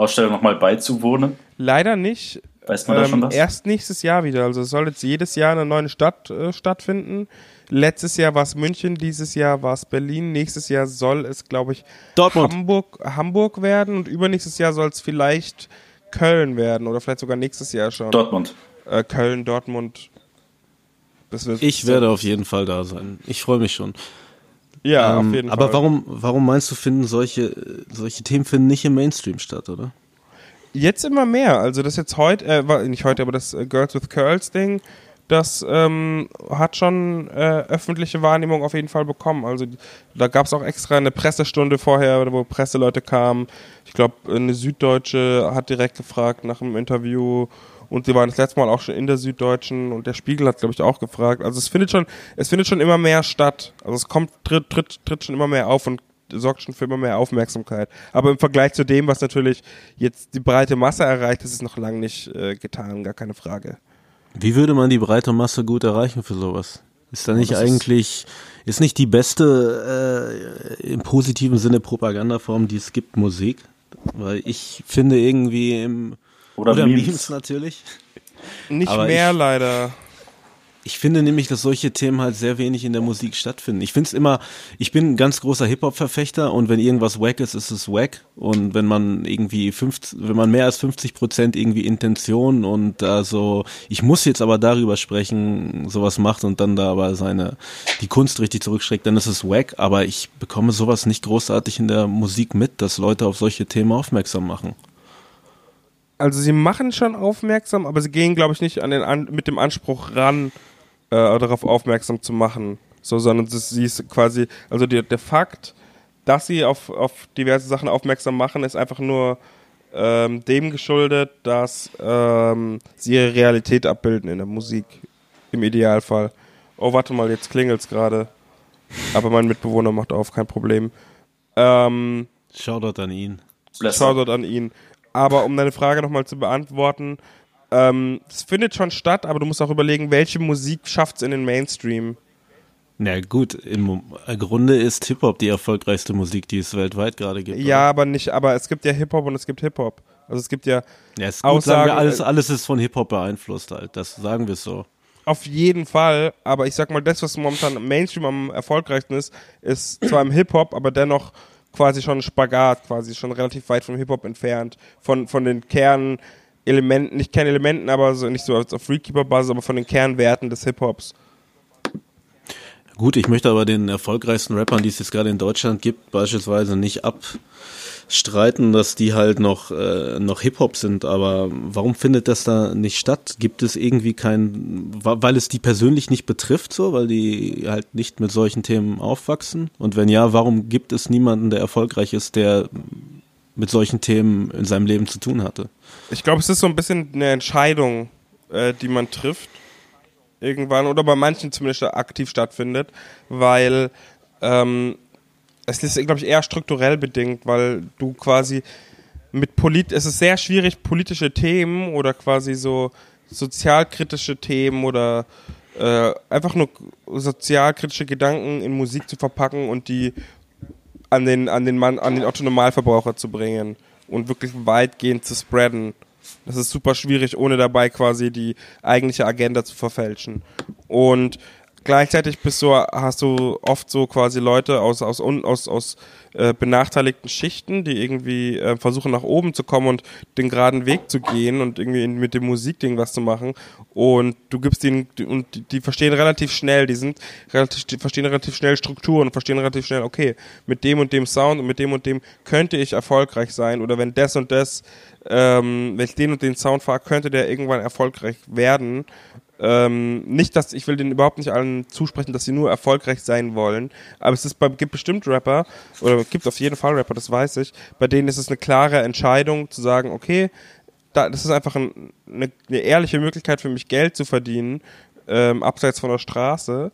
Ausstellung nochmal beizuwohnen? Leider nicht. Weiß man da schon Ähm, was? erst nächstes Jahr wieder. Also es soll jetzt jedes Jahr in einer neuen Stadt äh, stattfinden. Letztes Jahr war es München, dieses Jahr war es Berlin. Nächstes Jahr soll es, glaube ich, Dortmund. Hamburg, Hamburg werden und übernächstes Jahr soll es vielleicht Köln werden oder vielleicht sogar nächstes Jahr schon. Dortmund. Äh, Köln, Dortmund. Das wird ich werde auf jeden Fall da sein. Ich freue mich schon. Ja, Ähm, auf jeden aber Fall. warum, warum meinst du, finden solche, solche Themen finden nicht im Mainstream statt, oder? Jetzt immer mehr. Also das jetzt heute, äh, war nicht heute, aber das äh, Girls with Curls Ding, das ähm, hat schon äh, öffentliche Wahrnehmung auf jeden Fall bekommen. Also da gab es auch extra eine Pressestunde vorher, wo Presseleute kamen. Ich glaube, eine Süddeutsche hat direkt gefragt nach einem Interview und sie waren das letzte Mal auch schon in der Süddeutschen und der Spiegel hat, glaube ich, auch gefragt. Also es findet schon, es findet schon immer mehr statt. Also es kommt, tritt, tritt, tritt schon immer mehr auf und sorgt schon für immer mehr Aufmerksamkeit. Aber im Vergleich zu dem, was natürlich jetzt die breite Masse erreicht, ist es noch lange nicht äh, getan, gar keine Frage. Wie würde man die breite Masse gut erreichen für sowas? Ist da nicht das eigentlich, ist, nicht die beste äh, im positiven Sinne Propagandaform, die es gibt, Musik? Weil ich finde irgendwie im Oder Memes. natürlich. Nicht Aber mehr ich- leider. Ich finde nämlich, dass solche Themen halt sehr wenig in der Musik stattfinden. Ich finde es immer, ich bin ein ganz großer Hip-Hop-Verfechter und wenn irgendwas wack ist, ist es wack. Und wenn man irgendwie 50, wenn man mehr als 50 Prozent irgendwie Intention und da so, ich muss jetzt aber darüber sprechen, sowas macht und dann da aber seine, die Kunst richtig zurückschreckt, dann ist es wack. Aber ich bekomme sowas nicht großartig in der Musik mit, dass Leute auf solche Themen aufmerksam machen. Also sie machen schon aufmerksam, aber sie gehen, glaube ich, nicht an den an, mit dem Anspruch ran, äh, darauf aufmerksam zu machen. So, sondern sie ist quasi, also der, der Fakt, dass sie auf, auf diverse Sachen aufmerksam machen, ist einfach nur ähm, dem geschuldet, dass ähm, sie ihre Realität abbilden in der Musik. Im Idealfall. Oh, warte mal, jetzt klingelt's gerade. Aber mein Mitbewohner macht auf, kein Problem. Ähm, Shoutout an ihn. Bless Shoutout an ihn. Aber um deine Frage nochmal zu beantworten, ähm, es findet schon statt, aber du musst auch überlegen, welche Musik schafft es in den Mainstream. Na gut, im Grunde ist Hip-Hop die erfolgreichste Musik, die es weltweit gerade gibt. Ja, aber nicht, aber es gibt ja Hip-Hop und es gibt Hip-Hop. Also es gibt ja Ja, ist gut, sagen wir, Aussagen, alles, äh, alles ist von Hip-Hop beeinflusst halt. Das sagen wir so. auf jeden Fall, aber ich sag mal, das, was momentan im Mainstream am erfolgreichsten ist, ist zwar im Hip-Hop, aber dennoch quasi schon Spagat, quasi schon relativ weit vom Hip-Hop entfernt. Von, von den Kernelementen, nicht Kernelementen, aber so nicht so auf Freakeeper-Basis, aber von den Kernwerten des Hip-Hops. Gut, ich möchte aber den erfolgreichsten Rappern, die es jetzt gerade in Deutschland gibt, beispielsweise nicht abstreiten, dass die halt noch, äh, noch Hip-Hop sind. Aber warum findet das da nicht statt? Gibt es irgendwie kein, weil es die persönlich nicht betrifft, so, weil die halt nicht mit solchen Themen aufwachsen? Und wenn ja, warum gibt es niemanden, der erfolgreich ist, der mit solchen Themen in seinem Leben zu tun hatte? Ich glaube, es ist so ein bisschen eine Entscheidung, äh, die man trifft. Irgendwann oder bei manchen zumindest aktiv stattfindet, weil ähm, es ist, glaube ich, eher strukturell bedingt, weil du quasi mit Polit es ist sehr schwierig, politische Themen oder quasi so sozialkritische Themen oder äh, einfach nur sozialkritische Gedanken in Musik zu verpacken und die an den, an den Mann, an den Otto Normalverbraucher zu bringen und wirklich weitgehend zu spreaden. Das ist super schwierig, ohne dabei quasi die eigentliche Agenda zu verfälschen. Und gleichzeitig bist du, hast du oft so quasi Leute aus, aus, aus, aus äh, benachteiligten Schichten, die irgendwie äh, versuchen nach oben zu kommen und den geraden Weg zu gehen und irgendwie mit dem Musikding was zu machen. Und du gibst ihnen, und die, die verstehen relativ schnell, die sind relativ, die verstehen relativ schnell Strukturen und verstehen relativ schnell, okay, mit dem und dem Sound und mit dem und dem könnte ich erfolgreich sein oder wenn das und das, ähm, wenn ich den und den Sound fahre, könnte der irgendwann erfolgreich werden. Ähm, nicht, dass ich will denen überhaupt nicht allen zusprechen, dass sie nur erfolgreich sein wollen, aber es ist bei, gibt bestimmt Rapper oder gibt auf jeden Fall Rapper, das weiß ich, bei denen ist es eine klare Entscheidung zu sagen, okay, da, das ist einfach ein, eine, eine ehrliche Möglichkeit für mich Geld zu verdienen, ähm, abseits von der Straße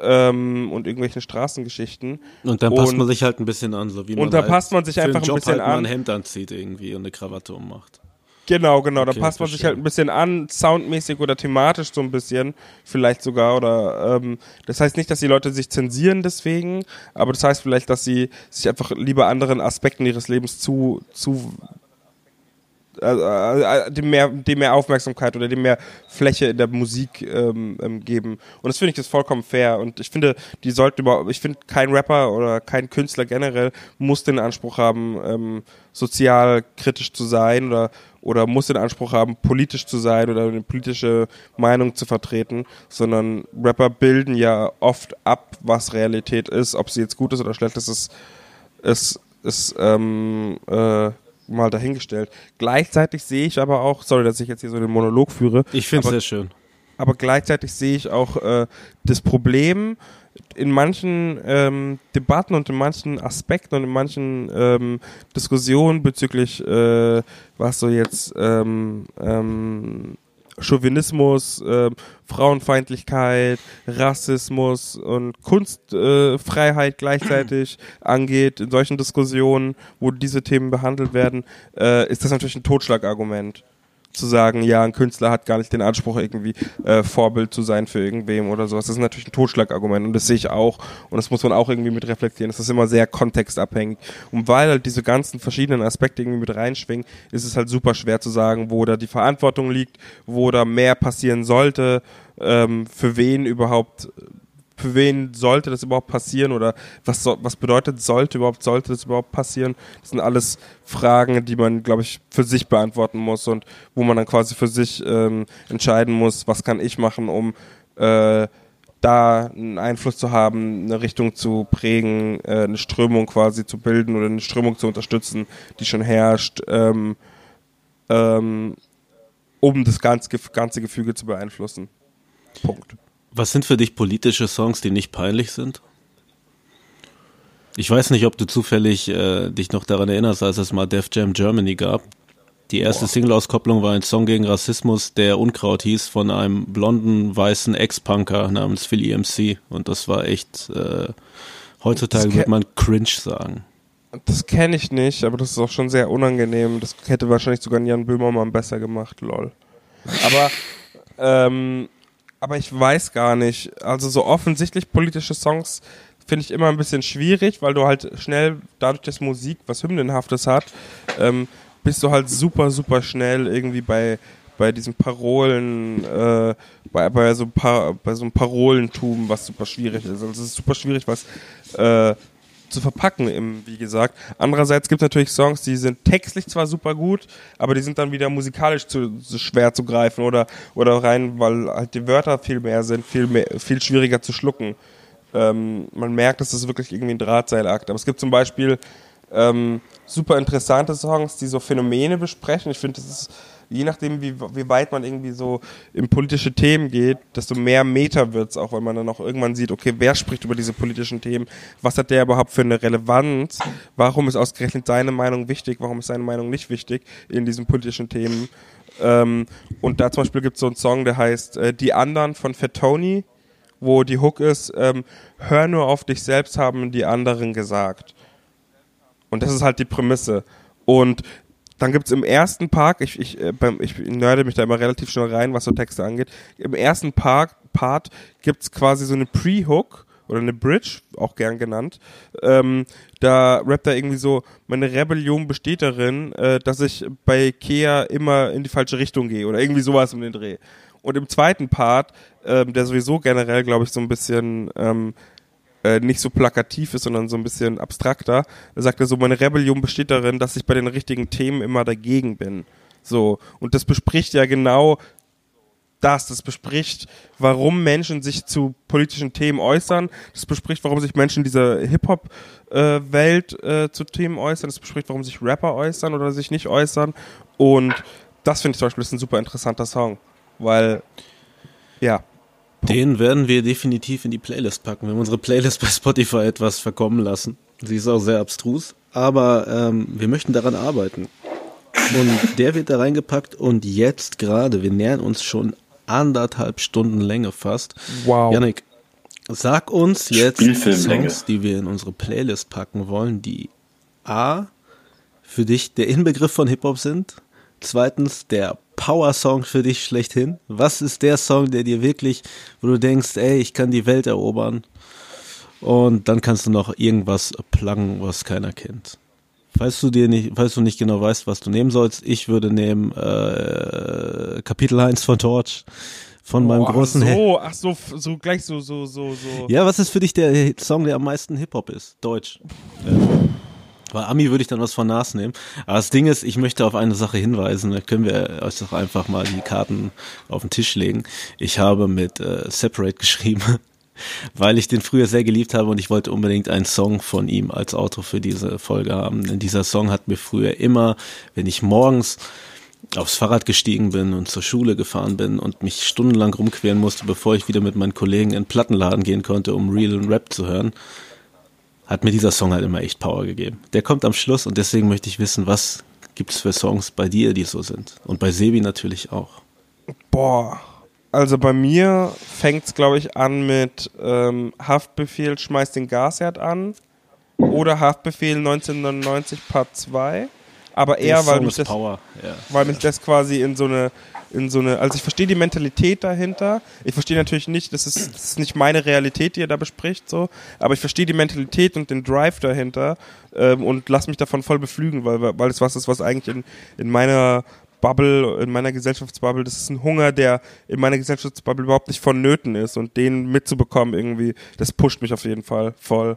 ähm, und irgendwelchen Straßengeschichten. Und dann passt Und- man sich halt ein bisschen an, so wie man und da halt passt man sich einfach ein bisschen halt an. ein Hemd anzieht irgendwie und eine Krawatte ummacht. Genau, genau. Da Okay, passt man sich halt ein bisschen an, soundmäßig oder thematisch so ein bisschen, vielleicht sogar. Oder ähm, das heißt nicht, dass die Leute sich zensieren deswegen, aber das heißt vielleicht, dass sie sich einfach lieber anderen Aspekten ihres Lebens zu, zu äh, äh, dem, mehr, dem mehr Aufmerksamkeit oder dem mehr Fläche in der Musik ähm, ähm, geben. Und das finde ich ist vollkommen fair. Und ich finde, die sollten überhaupt, ich finde, kein Rapper oder kein Künstler generell muss den Anspruch haben, ähm, sozial kritisch zu sein oder, oder muss den Anspruch haben, politisch zu sein oder eine politische Meinung zu vertreten, sondern Rapper bilden ja oft ab, was Realität ist, ob sie jetzt gut ist oder schlecht ist, ist, ist, ist ähm, äh, mal dahingestellt. Gleichzeitig sehe ich aber auch, sorry, dass ich jetzt hier so den Monolog führe, Ich finde es sehr schön. aber gleichzeitig sehe ich auch äh, das Problem in manchen ähm, Debatten und in manchen Aspekten und in manchen ähm, Diskussionen bezüglich, äh, was so jetzt ähm, ähm, Chauvinismus, äh, Frauenfeindlichkeit, Rassismus und Kunstfreiheit äh, gleichzeitig angeht, in solchen Diskussionen, wo diese Themen behandelt werden, äh, ist das natürlich ein Totschlagargument zu sagen, ja, ein Künstler hat gar nicht den Anspruch, irgendwie äh, Vorbild zu sein für irgendwem oder sowas. Das ist natürlich ein Totschlagargument und das sehe ich auch und das muss man auch irgendwie mit reflektieren. Das ist immer sehr kontextabhängig. Und weil halt diese ganzen verschiedenen Aspekte irgendwie mit reinschwingen, ist es halt super schwer zu sagen, wo da die Verantwortung liegt, wo da mehr passieren sollte, ähm, für wen überhaupt für wen sollte das überhaupt passieren oder was, so, was bedeutet sollte überhaupt, sollte das überhaupt passieren? Das sind alles Fragen, die man, glaube ich, für sich beantworten muss und wo man dann quasi für sich ähm, entscheiden muss, was kann ich machen, um äh, da einen Einfluss zu haben, eine Richtung zu prägen, äh, eine Strömung quasi zu bilden oder eine Strömung zu unterstützen, die schon herrscht, ähm, ähm, um das ganze, ganze Gefüge zu beeinflussen. Punkt. Was sind für dich politische Songs, die nicht peinlich sind? Ich weiß nicht, ob du zufällig äh, dich noch daran erinnerst, als es mal Def Jam Germany gab. Die erste Single-Auskopplung war ein Song gegen Rassismus, der Unkraut hieß, von einem blonden, weißen Ex-Punker namens Philly MC. Und das war echt, äh, heutzutage würde man cringe sagen. Das kenne ich nicht, aber das ist auch schon sehr unangenehm. Das hätte wahrscheinlich sogar Jan Böhmermann besser gemacht, lol. Aber ähm, aber ich weiß gar nicht. Also so offensichtlich politische Songs finde ich immer ein bisschen schwierig, weil du halt schnell, dadurch, dass Musik was Hymnenhaftes hat, ähm, bist du halt super, super schnell irgendwie bei, bei diesen Parolen, äh, bei, bei, so pa bei so einem Parolentum, was super schwierig ist. Also es ist super schwierig, was äh, zu verpacken, im, wie gesagt. Andererseits gibt es natürlich Songs, die sind textlich zwar super gut, aber die sind dann wieder musikalisch zu, zu schwer zu greifen oder, oder rein, weil halt die Wörter viel mehr sind, viel, mehr, viel schwieriger zu schlucken. Ähm, man merkt, dass das wirklich irgendwie ein Drahtseilakt. Aber es gibt zum Beispiel ähm, super interessante Songs, die so Phänomene besprechen. Ich finde, das ist je nachdem, wie, wie weit man irgendwie so in politische Themen geht, desto mehr Meta wird es auch, weil man dann auch irgendwann sieht, okay, wer spricht über diese politischen Themen, was hat der überhaupt für eine Relevanz, warum ist ausgerechnet seine Meinung wichtig, warum ist seine Meinung nicht wichtig in diesen politischen Themen. Ähm, und da zum Beispiel gibt es so einen Song, der heißt äh, Die anderen von Fat Tony, wo die Hook ist, ähm, hör nur auf dich selbst, haben die anderen gesagt. Und das ist halt die Prämisse. Und dann gibt es im ersten Park, ich, ich, äh, beim, ich nerde mich da immer relativ schnell rein, was so Texte angeht. Im ersten Park, Part gibt es quasi so eine Pre-Hook oder eine Bridge, auch gern genannt. Ähm, da rappt er irgendwie so, meine Rebellion besteht darin, äh, dass ich bei Kea immer in die falsche Richtung gehe oder irgendwie sowas um den Dreh. Und im zweiten Part, ähm, der sowieso generell, glaube ich, so ein bisschen ähm, äh, nicht so plakativ ist, sondern so ein bisschen abstrakter. Er sagt er so, meine Rebellion besteht darin, dass ich bei den richtigen Themen immer dagegen bin. So. Und das bespricht ja genau das. Das bespricht, warum Menschen sich zu politischen Themen äußern. Das bespricht, warum sich Menschen dieser Hip-Hop-Welt äh, äh, zu Themen äußern. Das bespricht, warum sich Rapper äußern oder sich nicht äußern. Und das finde ich zum Beispiel ist ein super interessanter Song. Weil, ja. Den werden wir definitiv in die Playlist packen. Wir haben unsere Playlist bei Spotify etwas verkommen lassen. Sie ist auch sehr abstrus, aber ähm, wir möchten daran arbeiten. Und der wird da reingepackt und jetzt gerade, wir nähern uns schon anderthalb Stunden Länge fast. Wow. Janik, sag uns jetzt Songs, die wir in unsere Playlist packen wollen, die A, für dich der Inbegriff von Hip-Hop sind, zweitens der Power-Song für dich schlechthin? Was ist der Song, der dir wirklich, wo du denkst, ey, ich kann die Welt erobern? Und dann kannst du noch irgendwas pluggen, was keiner kennt. Falls du dir nicht, falls du nicht genau weißt, was du nehmen sollst, ich würde nehmen äh, Kapitel 1 von Torch von oh, meinem großen ach so, ach so, so gleich so, so, so, so. Ja, was ist für dich der Song, der am meisten Hip-Hop ist? Deutsch. Ja. Bei Ami würde ich dann was von Nas nehmen. Aber das Ding ist, ich möchte auf eine Sache hinweisen. Da können wir euch doch einfach mal die Karten auf den Tisch legen. Ich habe mit äh, Separate geschrieben, weil ich den früher sehr geliebt habe und ich wollte unbedingt einen Song von ihm als Auto für diese Folge haben. Denn dieser Song hat mir früher immer, wenn ich morgens aufs Fahrrad gestiegen bin und zur Schule gefahren bin und mich stundenlang rumqueren musste, bevor ich wieder mit meinen Kollegen in den Plattenladen gehen konnte, um Real und Rap zu hören, hat mir dieser Song halt immer echt Power gegeben. Der kommt am Schluss und deswegen möchte ich wissen, was gibt es für Songs bei dir, die so sind. Und bei Sebi natürlich auch. Boah. Also bei mir fängt es, glaube ich, an mit ähm, Haftbefehl schmeißt den Gasherd an oder Haftbefehl 1999 Part 2. Aber eher, weil mich, das, Power. Ja. weil mich das quasi in so eine in so eine, also ich verstehe die Mentalität dahinter. Ich verstehe natürlich nicht, das ist, das ist nicht meine Realität, die er da bespricht, so, aber ich verstehe die Mentalität und den Drive dahinter ähm, und lass mich davon voll beflügen, weil, weil es was ist, was eigentlich in, in meiner Bubble, in meiner Gesellschaftsbubble, das ist ein Hunger, der in meiner Gesellschaftsbubble überhaupt nicht vonnöten ist und den mitzubekommen irgendwie, das pusht mich auf jeden Fall voll.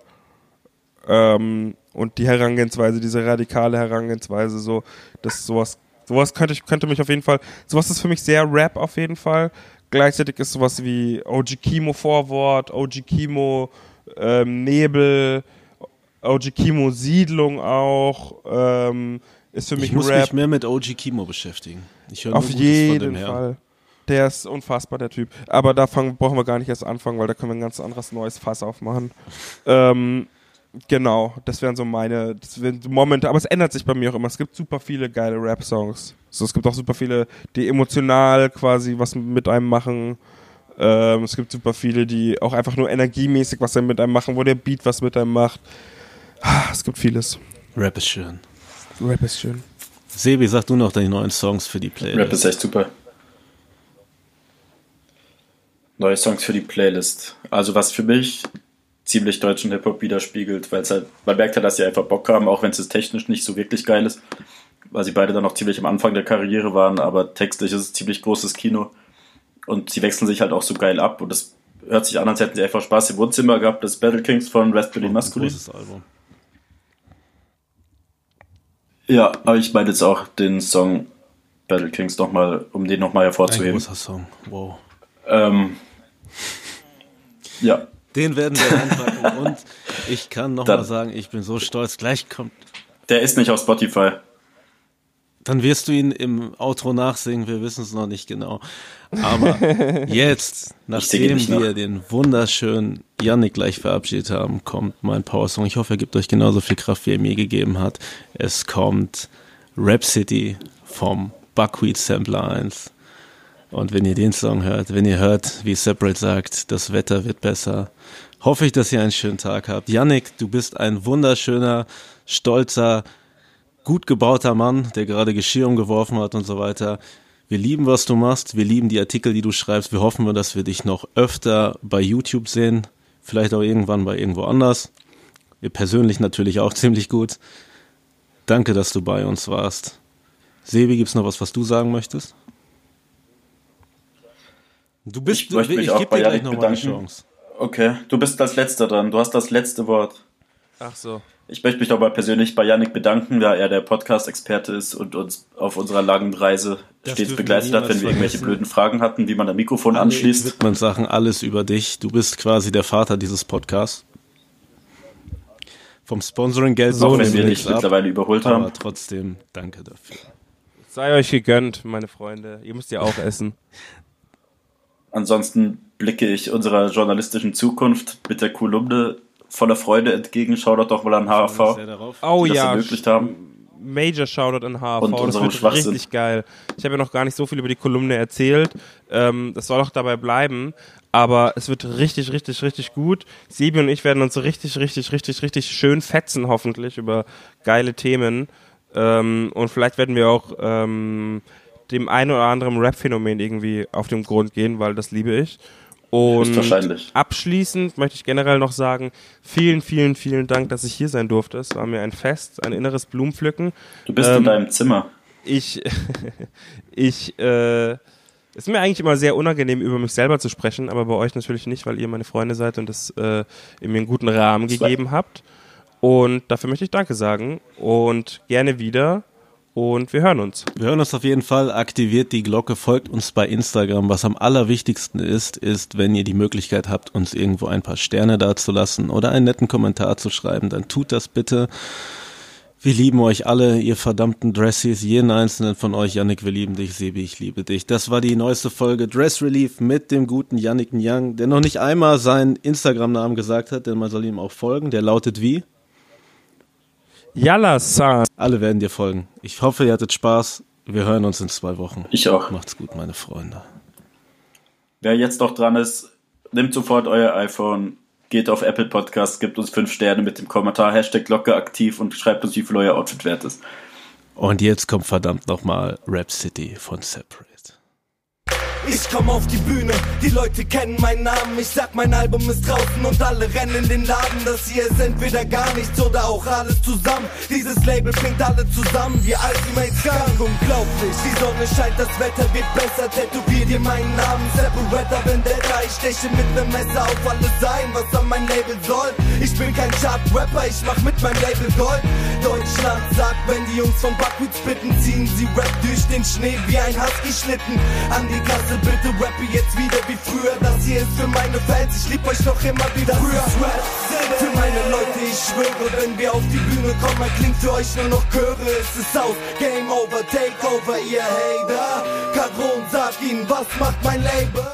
Ähm, und die Herangehensweise, diese radikale Herangehensweise, so, dass sowas, sowas könnte ich, könnte mich auf jeden Fall, sowas ist für mich sehr Rap auf jeden Fall. Gleichzeitig ist sowas wie OG Kimo Vorwort, OG Kimo ähm, Nebel, OG Kimo Siedlung auch, ähm, ist für mich Ich muss Rap. mich mehr mit OG Kimo beschäftigen. Ich höre Auf jeden. Fall. Der ist unfassbar, der Typ. Aber da fangen, brauchen wir gar nicht erst anfangen, weil da können wir ein ganz anderes neues Fass aufmachen. Ähm, genau, das wären so meine, das wären Momente, aber es ändert sich bei mir auch immer. Es gibt super viele geile Rap-Songs. So, es gibt auch super viele, die emotional quasi was mit einem machen. Ähm, es gibt super viele, die auch einfach nur energiemäßig was mit einem machen, wo der Beat was mit einem macht. Ah, Es gibt vieles. Rap ist schön. Rap ist schön. Sebi, sag du noch deine neuen Songs für die Playlist. Rap ist echt super. Neue Songs für die Playlist. Also was für mich ziemlich deutschen Hip-Hop widerspiegelt, weil es halt, man merkt halt, dass sie einfach Bock haben, auch wenn es jetzt technisch nicht so wirklich geil ist, weil sie beide dann noch ziemlich am Anfang der Karriere waren, aber textlich ist es ziemlich großes Kino und sie wechseln sich halt auch so geil ab und es hört sich an, als hätten sie einfach Spaß im Wohnzimmer gehabt. Das Battle Kings von Raspberry Ein Masculine. großes Album. Ja, aber ich meine jetzt auch den Song Battle Kings nochmal, um den nochmal Ein hervorzuheben. großer Song. Wow. Ähm, ja, Den werden wir reinpacken. Und ich kann noch Dann- mal sagen, ich bin so stolz. Gleich kommt. der ist nicht auf Spotify. Dann wirst du ihn im Outro nachsingen. Wir wissen es noch nicht genau. Aber jetzt, nachdem nicht nach. wir den wunderschönen Yannick gleich verabschiedet haben, kommt mein Power-Song. Ich hoffe, er gibt euch genauso viel Kraft, wie er mir gegeben hat. Es kommt Rap City vom Buckwheat Sampler 1. Und wenn ihr den Song hört, wenn ihr hört, wie Separate sagt, das Wetter wird besser, hoffe ich, dass ihr einen schönen Tag habt. Yannick, du bist ein wunderschöner, stolzer, gut gebauter Mann, der gerade Geschirr umgeworfen hat und so weiter. Wir lieben, was du machst. Wir lieben die Artikel, die du schreibst. Wir hoffen, dass wir dich noch öfter bei YouTube sehen. Vielleicht auch irgendwann bei irgendwo anders. Wir persönlich natürlich auch ziemlich gut. Danke, dass du bei uns warst. Sebi, gibt's noch was, was du sagen möchtest? Du bist, Ich ich auch gebe dir gleich Yannick noch mal eine. Chance. Okay, du bist als Letzter dran. Du hast das letzte Wort. Ach so. Ich möchte mich doch mal persönlich bei Yannick bedanken, da er der Podcast-Experte ist und uns auf unserer langen Reise Das stets begleitet hat, wenn wir niemals irgendwelche vergessen. blöden Fragen hatten, wie man ein Mikrofon anschließt. Widmet Sachen alles über dich. Du bist quasi der Vater dieses Podcasts. Vom Sponsoring-Geld Auch so wenn nehmen wir wir dich nichts ab. mittlerweile überholt haben. Aber trotzdem, danke dafür. Sei euch gegönnt, meine Freunde. Ihr müsst ja auch essen. Ansonsten blicke ich unserer journalistischen Zukunft mit der Kolumne voller Freude entgegen. Shoutout doch mal an HAV. Sehr darauf. Oh die das ja. ermöglicht haben. Major Shoutout an HV. Und das unserem wird Schwachsinn. richtig geil. Ich habe ja noch gar nicht so viel über die Kolumne erzählt. Ähm, das soll auch dabei bleiben. Aber es wird richtig, richtig, richtig gut. Sebi und ich werden uns so richtig, richtig, richtig, richtig schön fetzen, hoffentlich, über geile Themen. Ähm, und vielleicht werden wir auch ähm, dem einen oder anderen Rap-Phänomen irgendwie auf den Grund gehen, weil das liebe ich. Und abschließend möchte ich generell noch sagen, vielen, vielen, vielen Dank, dass ich hier sein durfte. Es war mir ein Fest, ein inneres Blumenpflücken. Du bist Ähm, in deinem Zimmer. Ich, ich, äh, ist mir eigentlich immer sehr unangenehm, über mich selber zu sprechen, aber bei euch natürlich nicht, weil ihr meine Freunde seid und das äh, mir einen guten Rahmen gegeben habt. Und dafür möchte ich Danke sagen und gerne wieder und wir hören uns. Wir hören uns auf jeden Fall. Aktiviert die Glocke, folgt uns bei Instagram. Was am allerwichtigsten ist, ist, wenn ihr die Möglichkeit habt, uns irgendwo ein paar Sterne dazulassen oder einen netten Kommentar zu schreiben, dann tut das bitte. Wir lieben euch alle, ihr verdammten Dressies, jeden einzelnen von euch. Yannick, wir lieben dich. Sebi, ich liebe dich. Das war die neueste Folge Dress Relief mit dem guten Yannick Nyang, der noch nicht einmal seinen Instagram-Namen gesagt hat, denn man soll ihm auch folgen. Der lautet wie? Yalla, San. Alle werden dir folgen. Ich hoffe, ihr hattet Spaß. Wir hören uns in zwei Wochen. Ich auch. Macht's gut, meine Freunde. Wer jetzt noch dran ist, nimmt sofort euer iPhone, geht auf Apple Podcast, gibt uns fünf Sterne mit dem Kommentar Hashtag Glocke aktiv und schreibt uns, wie viel euer Outfit wert ist. Und jetzt kommt verdammt nochmal Rap City von Separate. Ich komm auf die Bühne, die Leute kennen meinen Namen. Ich sag, mein Album ist draußen und alle rennen in den Laden. Das hier ist entweder gar nichts oder auch alles zusammen. Dieses Label bringt alle zusammen, wie Ultimate Skunk. Unglaublich, die Sonne scheint, das Wetter wird besser. Tätowier dir meinen Namen, Separator Vendetta. Ich steche mit nem Messer auf alles sein, was an mein Label soll. Ich bin kein Chart-Rapper, ich mach mit meinem Label Gold. Deutschland sagt, wenn die Jungs von Buckwheat spitten, ziehen sie Rap durch den Schnee wie ein Husky-Schlitten. An die Kasse bitte rappe jetzt wieder wie früher. Das hier ist für meine Fans, ich lieb euch noch immer wieder früher. Für meine Leute, ich schwöre, wenn wir auf die Bühne kommen, klingt für euch nur noch Chöre. Es ist aus, Game over, take over, ihr Hater. Kadron, sag ihnen, was macht mein Label?